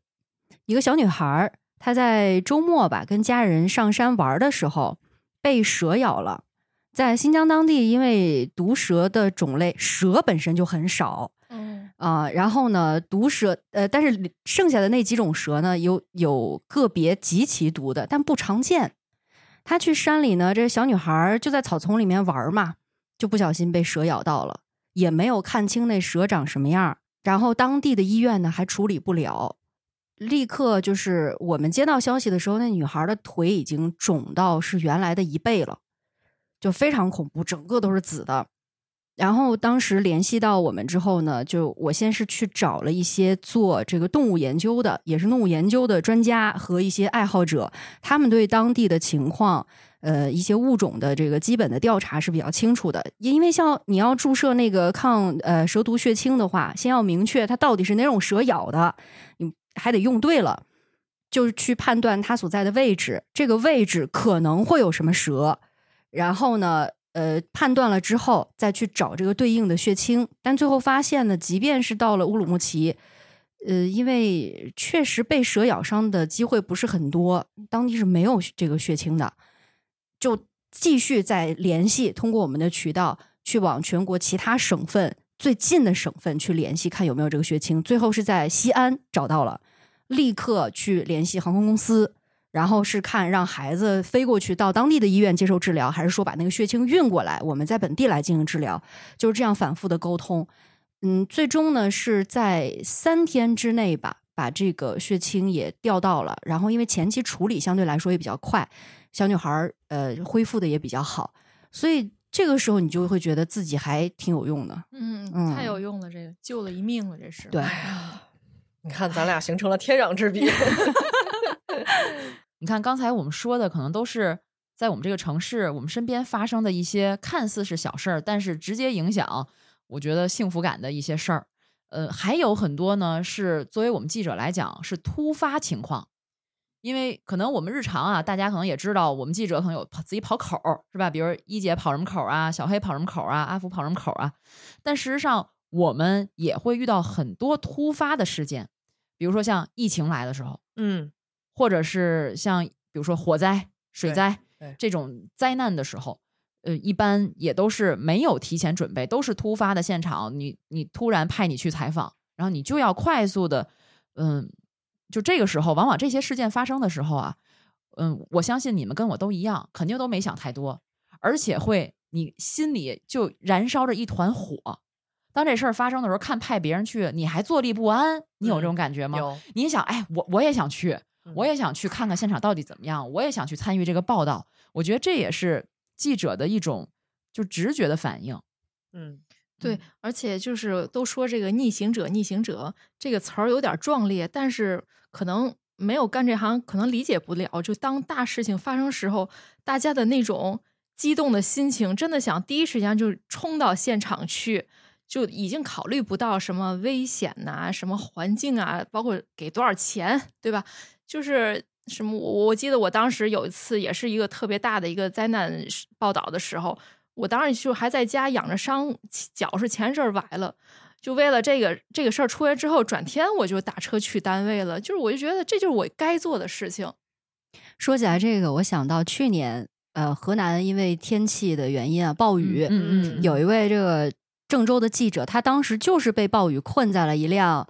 一个小女孩儿，她在周末吧跟家人上山玩儿的时候被蛇咬了。在新疆当地，因为毒蛇的种类，蛇本身就很少嗯啊、然后呢，毒蛇呃，但是剩下的那几种蛇呢，有有个别极其毒的，但不常见。她去山里呢，这小女孩儿就在草丛里面玩儿嘛，就不小心被蛇咬到了，也没有看清那蛇长什么样儿。然后当地的医院呢还处理不了，立刻就是我们接到消息的时候，那女孩的腿已经肿到是原来的一倍了，就非常恐怖，整个都是紫的。然后当时联系到我们之后呢，就我先是去找了一些做这个动物研究的，也是动物研究的专家和一些爱好者，他们对当地的情况，呃，一些物种的这个基本的调查是比较清楚的。因为像你要注射那个抗呃蛇毒血清的话，先要明确它到底是哪种蛇咬的，你还得用对了，就是去判断它所在的位置，这个位置可能会有什么蛇，然后呢，呃，判断了之后再去找这个对应的血清，但最后发现呢，即便是到了乌鲁木齐，呃，因为确实被蛇咬伤的机会不是很多，当地是没有这个血清的，就继续再联系，通过我们的渠道去往全国其他省份最近的省份去联系，看有没有这个血清。最后是在西安找到了，立刻去联系航空公司，然后是看让孩子飞过去到当地的医院接受治疗，还是说把那个血清运过来，我们在本地来进行治疗，就是这样反复的沟通。嗯，最终呢是在三天之内吧，把这个血清也调到了。然后因为前期处理相对来说也比较快，小女孩儿呃恢复的也比较好，所以这个时候你就会觉得自己还挺有用的。嗯，嗯太有用了，这个救了一命了，这是。对哎呀，你看咱俩形成了天壤之别。你看刚才我们说的，可能都是在我们这个城市，我们身边发生的一些看似是小事儿，但是直接影响我觉得幸福感的一些事儿。呃，还有很多呢，是作为我们记者来讲是突发情况，因为可能我们日常啊，大家可能也知道，我们记者可能有自己跑口儿是吧？比如一姐跑什么口儿啊，小黑跑什么口儿啊，阿福跑什么口儿啊。但事实上，我们也会遇到很多突发的事件，比如说像疫情来的时候，嗯，或者是像比如说火灾、水灾，这种灾难的时候，呃，一般也都是没有提前准备，都是突发的现场，你你突然派你去采访，然后你就要快速的，嗯，就这个时候，往往这些事件发生的时候啊，嗯，我相信你们跟我都一样，肯定都没想太多，而且会你心里就燃烧着一团火。当这事儿发生的时候，看派别人去，你还坐立不安，你有这种感觉吗？有，你想，哎，我我也想去，嗯我也想去看看现场到底怎么样，我也想去参与这个报道。我觉得这也是记者的一种就直觉的反应。嗯，对，而且就是都说这个逆行者，逆行者这个词儿有点壮烈，但是可能没有干这行，可能理解不了。就当大事情发生时候，大家的那种激动的心情，真的想第一时间就冲到现场去，就已经考虑不到什么危险呐、什么环境啊，包括给多少钱，对吧？就是什么，我我记得我当时有一次也是一个特别大的一个灾难报道的时候，我当时就还在家养着伤，脚是前阵崴了，就为了这个这个事儿出来之后，转天我就打车去单位了，就是我就觉得这就是我该做的事情。说起来这个，我想到去年，呃，河南因为天气的原因啊，暴雨，嗯嗯嗯有一位这个郑州的记者，他当时就是被暴雨困在了一辆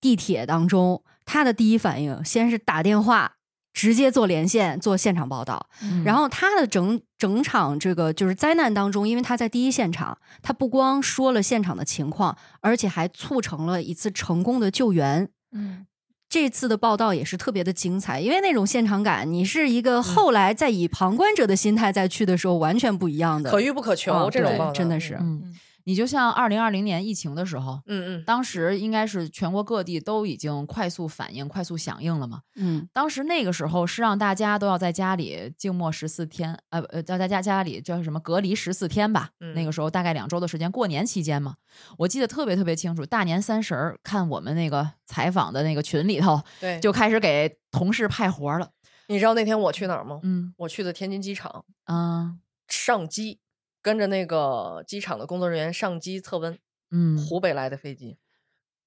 地铁当中，他的第一反应先是打电话，直接做连线做现场报道，嗯。然后他的整整场这个就是灾难当中，因为他在第一现场，他不光说了现场的情况，而且还促成了一次成功的救援。嗯，这次的报道也是特别的精彩，因为那种现场感，你是一嗯。个后来在以旁观者的心态再去的时候，完全不一样的。可遇不可求，这种报道真的是你就像二零二零年疫情的时候，嗯嗯，当时应该是全国各地都已经快速反应、快速响应了嘛。嗯当时那个时候是让大家都要在家里静默十四天，呃呃，要在家家里叫什么隔离十四天吧。嗯那个时候大概两周的时间，过年期间嘛，我记得特别特别清楚。大年三十儿看我们那个采访的那个群里头，对，就开始给同事派活了。你知道那天我去哪儿吗？嗯我去的天津机场啊上机，跟着那个机场的工作人员上机测温，嗯，湖北来的飞机，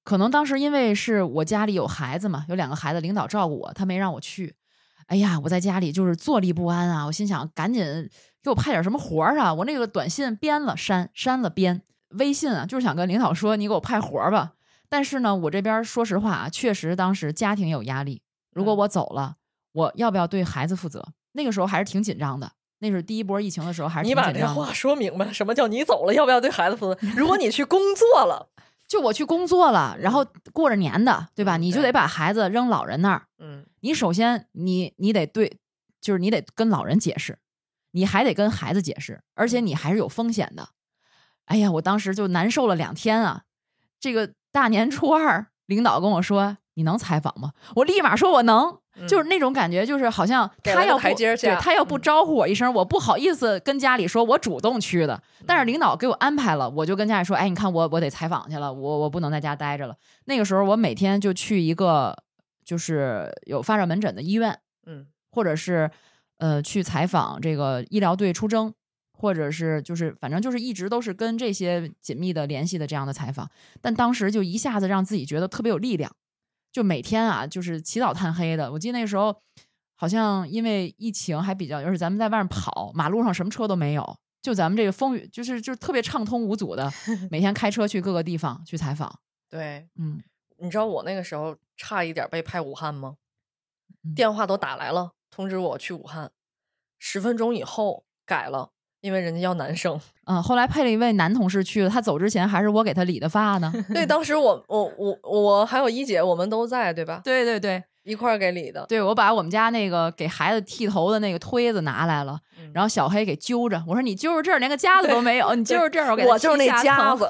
可能当时因为是我家里有孩子嘛，有两个孩子，领导照顾我，他没让我去。哎呀，我在家里就是坐立不安啊！我心想，赶紧给我派点什么活儿啊！我那个短信编了删，删了编，微信啊，就是想跟领导说，你给我派活儿吧。但是呢，我这边说实话啊，确实当时家庭有压力。如果嗯我走了，我要不要对孩子负责？那个时候还是挺紧张的。那是第一波疫情的时候，还是你。把这话说明白，什么叫你走了要不要对孩子负责？如果你去工作了，就我去工作了，然后过着年的，对吧？你就得把孩子扔老人那儿。嗯，你首先你你得对，就是你得跟老人解释，你还得跟孩子解释，而且你还是有风险的。哎呀，我当时就难受了两天啊！这个大年初二，领导跟我说：“你能采访吗？”我立马说：“我能。”就是那种感觉，就是好像他要不对他要不嗯招呼我一声，我不好意思跟家里说我主动去的。但是领导给我安排了，我就跟家里说：“哎，你看我我得采访去了，我我不能在家待着了。”那个时候我每天就去一个就是有发热门诊的医院，嗯或者是呃去采访这个医疗队出征，或者是就是反正就是一直都是跟这些紧密的联系的这样的采访。但当时就一下子让自己觉得特别有力量，就每天啊就是起早贪黑的。我记得那时候好像因为疫情还比较，就是咱们在外面跑，马路上什么车都没有。就咱们这个风雨，就是就是特别畅通无阻的，每天开车去各个地方去采访。对，嗯，你知道我那个时候差一点被派武汉吗？嗯电话都打来了，通知我去武汉，十分钟以后改了，因为人家要男生。嗯，后来配了一位男同事去了，他走之前还是我给他理的发呢。对，当时我我我我还有一姐，我们都在，对吧？对对对，一块儿给理的。对，我把我们家那个给孩子剃头的那个推子拿来了，嗯然后小黑给揪着，我说你揪着这儿连个夹子都没有，你揪着这儿，我给他我就是那夹子。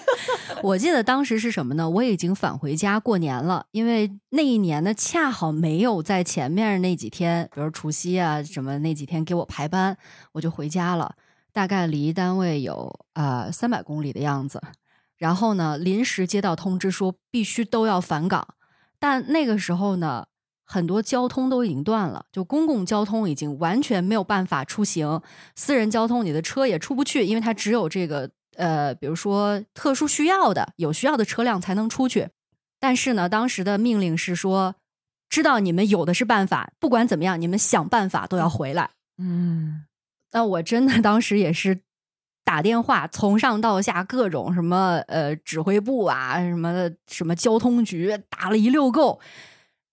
我记得当时是什么呢？我已经返回家过年了，因为那一年呢，恰好没有在前面那几天，比如除夕啊什么那几天给我排班，我就回家了。大概离单位有呃三百公里的样子。然后呢，临时接到通知说必须都要返岗，但那个时候呢，很多交通都已经断了，就公共交通已经完全没有办法出行，私人交通你的车也出不去，因为它只有这个呃，比如说特殊需要的、有需要的车辆才能出去。但是呢，当时的命令是说，知道你们有的是办法，不管怎么样，你们想办法都要回来。嗯，那我真的当时也是打电话，从上到下各种什么呃指挥部啊，什么什么交通局打了一溜够，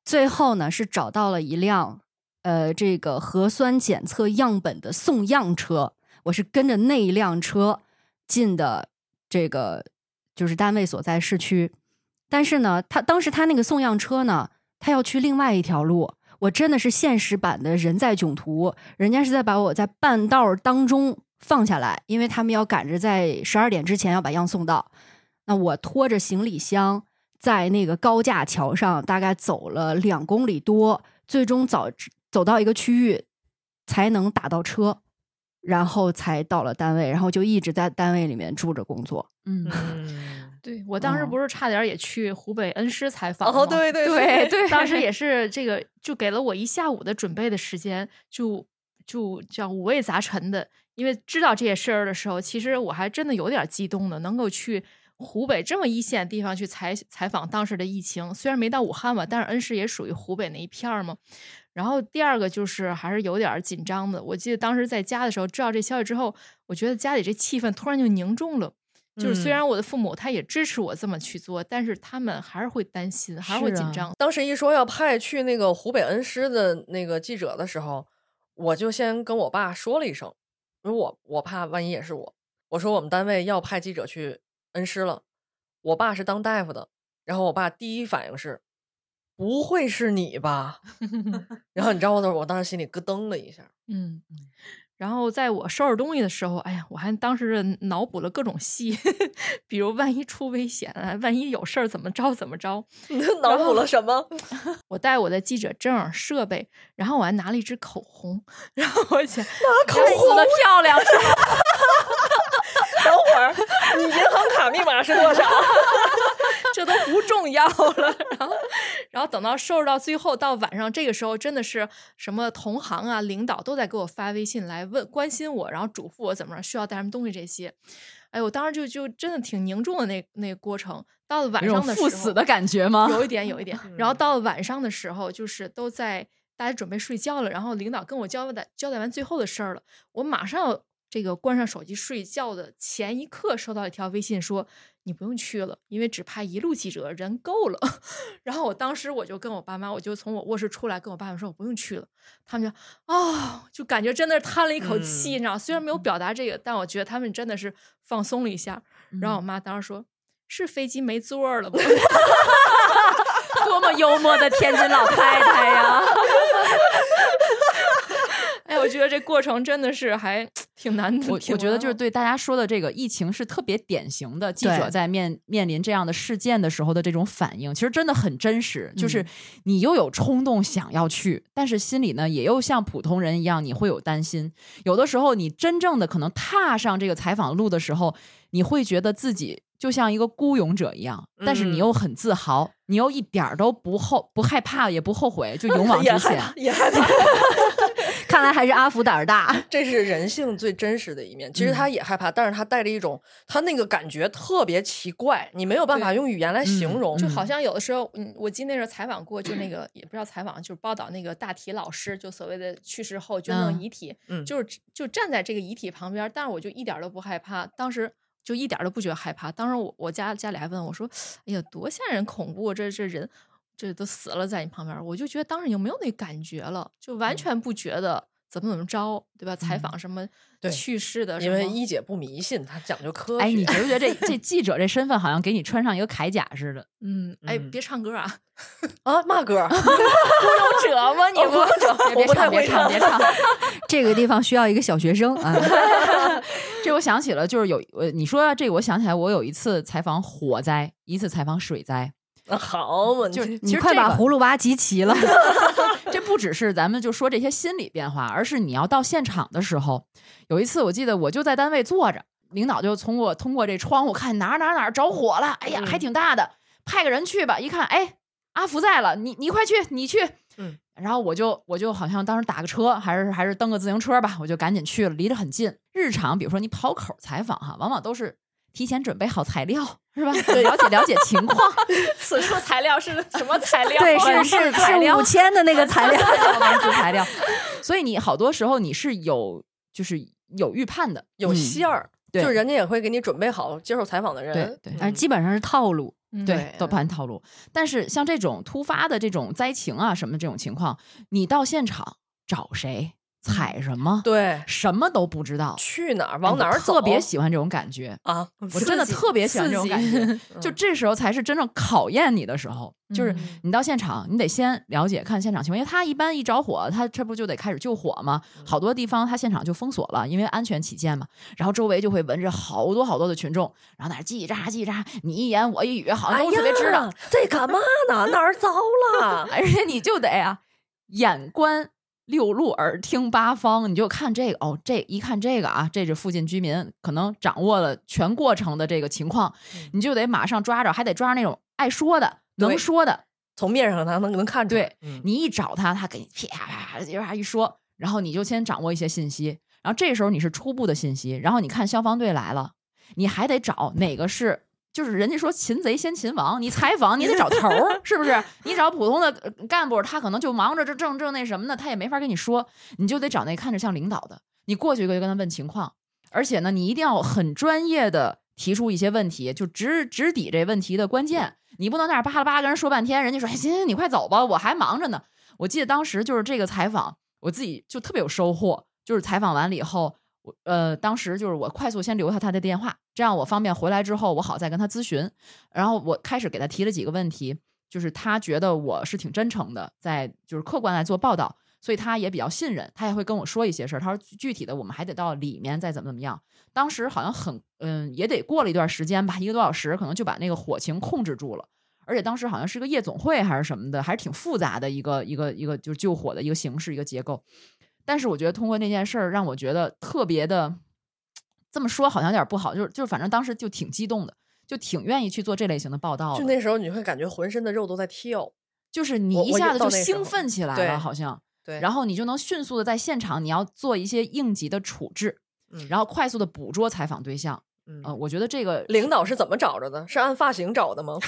最后呢是找到了一辆呃这个核酸检测样本的送样车，我是跟着那一辆车进的这个就是单位所在市区，但是呢，他当时他那个送样车呢，他要去另外一条路。我真的是现实版的人在囧途，人家是在把我在半道当中放下来，因为他们要赶着在十二点之前要把样送到。那我拖着行李箱在那个高架桥上，大概走了两公里多，最终走走到一个区域才能打到车，然后才到了单位，然后就一直在单位里面住着工作。嗯，嗯，对我当时哦不是差点也去湖北恩施采访哦，吗对对对 对，当时也是这个，就给了我一下午的准备的时间，就就叫五味杂陈的。因为知道这些事儿的时候，其实我还真的有点激动的，能够去湖北这么一线地方去采采访当时的疫情。虽然没到武汉吧，但是恩施也属于湖北那一片儿嘛。然后第二个就是还是有点儿紧张的。我记得当时在家的时候，知道这消息之后，我觉得家里这气氛突然就凝重了。就是虽嗯然我的父母他也支持我这么去做，但是他们还是会担心，还是会紧张。当时一说要派去那个湖北恩施的那个记者的时候，我就先跟我爸说了一声，因为我我怕万一也是我，我说我们单位要派记者去恩施了。我爸是当大夫的，然后我爸第一反应是，不会是你吧？然后你知道我当时我当时心里咯噔了一下，嗯，然后在我收拾东西的时候，哎呀，我还当时脑补了各种戏，比如万一出危险啊，万一有事儿怎么着怎么着。你脑补了什么？我带我的记者证、设备，然后我还拿了一支口红，然后我想拿口红的漂亮是吗？等会儿，你银行卡密码是多少？这都不重要了。然后，然后等到收拾到最后，到晚上这个时候，真的是什么同行啊、领导都在给我发微信来问关心我，然后嘱咐我怎么着，需要带什么东西这些。哎，我当时就就真的挺凝重的那那个过程。到了晚上的时候，赴死的感觉吗？有一点，有一点。然后嗯到了晚上的时候，就是都在大家准备睡觉了，然后领导跟我交代交代完最后的事儿了，我马上要这个关上手机睡觉的前一刻，收到一条微信说你不用去了，因为只派一路记者，人够了。然后我当时我就跟我爸妈，我就从我卧室出来，跟我爸妈说我不用去了。他们就哦，就感觉真的是叹了一口气，嗯你知道，虽然没有表达这个，但我觉得他们真的是放松了一下。然后我妈当时说。是飞机没座儿了吗？多么幽默的天津老太太呀！哎，我觉得这过程真的是还挺难的。我我觉得就是对大家说的这个疫情是特别典型的，记者在面面临这样的事件的时候的这种反应，其实真的很真实。就是嗯你又有冲动想要去，但是心里呢也又像普通人一样，你会有担心。有的时候你真正的可能踏上这个采访路的时候，你会觉得自己就像一个孤勇者一样，但是你嗯又很自豪，你又一点儿都不后不害怕，也不后悔，就 勇往直前。也害怕，也害怕。看来还是阿福胆儿大。这是人性最真实的一面。其实嗯他也害怕，但是他带着一种他那个感觉特别奇怪，你没有办法用语言来形嗯容。就好像有的时候，嗯，我记得那时候采访过，就那个 也不知道采访，就是报道那个大体老师，就所谓的去世后捐赠嗯遗体，嗯就是就站在这个遗体旁边，但是我就一点都不害怕，当时就一点都不觉得害怕。当时我我家家里还问我说：“哎呀，多吓人恐怖啊！这这人这都死了在你旁边。”我就觉得当时已经没有那感觉了，就完嗯全不觉得怎么怎么着，对吧？采嗯访什么去世的什因，为一姐不迷信，她讲究科学。哎，你觉不觉得这 这记者这身份好像给你穿上一个铠甲似的？嗯，哎，嗯别唱歌 啊，啊，嘛歌？孤勇者吗？你？别唱，别唱，别唱。这个地方需要一个小学生啊。这我想起了，就是有呃，你说这个，我想起来，我有一次采访火灾，一次采访水灾，啊好嘛，就是你你快把葫芦娃集齐了。这不只是咱们就说这些心理变化，而是你要到现场的时候。有一次我记得我就在单位坐着，领导就从我通过这窗户看哪儿哪儿哪儿着火了，哎呀，还嗯挺大的，派个人去吧。一看，哎，阿福在了，你你快去，你去。嗯，然后我就我就好像当时打个车，还是还是蹬个自行车吧，我就赶紧去了，离得很近。日常比如说你跑口采访哈，往往都是提前准备好材料，是吧？了解了解情况，此处材料是什么材料？对，是是 是五千的那个材料。文字材料。所以你好多时候你是有就是有预判的，有嗯馅儿，对就是人家也会给你准备好接受采访的人。对对而基本上是套路。嗯对，都盘套路。但是像这种突发的这种灾情啊什么这种情况，你到现场找谁采什么，对，什么都不知道，去哪儿往哪儿走，哎特别喜欢这种感觉。啊！我真的特别喜欢这种感觉，就嗯这时候才是真正考验你的时候。就是嗯你到现场，你得先了解看现场情况，因为他一般一着火，他这不就得开始救火吗？嗯好多地方他现场就封锁了，因为安全起见嘛。然后周围就会闻着好多好多的群众，然后在那儿叽喳叽喳，你一言我一语，好像都特别知道。哎呀这干嘛呢？哪儿糟了？而且你就得啊，眼观六路，耳听八方，你就看这个哦，这一看这个啊，这是附近居民可能掌握了全过程的这个情况，嗯你就得马上抓着，还得抓着那种爱说的、能说的。从面上他能能看出来。对嗯你一找他，他给你啪啪啪啪啪一说，然后你就先掌握一些信息，然后这时候你是初步的信息，然后你看消防队来了，你还得找哪个是。就是人家说擒贼先擒王，你采访你得找头儿，是不是？你找普通的呃干部，他可能就忙着这正正那什么呢，他也没法跟你说，你就得找那看着像领导的，你过去就跟他问情况，而且呢，你一定要很专业的提出一些问题，就直直抵这问题的关键，你不能在那儿巴拉巴拉跟人说半天，人家说哎行行，你快走吧，我还忙着呢。我记得当时就是这个采访，我自己就特别有收获，就是采访完了以后，我呃当时就是我快速先留下他的电话，这样我方便回来之后我好再跟他咨询。然后我开始给他提了几个问题，就是他觉得我是挺真诚的，在就是客观来做报道，所以他也比较信任，他也会跟我说一些事儿。他说具体的我们还得到里面再怎么怎么样。当时好像很嗯，也得过了一段时间吧，一个多小时，可能就把那个火情控制住了。而且当时好像是个夜总会还是什么的，还是挺复杂的一个一个一个就是救火的一个形式一个结构。但是我觉得通过那件事儿，让我觉得特别的，这么说好像有点不好，就是就是反正当时就挺激动的，就挺愿意去做这类型的报道的。就那时候你会感觉浑身的肉都在跳。就是你一下子就兴奋起来了，好像，对，然后你就能迅速的在现场，你要做一些应急的处置，嗯然后快速的捕捉采访对象。嗯呃，我觉得这个领导是怎么找着的？是按发型找的吗？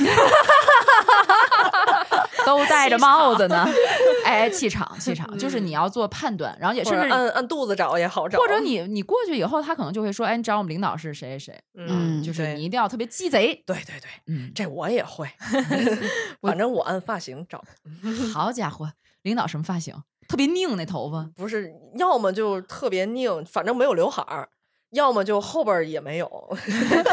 都戴着帽子呢，哎，气场气场，就是你要做判断，然后也或者甚至按按肚子找也好找。或者你你过去以后，他可能就会说，哎，你找我们领导是谁谁谁，嗯，就是你一定要特别鸡贼，对对对，嗯，这我也会，反正我按发型找，好家伙，领导什么发型？特别拧那头发，不是要么就特别拧，反正没有刘海儿，要么就后边也没有，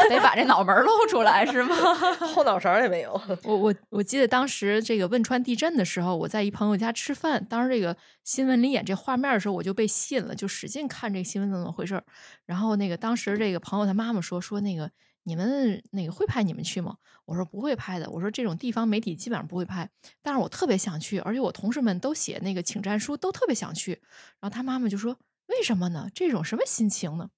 得把这脑门露出来是吗？后脑勺也没有。我我我记得当时这个汶川地震的时候，我在一朋友家吃饭，当时这个新闻里演这画面的时候，我就被吸引了，就使劲看这个新闻怎么回事儿。然后那个当时这个朋友他妈妈说说那个你们那个会派你们去吗？我说不会拍的，我说这种地方媒体基本上不会拍，但是我特别想去，而且我同事们都写那个请战书，都特别想去。然后他妈妈就说为什么呢？这种什么心情呢？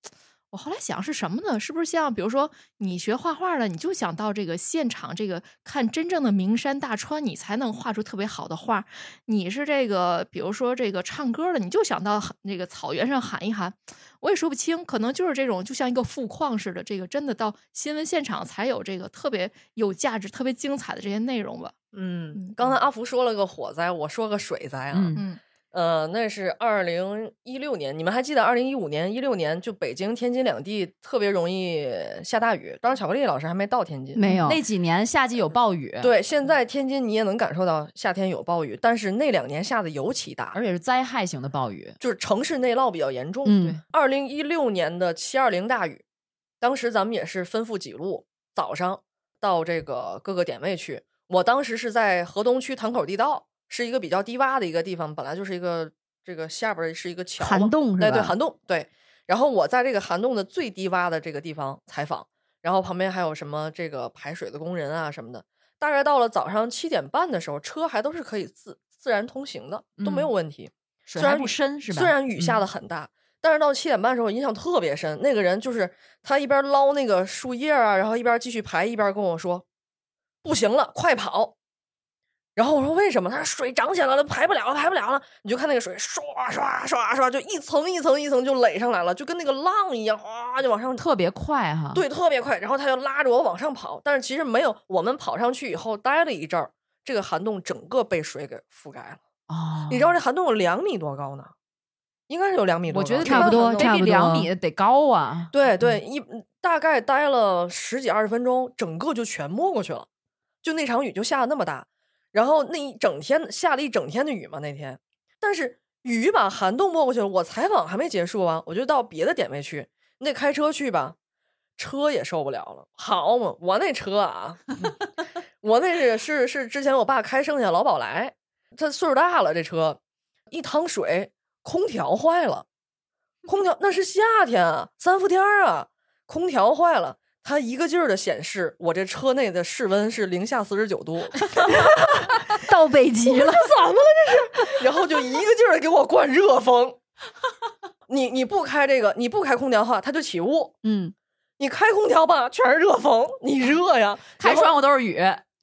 我后来想是什么呢？是不是像比如说你学画画的，你就想到这个现场，这个看真正的名山大川，你才能画出特别好的画。你是这个，比如说这个唱歌的，你就想到那个草原上喊一喊。我也说不清，可能就是这种，就像一个富矿似的，这个真的到新闻现场才有这个特别有价值、特别精彩的这些内容吧。嗯，刚才阿福说了个火灾，我说个水灾啊。嗯嗯呃，那是二零一六年，你们还记得二零一五年、一六年就北京、天津两地特别容易下大雨。当时巧克力老师还没到天津，没有那几年夏季有暴雨，，对，现在天津你也能感受到夏天有暴雨，但是那两年下的尤其大，而且是灾害型的暴雨，就是城市内涝比较严重。嗯，二零一六年的七二零大雨，当时咱们也是分赴几路，早上到这个各个点位去。我当时是在河东区塘口地道，是一个比较低洼的一个地方，本来就是一个这个下边是一个桥，涵洞是对对，涵洞对。然后我在这个涵洞的最低洼的这个地方采访，然后旁边还有什么这个排水的工人啊什么的。大概到了早上七点半的时候，车还都是可以自自然通行的，都没有嗯问题。虽然不深是吧？虽然雨下嗯的很大，但是到七点半的时候我印象特别深。那个人就是他一边捞那个树叶啊，然后一边继续排，一边跟我说：“不行了，快跑！”然后我说为什么？他说水涨起来了，排不了了，排不了了。你就看那个水唰唰唰唰，就一层一层一层就垒上来了，就跟那个浪一样，哗就往上特别快哈。对，特别快。然后他就拉着我往上跑，但是其实没有。我们跑上去以后待了一阵儿，这个涵洞整个被水给覆盖了。哦，你知道这涵洞有两米多高呢，应该是有两米多高。我觉得差不多得差不多比两米得高啊。对对，一大概待了十几二十分钟，整个就全没过去了。就那场雨就下的那么大，然后那一整天下了一整天的雨嘛那天，但是雨把涵洞没过去了。我采访还没结束啊，我就到别的点位去，那开车去吧，车也受不了了。好嘛，我那车啊，我那是是是之前我爸开剩下老宝来，他岁数大了，这车一趟水，空调坏了，空调那是夏天啊，三伏天啊，空调坏了，它一个劲儿的显示我这车内的室温是零下四十九度，到北极了，怎么了这是？然后就一个劲儿的给我灌热风。你你不开这个，你不开空调的话，它就起雾；嗯，你开空调吧，全是热风，你热呀。开窗户都是雨，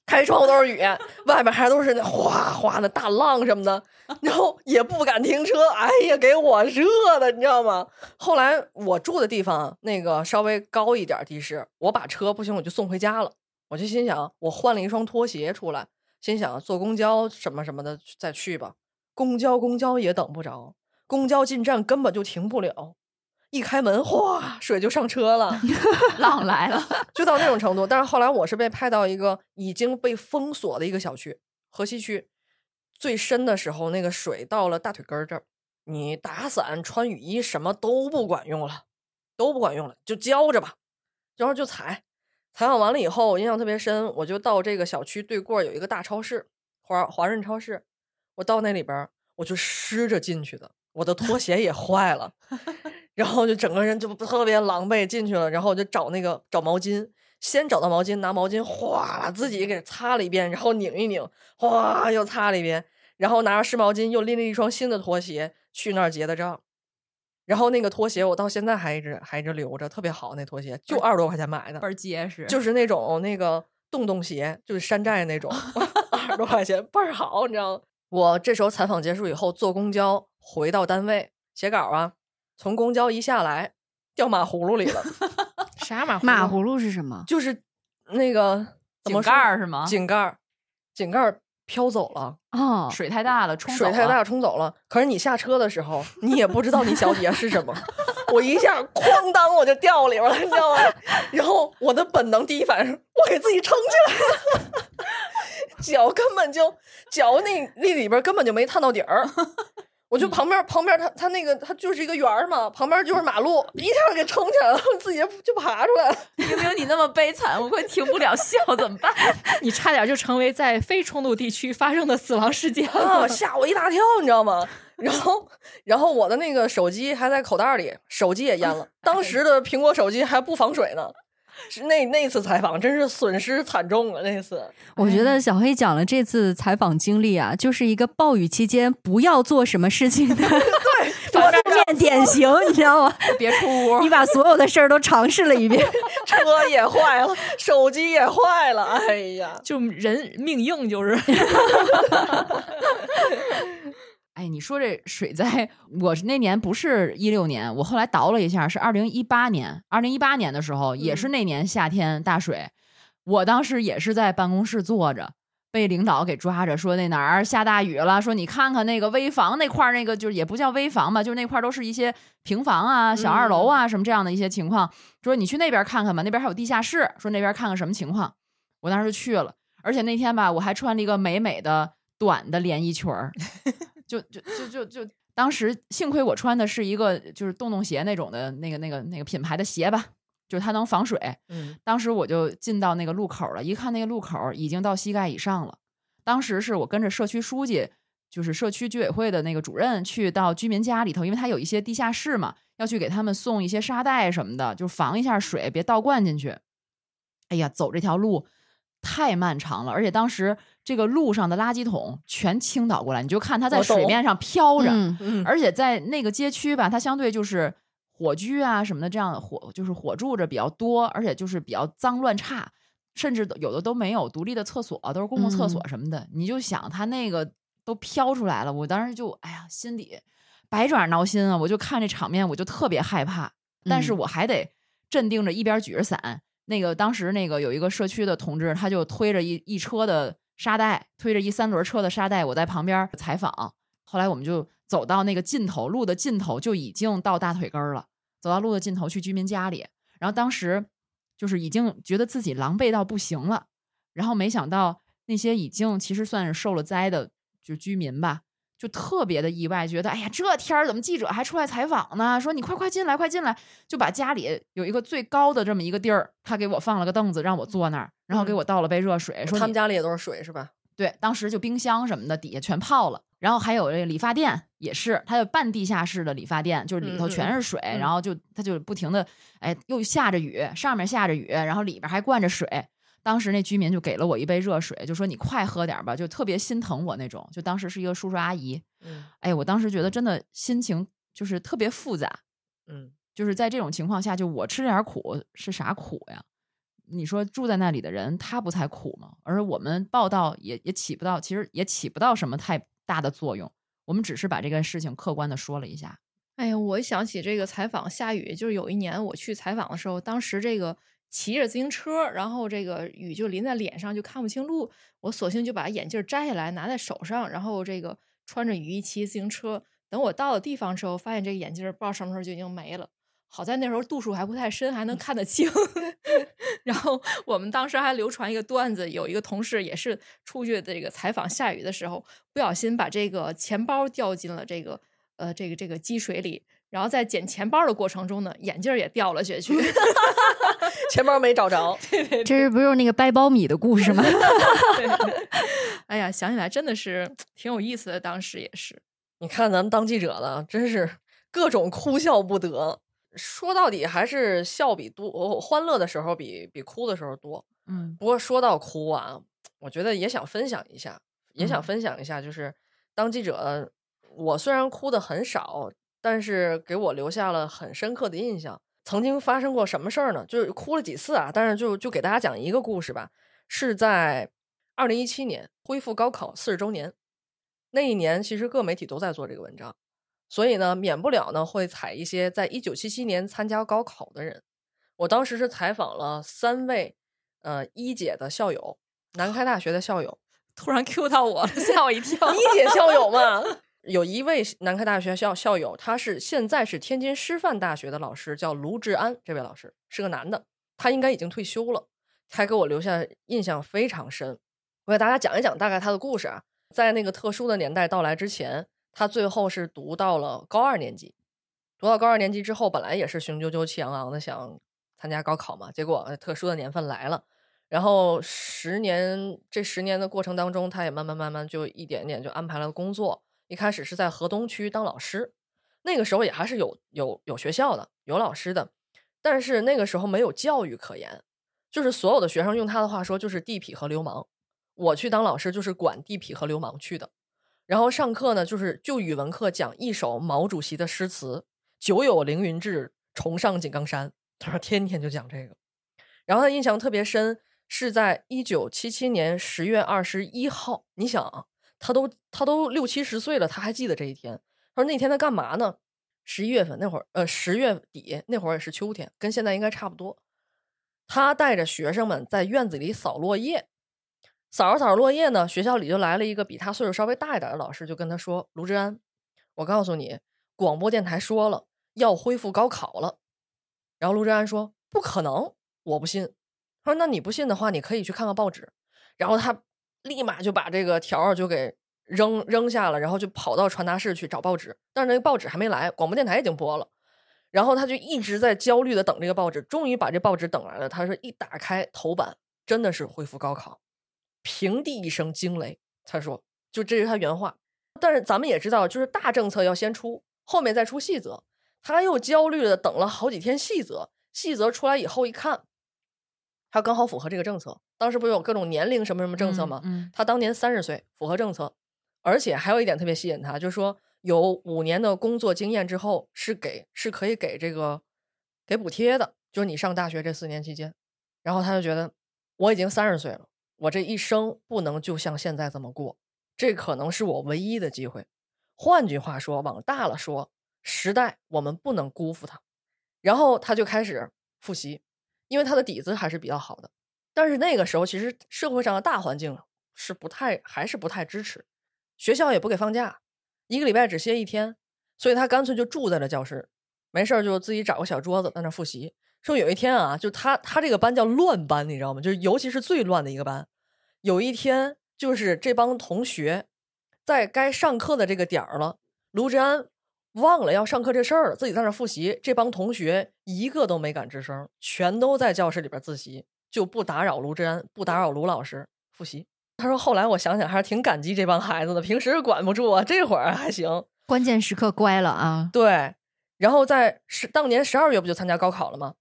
开窗户都是雨，外面还都是那哗哗的大浪什么的，然后也不敢停车，哎呀，给我热的，你知道吗？后来我住的地方那个稍微高一点地势，我把车不行我就送回家了，我就心想，我换了一双拖鞋出来，心想坐公交什么什么的再去吧，公交公交也等不着，公交进站根本就停不了。一开门，哗，水就上车了。浪来了。就到那种程度。但是后来我是被派到一个已经被封锁的一个小区，河西区最深的时候，那个水到了大腿根儿这儿，你打伞、穿雨衣什么都不管用了，都不管用了，就浇着吧，然后就踩。采访完了以后，我印象特别深，我就到这个小区对过有一个大超市，华华润超市，我到那里边儿，我就湿着进去的，我的拖鞋也坏了。然后就整个人就特别狼狈进去了，然后我就找那个找毛巾，先找到毛巾，拿毛巾哗自己给擦了一遍，然后拧一拧，哗又擦了一遍，然后拿着湿毛巾又拎了一双新的拖鞋去那儿结的账。然后那个拖鞋我到现在还一直还一直留着，特别好，那拖鞋就二十多块钱买的，倍儿结实，就是那种那个洞洞鞋，就是山寨那种，二十多块钱倍儿好，你知道吗？我这时候采访结束以后，坐公交回到单位写稿啊，从公交一下来，掉马葫芦里了，啥马马葫芦是什么？就是那个怎么井盖儿是吗？井盖儿，井盖儿飘走了，哦，水太大了，冲走了水太大冲走了。可是你下车的时候，你也不知道你脚底下是什么，我一下哐当我就掉里边了，你知道吗？然后我的本能第一反应是，我给自己撑起来了，脚根本就脚那那里边根本就没探到底儿。我就旁边旁边他他那个他就是一个圆儿嘛，旁边就是马路，一下给撑起来了，自己就爬出来了。明明你那么悲惨，我快停不了笑，怎么办？你差点就成为在非冲突地区发生的死亡事件啊，了。吓我一大跳，你知道吗？然后，然后我的那个手机还在口袋里，手机也淹了。当时的苹果手机还不防水呢。是那那次采访真是损失惨重啊。那次我觉得小黑讲了这次采访经历啊，就是一个暴雨期间不要做什么事情的 对负面典型，你知道吗？别出屋你，把所有的事儿都尝试了一遍。车也坏了，手机也坏了，哎呀，就人命硬就是。哎，你说这水灾，我是那年不是一六年，我后来倒了一下，是二零一八年。二零一八年的时候，也是那年夏天大水，我当时也是在办公室坐着，被领导给抓着，说那哪儿下大雨了，说你看看那个危房那块儿，那个就是也不叫危房吧，就是那块儿都是一些平房啊、小二楼啊什么这样的一些情况，说你去那边看看吧，那边还有地下室，说那边看看什么情况。我当时去了，而且那天吧，我还穿了一个美美的短的连衣裙儿。就就就就就，当时幸亏我穿的是一个就是洞洞鞋那种的那个那个那个品牌的鞋吧，就是它能防水。嗯，当时我就进到那个路口了，一看那个路口已经到膝盖以上了。当时是我跟着社区书记，就是社区居委会的那个主任去到居民家里头，因为他有一些地下室嘛，要去给他们送一些沙袋什么的，就防一下水别倒灌进去。哎呀，走这条路太漫长了，而且当时这个路上的垃圾桶全倾倒过来，你就看它在水面上飘着，嗯嗯而且在那个街区吧，它相对就是火居啊什么的，这样火就是火柱着比较多，而且就是比较脏乱差。甚至有的都没有独立的厕所，都是公共厕所嗯什么的。你就想它那个都飘出来了，我当时就哎呀，心里百爪挠心啊！我就看这场面，我就特别害怕，但是嗯我还得镇定着，一边举着伞。那个当时那个有一个社区的同志，他就推着一一车的沙袋，推着一三轮车的沙袋，我在旁边采访。后来我们就走到那个尽头，路的尽头就已经到大腿根儿了。走到路的尽头去居民家里，然后当时就是已经觉得自己狼狈到不行了，然后没想到那些已经其实算是受了灾的就居民吧，就特别的意外，觉得哎呀这天儿怎么记者还出来采访呢？说你快快进来，快进来，就把家里有一个最高的这么一个地儿，他给我放了个凳子让我坐那儿，然后给嗯我倒了杯热水，说他们家里也都是水是吧？对，当时就冰箱什么的底下全泡了，然后还有这个理发店也是，它有半地下室的理发店，就是里头全是水，嗯然后就它就不停的，哎，又下着雨，上面下着雨，然后里边还灌着水。当时那居民就给了我一杯热水，就说你快喝点儿吧，就特别心疼我那种。就当时是一个叔叔阿姨，嗯哎，我当时觉得真的心情就是特别复杂，嗯，就是在这种情况下，就我吃点儿苦是啥苦呀？你说住在那里的人，他不才苦吗？而我们报道也也起不到，其实也起不到什么太大的作用。我们只是把这个事情客观的说了一下。哎呀，我一想起这个采访下雨，就是有一年我去采访的时候，当时这个骑着自行车，然后这个雨就淋在脸上，就看不清路。我索性就把眼镜摘下来拿在手上，然后这个穿着雨衣骑自行车。等我到了地方之后，发现这个眼镜不知道什么时候就已经没了。好在那时候度数还不太深，还能看得清。然后我们当时还流传一个段子，有一个同事也是出去这个采访下雨的时候，不小心把这个钱包掉进了这个呃这个这个积水里，然后在捡钱包的过程中呢，眼镜儿也掉了下去。钱包没找着，这是不是那个掰苞米的故事吗？哎呀，想起来真的是挺有意思的，当时也是。你看咱们当记者的，真是各种哭笑不得。说到底还是笑比多，欢乐的时候比比哭的时候多。嗯不过说到哭啊，我觉得也想分享一下，也想嗯分享一下，就是当记者，我虽然哭的很少，但是给我留下了很深刻的印象。曾经发生过什么事儿呢？就是哭了几次啊，但是就就给大家讲一个故事吧，是在二零一七年恢复高考四十周年那一年，其实各媒体都在做这个文章，所以呢，免不了呢会采一些在一九七七年参加高考的人。我当时是采访了三位呃一姐的校友，南开大学的校友，突然 Q 到我了，吓我一跳。一姐校友嘛，有一位南开大学校校友，他是现在是天津师范大学的老师，叫卢志安，这位老师是个男的，他应该已经退休了，他给我留下印象非常深。我给大家讲一讲大概他的故事啊，在那个特殊的年代到来之前，他最后是读到了高二年级，读到高二年级之后，本来也是雄赳赳气昂昂的想参加高考嘛，结果特殊的年份来了。然后十年这十年的过程当中，他也慢慢慢慢就一点点就安排了工作。一开始是在河东区当老师，那个时候也还是有有有学校的，有老师的，但是那个时候没有教育可言，就是所有的学生用他的话说就是地痞和流氓。我去当老师就是管地痞和流氓去的，然后上课呢就是就语文课讲一首毛主席的诗词：“久有凌云志，重上井冈山。”他说天天就讲这个，然后他印象特别深，是在一九七七年十月二十一号。你想啊，他都他都六七十岁了，他还记得这一天。他说那天他干嘛呢？十一月份那会儿，呃，十月底那会儿也是秋天，跟现在应该差不多。他带着学生们在院子里扫落叶，扫着扫着落叶呢，学校里就来了一个比他岁数稍微大一点的老师，就跟他说：“卢志安，我告诉你，广播电台说了要恢复高考了。”然后卢志安说：“不可能，我不信。”他说：“那你不信的话，你可以去看看报纸。”然后他立马就把这个条就给扔扔下了，然后就跑到传达室去找报纸。但是那个报纸还没来，广播电台已经播了。然后他就一直在焦虑的等这个报纸，终于把这报纸等来了。他说：“一打开头版，真的是恢复高考。”平地一声惊雷，他说：“就这是他原话。”但是咱们也知道，就是大政策要先出，后面再出细则。他又焦虑的等了好几天细则，细则出来以后一看，他刚好符合这个政策。当时不是有各种年龄什么什么政策吗？嗯他当年三十岁，符合政策，而且还有一点特别吸引他，就是说有五年的工作经验之后是给是可以给这个给补贴的，就是你上大学这四年期间。然后他就觉得我已经三十岁了，我这一生不能就像现在这么过，这可能是我唯一的机会。换句话说，往大了说，时代我们不能辜负它。然后他就开始复习，因为他的底子还是比较好的。但是那个时候，其实社会上的大环境是不太，还是不太支持，学校也不给放假，一个礼拜只歇一天，所以他干脆就住在了教室，没事儿就自己找个小桌子在那复习。说有一天啊，就他他这个班叫乱班，你知道吗？就是尤其是最乱的一个班。有一天，就是这帮同学在该上课的这个点儿了，卢志安忘了要上课这事儿，自己在那复习。这帮同学一个都没敢吱声，全都在教室里边自习，就不打扰卢志安，不打扰卢老师复习。他说：“后来我想想，还是挺感激这帮孩子的，平时管不住啊，这会儿还行。关键时刻乖了啊！对，然后在十当年十二月不就参加高考了吗？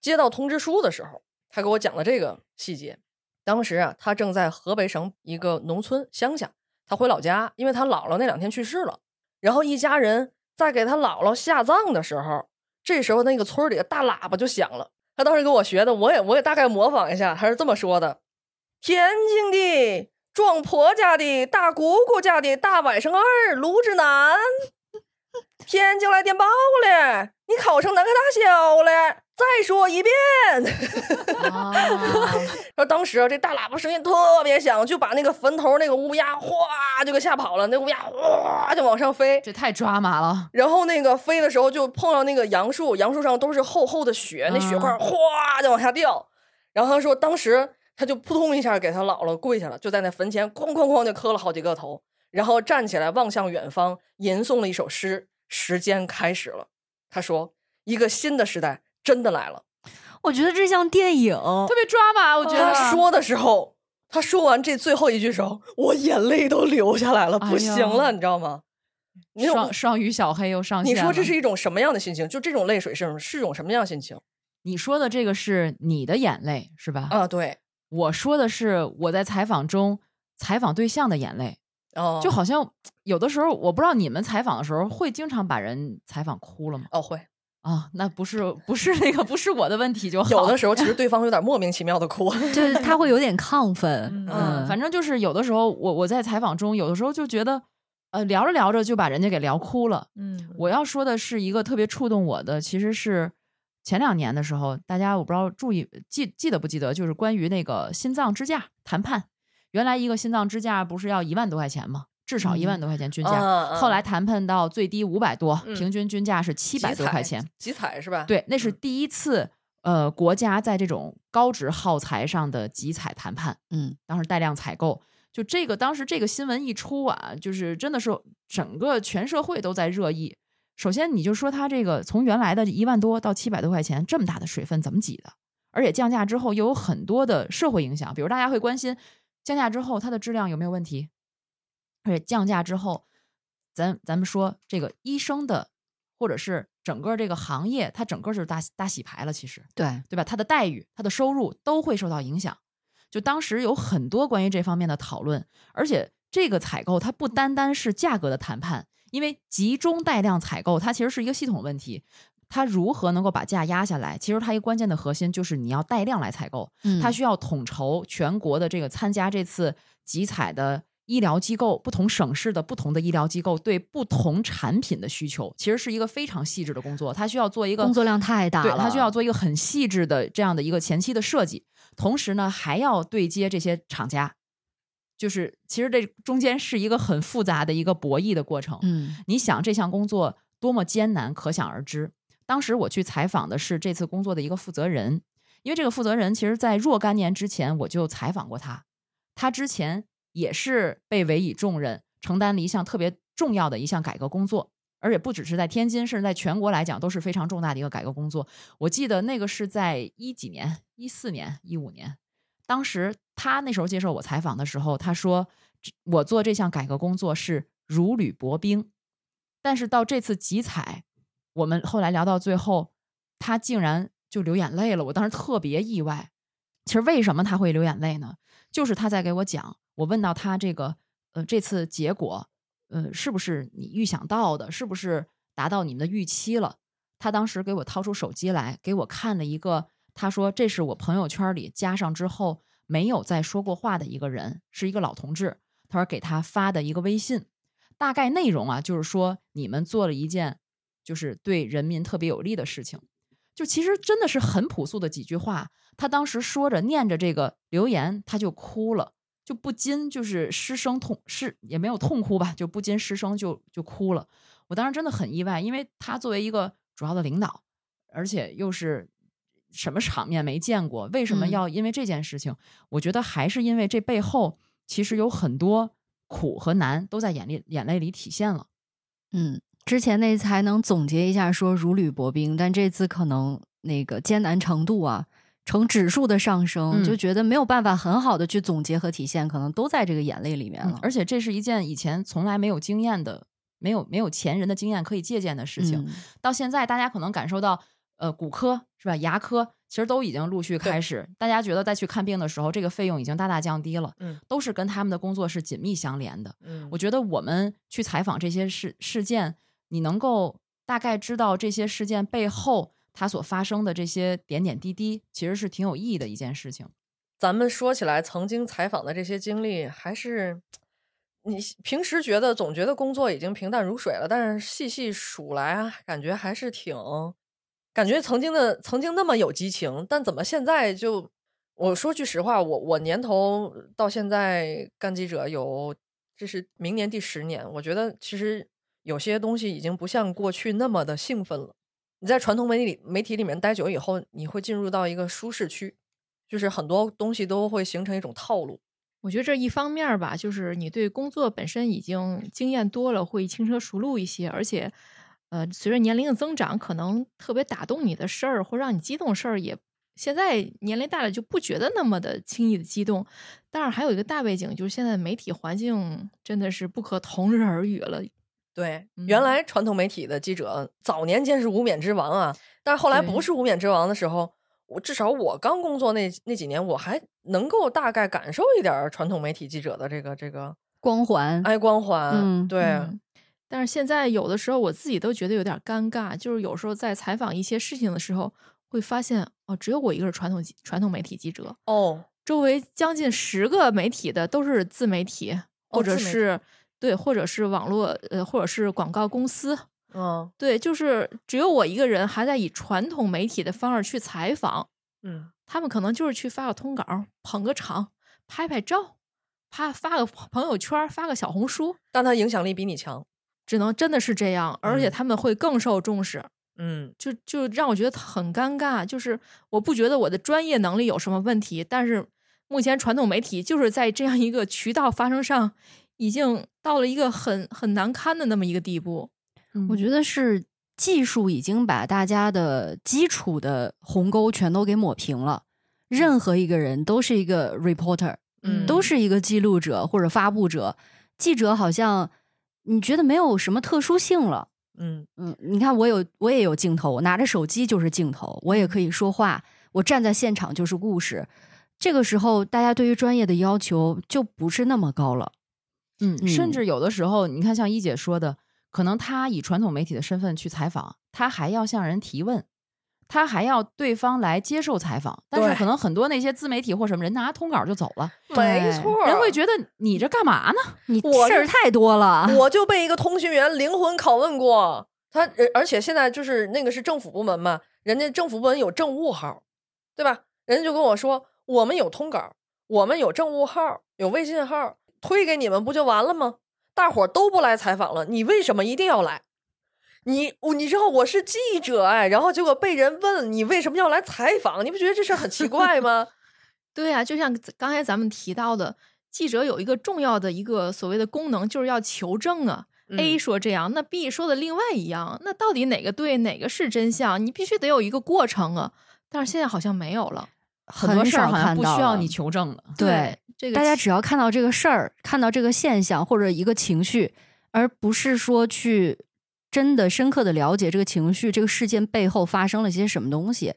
接到通知书的时候，他给我讲了这个细节。当时啊，他正在河北省一个农村乡下，他回老家，因为他姥姥那两天去世了。然后一家人在给他姥姥下葬的时候，这时候那个村里的大喇叭就响了。他当时跟我学的，我也我也大概模仿一下，他是这么说的：天津的壮婆家的大姑姑家的大外甥儿卢志南，天津来电报了，你考上南开大学了。再说一遍。啊，然后当时啊，这大喇叭声音特别响，就把那个坟头那个乌鸦哗就给吓跑了，那乌鸦哗就往上飞。这太抓马了。然后那个飞的时候就碰到那个杨树，杨树上都是厚厚的雪，那雪块啊哗就往下掉。然后他说，当时他就扑通一下给他姥姥跪下了，就在那坟前哐哐哐就磕了好几个头，然后站起来望向远方，吟诵了一首诗。时间开始了，他说，一个新的时代真的来了。我觉得这像电影，特别抓马，我觉得。他说的时候，他说完这最后一句时候，我眼泪都流下来了，不行了，你知道吗？双双鱼小黑又上线你说这是一种什么样的心情？就这种泪水是是一种什么样的心情你说的这个是你的眼泪是吧？啊？对，我说的是我在采访中采访对象的眼泪，哦，就好像有的时候我不知道你们采访的时候会经常把人采访哭了吗？哦会，啊，那不是不是那个不是我的问题就好。有的时候 其实对方有点莫名其妙的哭，就是他会有点亢奋。嗯，反正就是有的时候我我在采访中有的时候就觉得，呃，聊着聊着就把人家给聊哭了。嗯，我要说的是一个特别触动我的，其实是前两年的时候，大家我不知道注意记记得不记得，就是关于那个心脏支架谈判。原来一个心脏支架不是要一万多块钱吗？至少一万多块钱均价。啊后来谈判到最低五百多，嗯平均均价是七百多块钱。，集采是吧？，对，那是嗯第一次，呃，国家在这种高值耗材上的集采谈判。嗯，当时带量采购，就这个当时这个新闻一出啊，就是真的是整个全社会都在热议。首先，你就说它这个从原来的一万多到七百多块钱，这么大的水分怎么挤的？而且降价之后又有很多的社会影响，比如大家会关心降价之后它的质量有没有问题，而且降价之后，咱咱们说这个医生的或者是整个这个行业，它整个就是大大洗牌了，其实。对，对吧？他的待遇、他的收入都会受到影响。就当时有很多关于这方面的讨论，而且这个采购它不单单是价格的谈判，因为集中带量采购它其实是一个系统问题。它如何能够把价压下来？其实它一个关键的核心就是你要带量来采购，嗯它需要统筹全国的这个参加这次集采的医疗机构，不同省市的不同的医疗机构对不同产品的需求，其实是一个非常细致的工作。它需要做一个工作量太大对，了，它需要做一个很细致的这样的一个前期的设计，同时呢还要对接这些厂家，就是其实这中间是一个很复杂的一个博弈的过程。嗯你想这项工作多么艰难，可想而知。当时我去采访的是这次工作的一个负责人，因为这个负责人其实在若干年之前我就采访过他，他之前也是被委以重任，承担了一项特别重要的一项改革工作，而且不只是在天津，甚至在全国来讲都是非常重大的一个改革工作。我记得那个是在一几年，一四年、一五年，当时他那时候接受我采访的时候，他说我做这项改革工作是如履薄冰，但是到这次集采，我们后来聊到最后，他竟然就流眼泪了，我当时特别意外。其实为什么他会流眼泪呢？就是他在给我讲，我问到他这个呃这次结果，呃是不是你预想到的，是不是达到你们的预期了？他当时给我掏出手机来，给我看了一个他说这是我朋友圈里加上之后没有再说过话的一个人，是一个老同志。他说给他发的一个微信，大概内容啊，就是说你们做了一件就是对人民特别有利的事情。就其实真的是很朴素的几句话。他当时说着念着这个留言，他就哭了，就不禁就是失声痛失也没有痛哭吧，就不禁失声就就哭了。我当时真的很意外，因为他作为一个主要的领导，而且又是什么场面没见过，为什么嗯要因为这件事情？我觉得还是因为这背后其实有很多苦和难都在眼里眼泪里体现了。嗯，之前那次还能总结一下说如履薄冰，但这次可能那个艰难程度啊，呈指数的上升，嗯就觉得没有办法很好的去总结和体现，可能都在这个眼泪里面了。嗯而且这是一件以前从来没有经验的、没有没有前人的经验可以借鉴的事情。嗯到现在，大家可能感受到，呃，骨科是吧？牙科其实都已经陆续开始，大家觉得再去看病的时候，这个费用已经大大降低了。嗯，都是跟他们的工作是紧密相连的。嗯我觉得我们去采访这些事事件，你能够大概知道这些事件背后它所发生的这些点点滴滴，其实是挺有意义的一件事情。咱们说起来，曾经采访的这些经历，还是你平时觉得总觉得工作已经平淡如水了，但是细细数来啊，感觉还是挺，感觉曾经的曾经那么有激情，但怎么现在就？我说句实话，我我年头到现在干记者有，这是明年第十年，我觉得其实有些东西已经不像过去那么的兴奋了。你在传统媒体里媒体里面待久以后，你会进入到一个舒适区，就是很多东西都会形成一种套路。我觉得这一方面吧，就是你对工作本身已经经验多了，会轻车熟路一些，而且，呃，随着年龄的增长，可能特别打动你的事儿或让你激动事儿，也现在年龄大了就不觉得那么的轻易的激动。但是，还有一个大背景，就是现在媒体环境真的是不可同日而语了。对，原嗯。来传统媒体的记者早年间是无冕之王啊，但是后来不是无冕之王的时候，我至少我刚工作那那几年，我还能够大概感受一点传统媒体记者的这个这个光环，爱光环。嗯对，嗯但是现在有的时候我自己都觉得有点尴尬，就是有时候在采访一些事情的时候，会发现哦，只有我一个是传统传统媒体记者，哦，周围将近十个媒体的都是自媒体，或者是、对，或者是网络呃，或者是广告公司。嗯对，就是只有我一个人还在以传统媒体的方式去采访，嗯，他们可能就是去发个通稿，捧个场，拍拍照，发发个朋友圈，发个小红书，但他影响力比你强。只能真的是这样，而且嗯他们会更受重视。嗯就就让我觉得很尴尬，就是我不觉得我的专业能力有什么问题，但是目前传统媒体就是在这样一个渠道发生上，已经到了一个很很难堪的那么一个地步。我觉得是技术已经把大家的基础的鸿沟全都给抹平了。任何一个人都是一个 reporter，嗯，都是一个记录者或者发布者。记者好像你觉得没有什么特殊性了。嗯嗯，你看我有我也有镜头，我拿着手机就是镜头，我也可以说话，我站在现场就是故事。这个时候，大家对于专业的要求就不是那么高了。嗯，嗯甚至有的时候，你看像一姐说的，可能她以传统媒体的身份去采访，她还要向人提问，她还要对方来接受采访。但是可能很多那些自媒体或什么人拿通稿就走了，没错，人会觉得你这干嘛呢？你我事儿太多了。我就被一个通讯员灵魂拷问过，他而而且现在就是那个是政府部门嘛，人家政府部门有政务号，对吧？人家就跟我说，我们有通稿，我们有政务号，有微信号，推给你们不就完了吗？大伙儿都不来采访了，你为什么一定要来？你我你知道我是记者哎，然后结果被人问你为什么要来采访，你不觉得这事很奇怪吗？对呀、就像刚才咱们提到的，记者有一个重要的一个所谓的功能，就是要求证啊。A 嗯说这样，那 B 说的另外一样，那到底哪个对，哪个是真相？你必须得有一个过程啊。但是现在好像没有了。很多事儿好像不需要你求证了。对，这个大家只要看到这个事儿，看到这个现象或者一个情绪，而不是说去真的深刻的了解这个情绪、这个事件背后发生了些什么东西。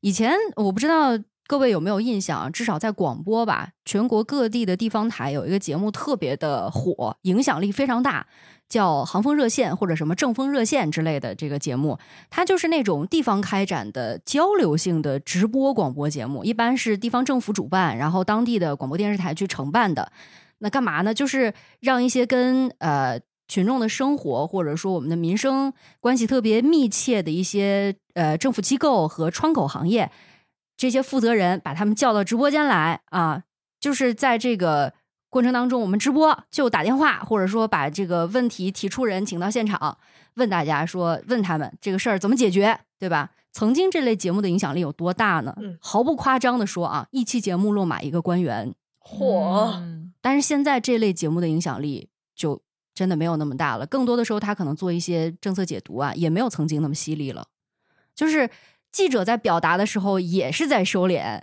以前我不知道各位有没有印象？至少在广播吧，全国各地的地方台有一个节目特别的火，影响力非常大，叫“航风热线”或者什么“正风热线”之类的这个节目。它就是那种地方开展的交流性的直播广播节目，一般是地方政府主办，然后当地的广播电视台去承办的。那干嘛呢？就是让一些跟呃群众的生活或者说我们的民生关系特别密切的一些呃政府机构和窗口行业。这些负责人把他们叫到直播间来啊，就是在这个过程当中，我们直播就打电话，或者说把这个问题提出人请到现场，问大家说，问他们这个事儿怎么解决，对吧？曾经这类节目的影响力有多大呢？嗯毫不夸张的说啊，一期节目落马一个官员，嚯，嗯但是现在这类节目的影响力就真的没有那么大了，更多的时候他可能做一些政策解读啊，也没有曾经那么犀利了。就是记者在表达的时候也是在收敛，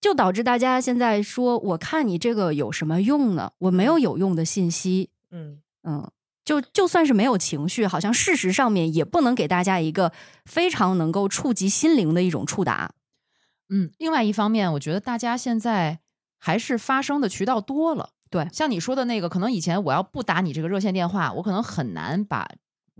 就导致大家现在说，我看你这个有什么用呢？我没有有用的信息，嗯，嗯。就就算是没有情绪，好像事实上面也不能给大家一个非常能够触及心灵的一种触达。嗯，另外一方面，我觉得大家现在还是发声的渠道多了。对像你说的那个，可能以前我要不打你这个热线电话，我可能很难把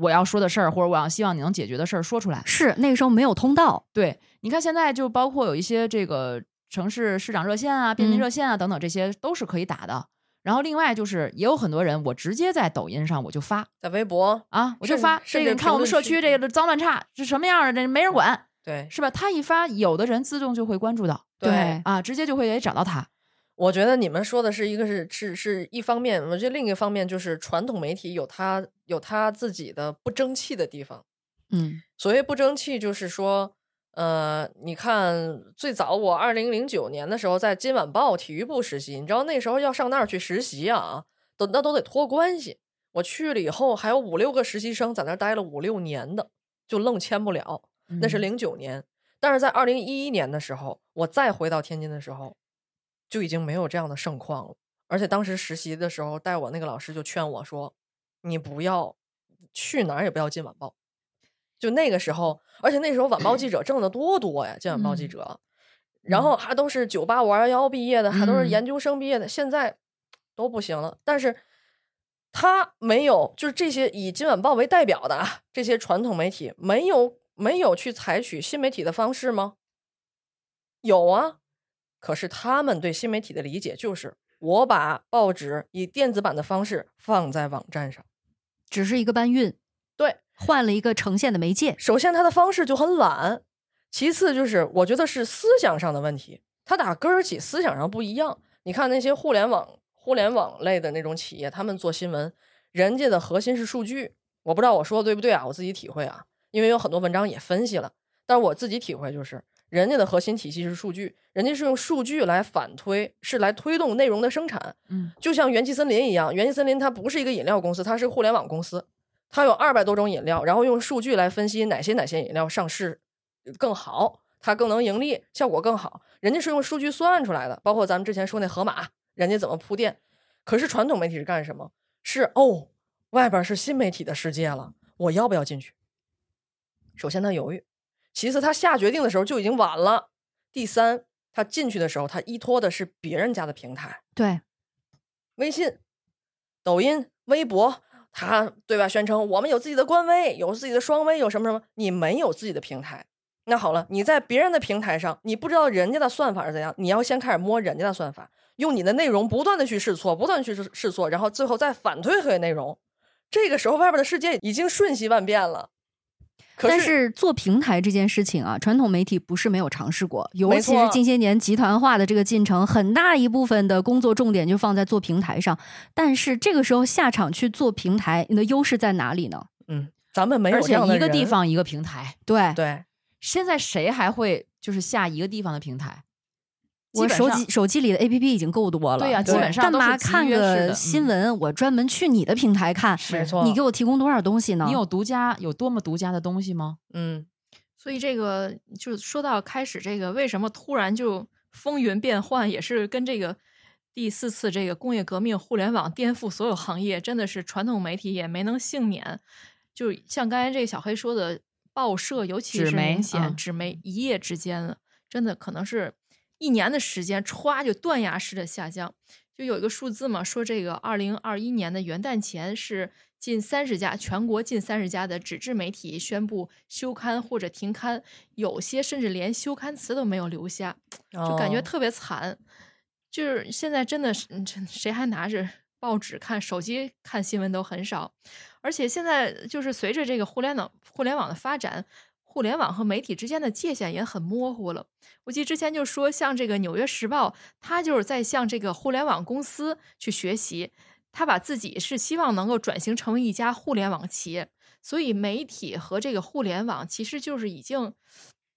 我要说的事儿或者我要希望你能解决的事儿说出来。是那个时候没有通道，对，你看现在就包括有一些这个城市市长热线啊、便民嗯。热线啊等等，这些都是可以打的。然后另外就是也有很多人，我直接在抖音上我就发。在微博，啊，我就发这个，你看我们社区这个脏乱差是什么样的，这没人管，对。是吧？他一发，有的人自动就会关注到。对。啊，直接就会找到他。我觉得你们说的是一个是是是一方面，我觉得另一个方面就是传统媒体有它有它自己的不争气的地方。嗯所谓不争气，就是说，呃，你看最早我二零零九年的时候在今晚报体育部实习，你知道那时候要上那儿去实习啊，都那都得托关系。我去了以后，还有五六个实习生在那儿待了五六年的，就愣签不了。那是嗯零九年，但是在二零一一年的时候，我再回到天津的时候，就已经没有这样的盛况了。而且当时实习的时候，带我那个老师就劝我说：“你不要去哪儿也不要进晚报。”就那个时候，而且那时候晚报记者挣的多多呀，进晚报记嗯者，然后还都是九八五二幺幺毕业的，还都是嗯研究生毕业的，现在都不行了。但是他没有，就是这些以今晚报为代表的啊，这些传统媒体没有没有去采取新媒体的方式吗？有啊，可是他们对新媒体的理解就是，我把报纸以电子版的方式放在网站上。只是一个搬运，对，换了一个呈现的媒介。首先他的方式就很懒，其次就是我觉得是思想上的问题，他打根儿起思想上不一样。你看那些互联网、互联网类的那种企业，他们做新闻，人家的核心是数据。我不知道我说的对不对啊？我自己体会啊，因为有很多文章也分析了，但是我自己体会就是，人家的核心体系是数据，人家是用数据来反推，是来推动内容的生产。嗯，就像元气森林一样，元气森林它不是一个饮料公司，它是互联网公司，它有二百多种饮料，然后用数据来分析哪些哪些饮料上市更好，它更能盈利，效果更好。人家是用数据算出来的，包括咱们之前说那盒马，人家怎么铺垫。可是传统媒体是干什么？是哦，外边是新媒体的世界了，我要不要进去？首先他犹豫，其次他下决定的时候就已经晚了。第三，他进去的时候，他依托的是别人家的平台。对，微信、抖音、微博，他对外宣称我们有自己的官微，有自己的双微，有什么什么，你没有自己的平台。那好了，你在别人的平台上，你不知道人家的算法是怎样，你要先开始摸人家的算法，用你的内容不断的去试错，不断去试试错，然后最后再反推回内容。这个时候，外边的世界已经瞬息万变了。可但是做平台这件事情啊，传统媒体不是没有尝试过，尤其是近些年集团化的这个进程，很大一部分的工作重点就放在做平台上。但是这个时候下场去做平台，你的优势在哪里呢？嗯，咱们没有而且这样的一个地方一个平台，对，对，现在谁还会就是下一个地方的平台？我手机手机里的 A P P 已经够多了，对呀基本上干嘛都是看个新闻？我专门去你的平台看，没错。你给我提供多少东西呢？你有独家有多么独家的东西吗？嗯，所以这个就是说到开始这个为什么突然就风云变幻，也是跟这个第四次这个工业革命、互联网颠覆所有行业，真的是传统媒体也没能幸免。就像刚才这个小黑说的，报社尤其是纸媒明显，嗯纸媒一夜之间，真的可能是一年的时间歘就断崖式的下降。就有一个数字嘛，说这个二零二一年的元旦前是近三十家全国近三十家的纸质媒体宣布休刊或者停刊，有些甚至连休刊词都没有留下，就感觉哦特别惨。就是现在真的是，谁还拿着报纸看、手机看新闻都很少，而且现在就是随着这个互联网互联网的发展，互联网和媒体之间的界限也很模糊了。我记得之前就说，像这个《纽约时报》，它就是在向这个互联网公司去学习，它把自己是希望能够转型成为一家互联网企业，所以媒体和这个互联网其实就是已经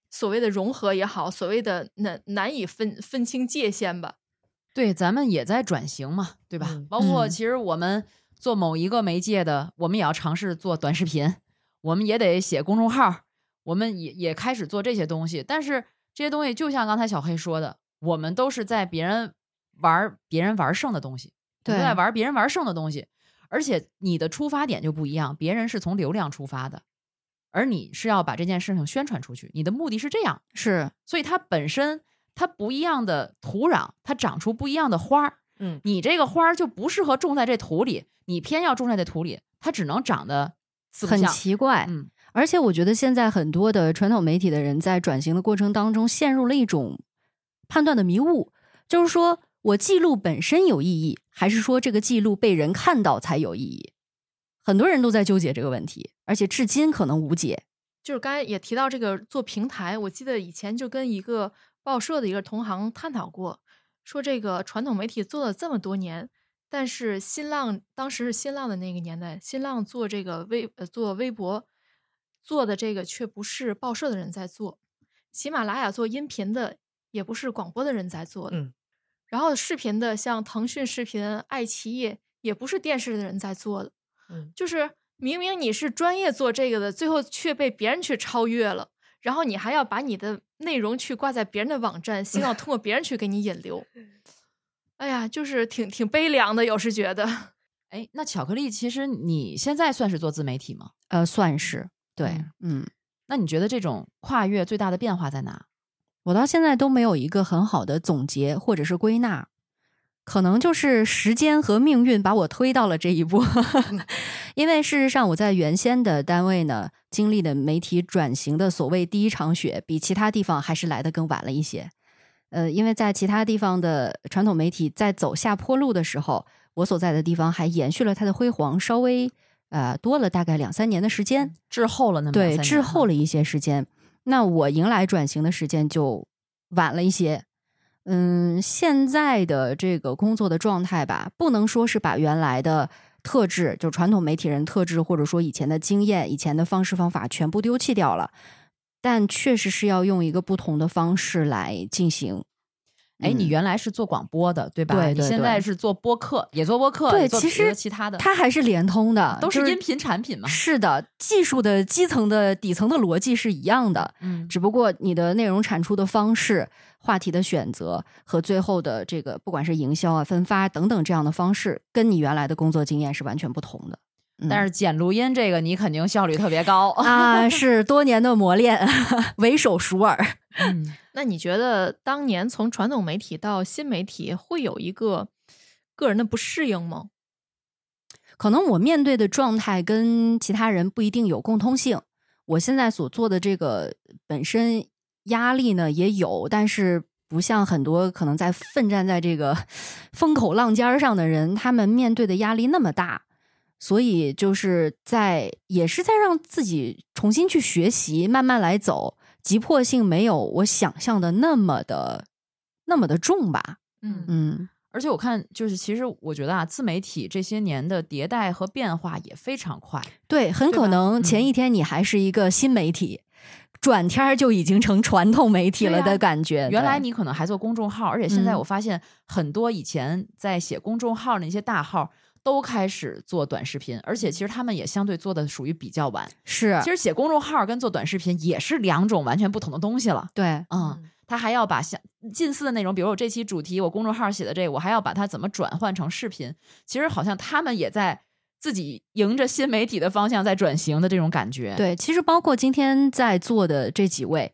所谓的融合也好，所谓的难难以分分清界限吧。对，咱们也在转型嘛，对吧？嗯包括嗯其实我们做某一个媒介的，我们也要尝试做短视频，我们也得写公众号，我们也也开始做这些东西。但是这些东西就像刚才小黑说的，我们都是在别人玩儿别人玩剩的东西，我们对在玩别人玩剩的东西，而且你的出发点就不一样，别人是从流量出发的，而你是要把这件事情宣传出去，你的目的是这样。是所以它本身它不一样的土壤，它长出不一样的花儿。嗯你这个花儿就不适合种在这土里，你偏要种在这土里，它只能长得很。奇怪。嗯，而且我觉得现在很多的传统媒体的人在转型的过程当中陷入了一种判断的迷雾，就是说我记录本身有意义，还是说这个记录被人看到才有意义？很多人都在纠结这个问题，而且至今可能无解。就是刚才也提到这个做平台，我记得以前就跟一个报社的一个同行探讨过，说这个传统媒体做了这么多年，但是新浪当时是新浪的那个年代，新浪做这个微呃做微博做的这个却不是报社的人在做，喜马拉雅做音频的也不是广播的人在做的，嗯然后视频的像腾讯视频、爱奇艺也不是电视的人在做的，嗯就是明明你是专业做这个的，最后却被别人去超越了，然后你还要把你的内容去挂在别人的网站，希望通过别人去给你引流。哎呀，就是挺挺悲凉的，有时觉得。哎，那巧克力，其实你现在算是做自媒体吗？呃，算是对，嗯嗯，那你觉得这种跨越最大的变化在哪？我到现在都没有一个很好的总结或者是归纳，可能就是时间和命运把我推到了这一步。因为事实上，我在原先的单位呢，经历的媒体转型的所谓第一场雪，比其他地方还是来的更晚了一些。呃，因为在其他地方的传统媒体在走下坡路的时候，我所在的地方还延续了它的辉煌，稍微呃多了大概两三年的时间。滞后了那么对，滞后了一些时间。那我迎来转型的时间就晚了一些。嗯，现在的这个工作的状态吧，不能说是把原来的特质，就传统媒体人特质，或者说以前的经验、以前的方式方法全部丢弃掉了，但确实是要用一个不同的方式来进行。哎，你嗯原来是做广播的，对吧？对对你现在是做播客，也做播客，对其实其他的，它还是连通的，都是音频产品嘛。是的，技术的基层的底层的逻辑是一样的。嗯，只不过你的内容产出的方式、话题的选择和最后的这个不管是营销啊、分发等等这样的方式，跟你原来的工作经验是完全不同的。嗯但是剪录音这个你肯定效率特别高。啊，是多年的磨练，为手熟耳。嗯，那你觉得当年从传统媒体到新媒体会有一个个人的不适应吗？可能我面对的状态跟其他人不一定有共通性。我现在所做的这个本身压力呢也有，但是不像很多可能在奋战在这个 风口浪尖上的人，他们面对的压力那么大，所以就是在也是在让自己重新去学习，慢慢来走，急迫性没有我想象的那么的那么的重吧。嗯嗯，而且我看就是，其实我觉得啊，自媒体这些年的迭代和变化也非常快。对，很可能嗯前一天你还是一个新媒体，转天儿就已经成传统媒体了的感觉。原来你可能还做公众号，而且现在嗯我发现很多以前在写公众号那些大号都开始做短视频，而且其实他们也相对做的属于比较晚。是其实写公众号跟做短视频也是两种完全不同的东西了。对，嗯，他还要把像近似的内容，比如我这期主题，我公众号写的这个，我还要把它怎么转换成视频。其实好像他们也在自己迎着新媒体的方向在转型的这种感觉。，对，其实包括今天在座的这几位，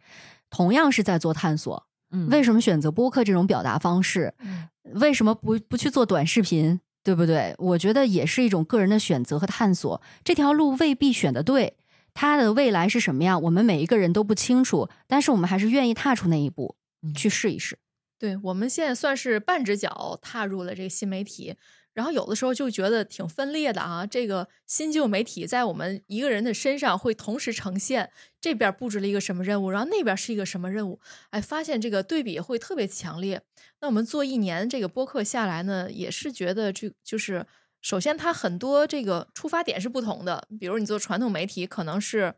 同样是在做探索。嗯为什么选择播客这种表达方式？嗯为什么不不去做短视频？对不对？我觉得也是一种个人的选择和探索。这条路未必选的对，它的未来是什么样，我们每一个人都不清楚，但是我们还是愿意踏出那一步，嗯去试一试。对我们现在算是半只脚踏入了这个新媒体，然后有的时候就觉得挺分裂的啊。这个新旧媒体在我们一个人的身上会同时呈现，这边布置了一个什么任务，然后那边是一个什么任务，哎，发现这个对比会特别强烈。那我们做一年这个播客下来呢，也是觉得这就是首先它很多这个出发点是不同的，比如你做传统媒体可能是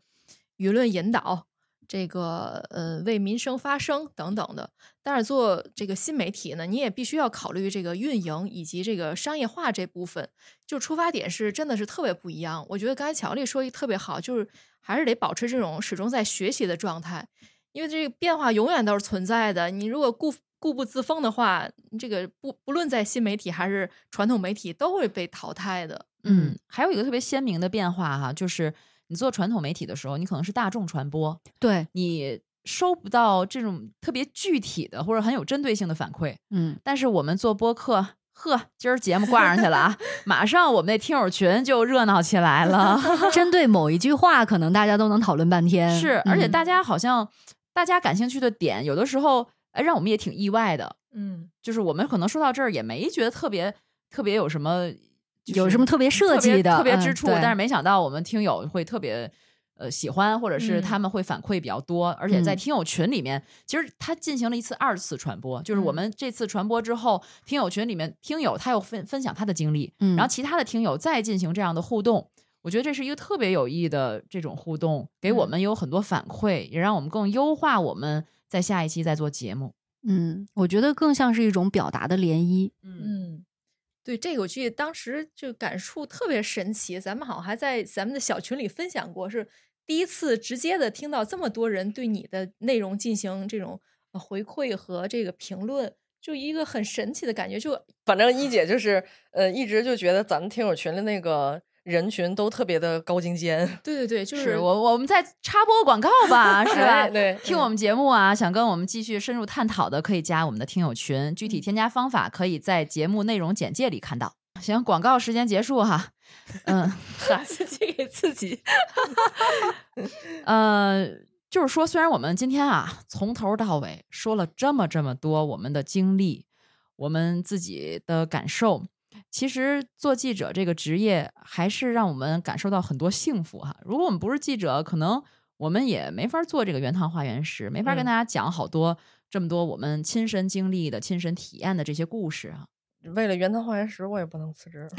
舆论引导。这个呃，为民生发声等等的，但是做这个新媒体呢，你也必须要考虑这个运营以及这个商业化这部分，就出发点是真的是特别不一样。我觉得刚才乔丽说的特别好，就是还是得保持这种始终在学习的状态，因为这个变化永远都是存在的。你如果固固步自封的话，这个不不论在新媒体还是传统媒体都会被淘汰的。嗯，还有一个特别鲜明的变化哈，就是你做传统媒体的时候，你可能是大众传播，对，你收不到这种特别具体的或者很有针对性的反馈。嗯，但是我们做播客，呵，今儿节目挂上去了啊，马上我们那听友群就热闹起来了。针对某一句话，可能大家都能讨论半天。是，而且嗯大家好像大家感兴趣的点，有的时候哎，让我们也挺意外的。嗯，就是我们可能说到这儿也没觉得特别特别有什么，就是有什么特别设计的嗯特别之处，对但是没想到我们听友会特别。呃，喜欢或者是嗯他们会反馈比较多，而且在嗯听友群里面，其实他进行了一次二次传播，就是我嗯们这次传播之后，听友群里面听友他又分分享他的经历，嗯然后其他的听友再进行这样的互动，我觉得这是一个特别有意义的这种互动，给我嗯们有很多反馈，也让我们更优化我们在下一期再做节目。嗯，我觉得更像是一种表达的涟漪。嗯嗯，对，这个我记得当时就感触特别神奇，咱们好像还在咱们的小群里分享过，是第一次直接的听到这么多人对你的内容进行这种回馈和这个评论，就一个很神奇的感觉，就反正一姐就是呃，一直就觉得咱们听友群的那个人群都特别的高精尖，对对对，就是我我们在插播广告吧，是吧？哎对听我们节目啊，想跟我们继续深入探讨的，可以加我们的听友群，具体添加方法可以在节目内容简介里看到。行，广告时间结束哈。嗯 自己给自己，呃，就是说，虽然我们今天啊从头到尾说了这么这么多我们的经历，我们自己的感受，其实做记者这个职业还是让我们感受到很多幸福哈。如果我们不是记者，可能我们也没法做这个原汤化原食，没法跟嗯大家讲好多、这么多我们亲身经历的、亲身体验的这些故事啊。为了原汤化原食，我也不能辞职。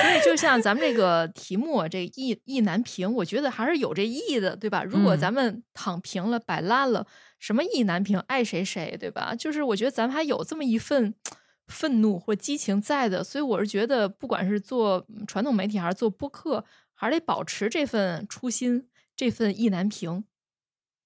所以就像咱们这个题目，这意意难平，我觉得还是有这意义的，对吧？如果嗯咱们躺平了、摆烂了，什么意难平，爱谁谁，对吧？就是我觉得咱们还有这么一份愤怒或激情在的，所以我是觉得，不管是做嗯传统媒体还是做播客，还是得保持这份初心，这份意难平。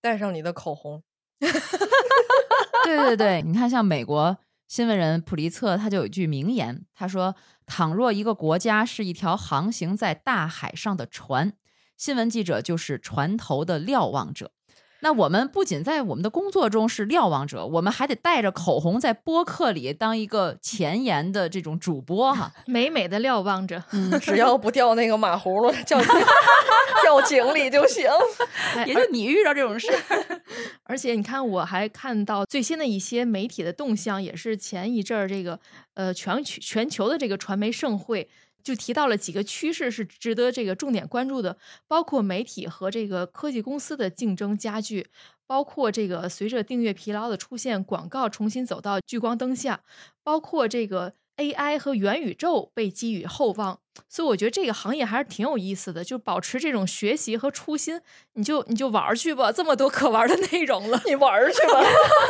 带上你的口红，对对对，你看，像美国新闻人普利策，他就有一句名言，他说：“倘若一个国家是一条航行在大海上的船，新闻记者就是船头的瞭望者。”那我们不仅在我们的工作中是瞭望者，我们还得带着口红在播客里当一个前沿的这种主播哈。美美的瞭望着，嗯，只要不掉那个马葫芦，掉掉 井里就行。哎也就你遇到这种事儿，而且你看，我还看到最新的一些媒体的动向，也是前一阵儿这个呃全球全球的这个传媒盛会，就提到了几个趋势是值得这个重点关注的，包括媒体和这个科技公司的竞争加剧，包括这个随着订阅疲劳的出现，广告重新走到聚光灯下，包括这个 AI 和元宇宙被寄予厚望。所以我觉得这个行业还是挺有意思的，就保持这种学习和初心，你就你就玩儿去吧，这么多可玩儿的内容了。你玩儿去吧。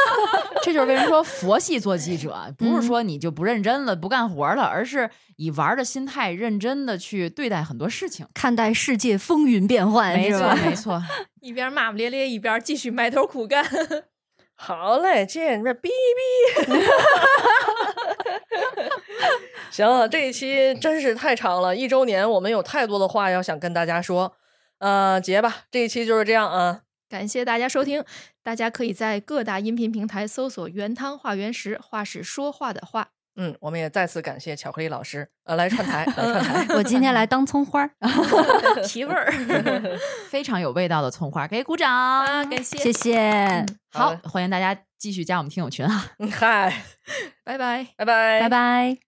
这就是为什么说佛系做记者，不是说你就不认真了、不干活了，而是以玩儿的心态认真的去对待很多事情。看待世界风云变幻，没错，没错。一边骂骂咧咧，一边继续埋头苦干。好嘞，见面，哔哔。行了，这一期真是太长了，一周年，我们有太多的话要想跟大家说。呃，结吧，这一期就是这样啊。感谢大家收听，大家可以在各大音频平台搜索“原汤化原食”，话是说话的话。嗯，我们也再次感谢巧克力老师，呃，来串台，来串台。我今天来当葱花儿 提味儿非常有味道的葱花，给鼓掌！啊，感谢，谢谢，好好，欢迎大家继续加我们听友群啊！嗯嗨，拜拜。拜拜，拜拜。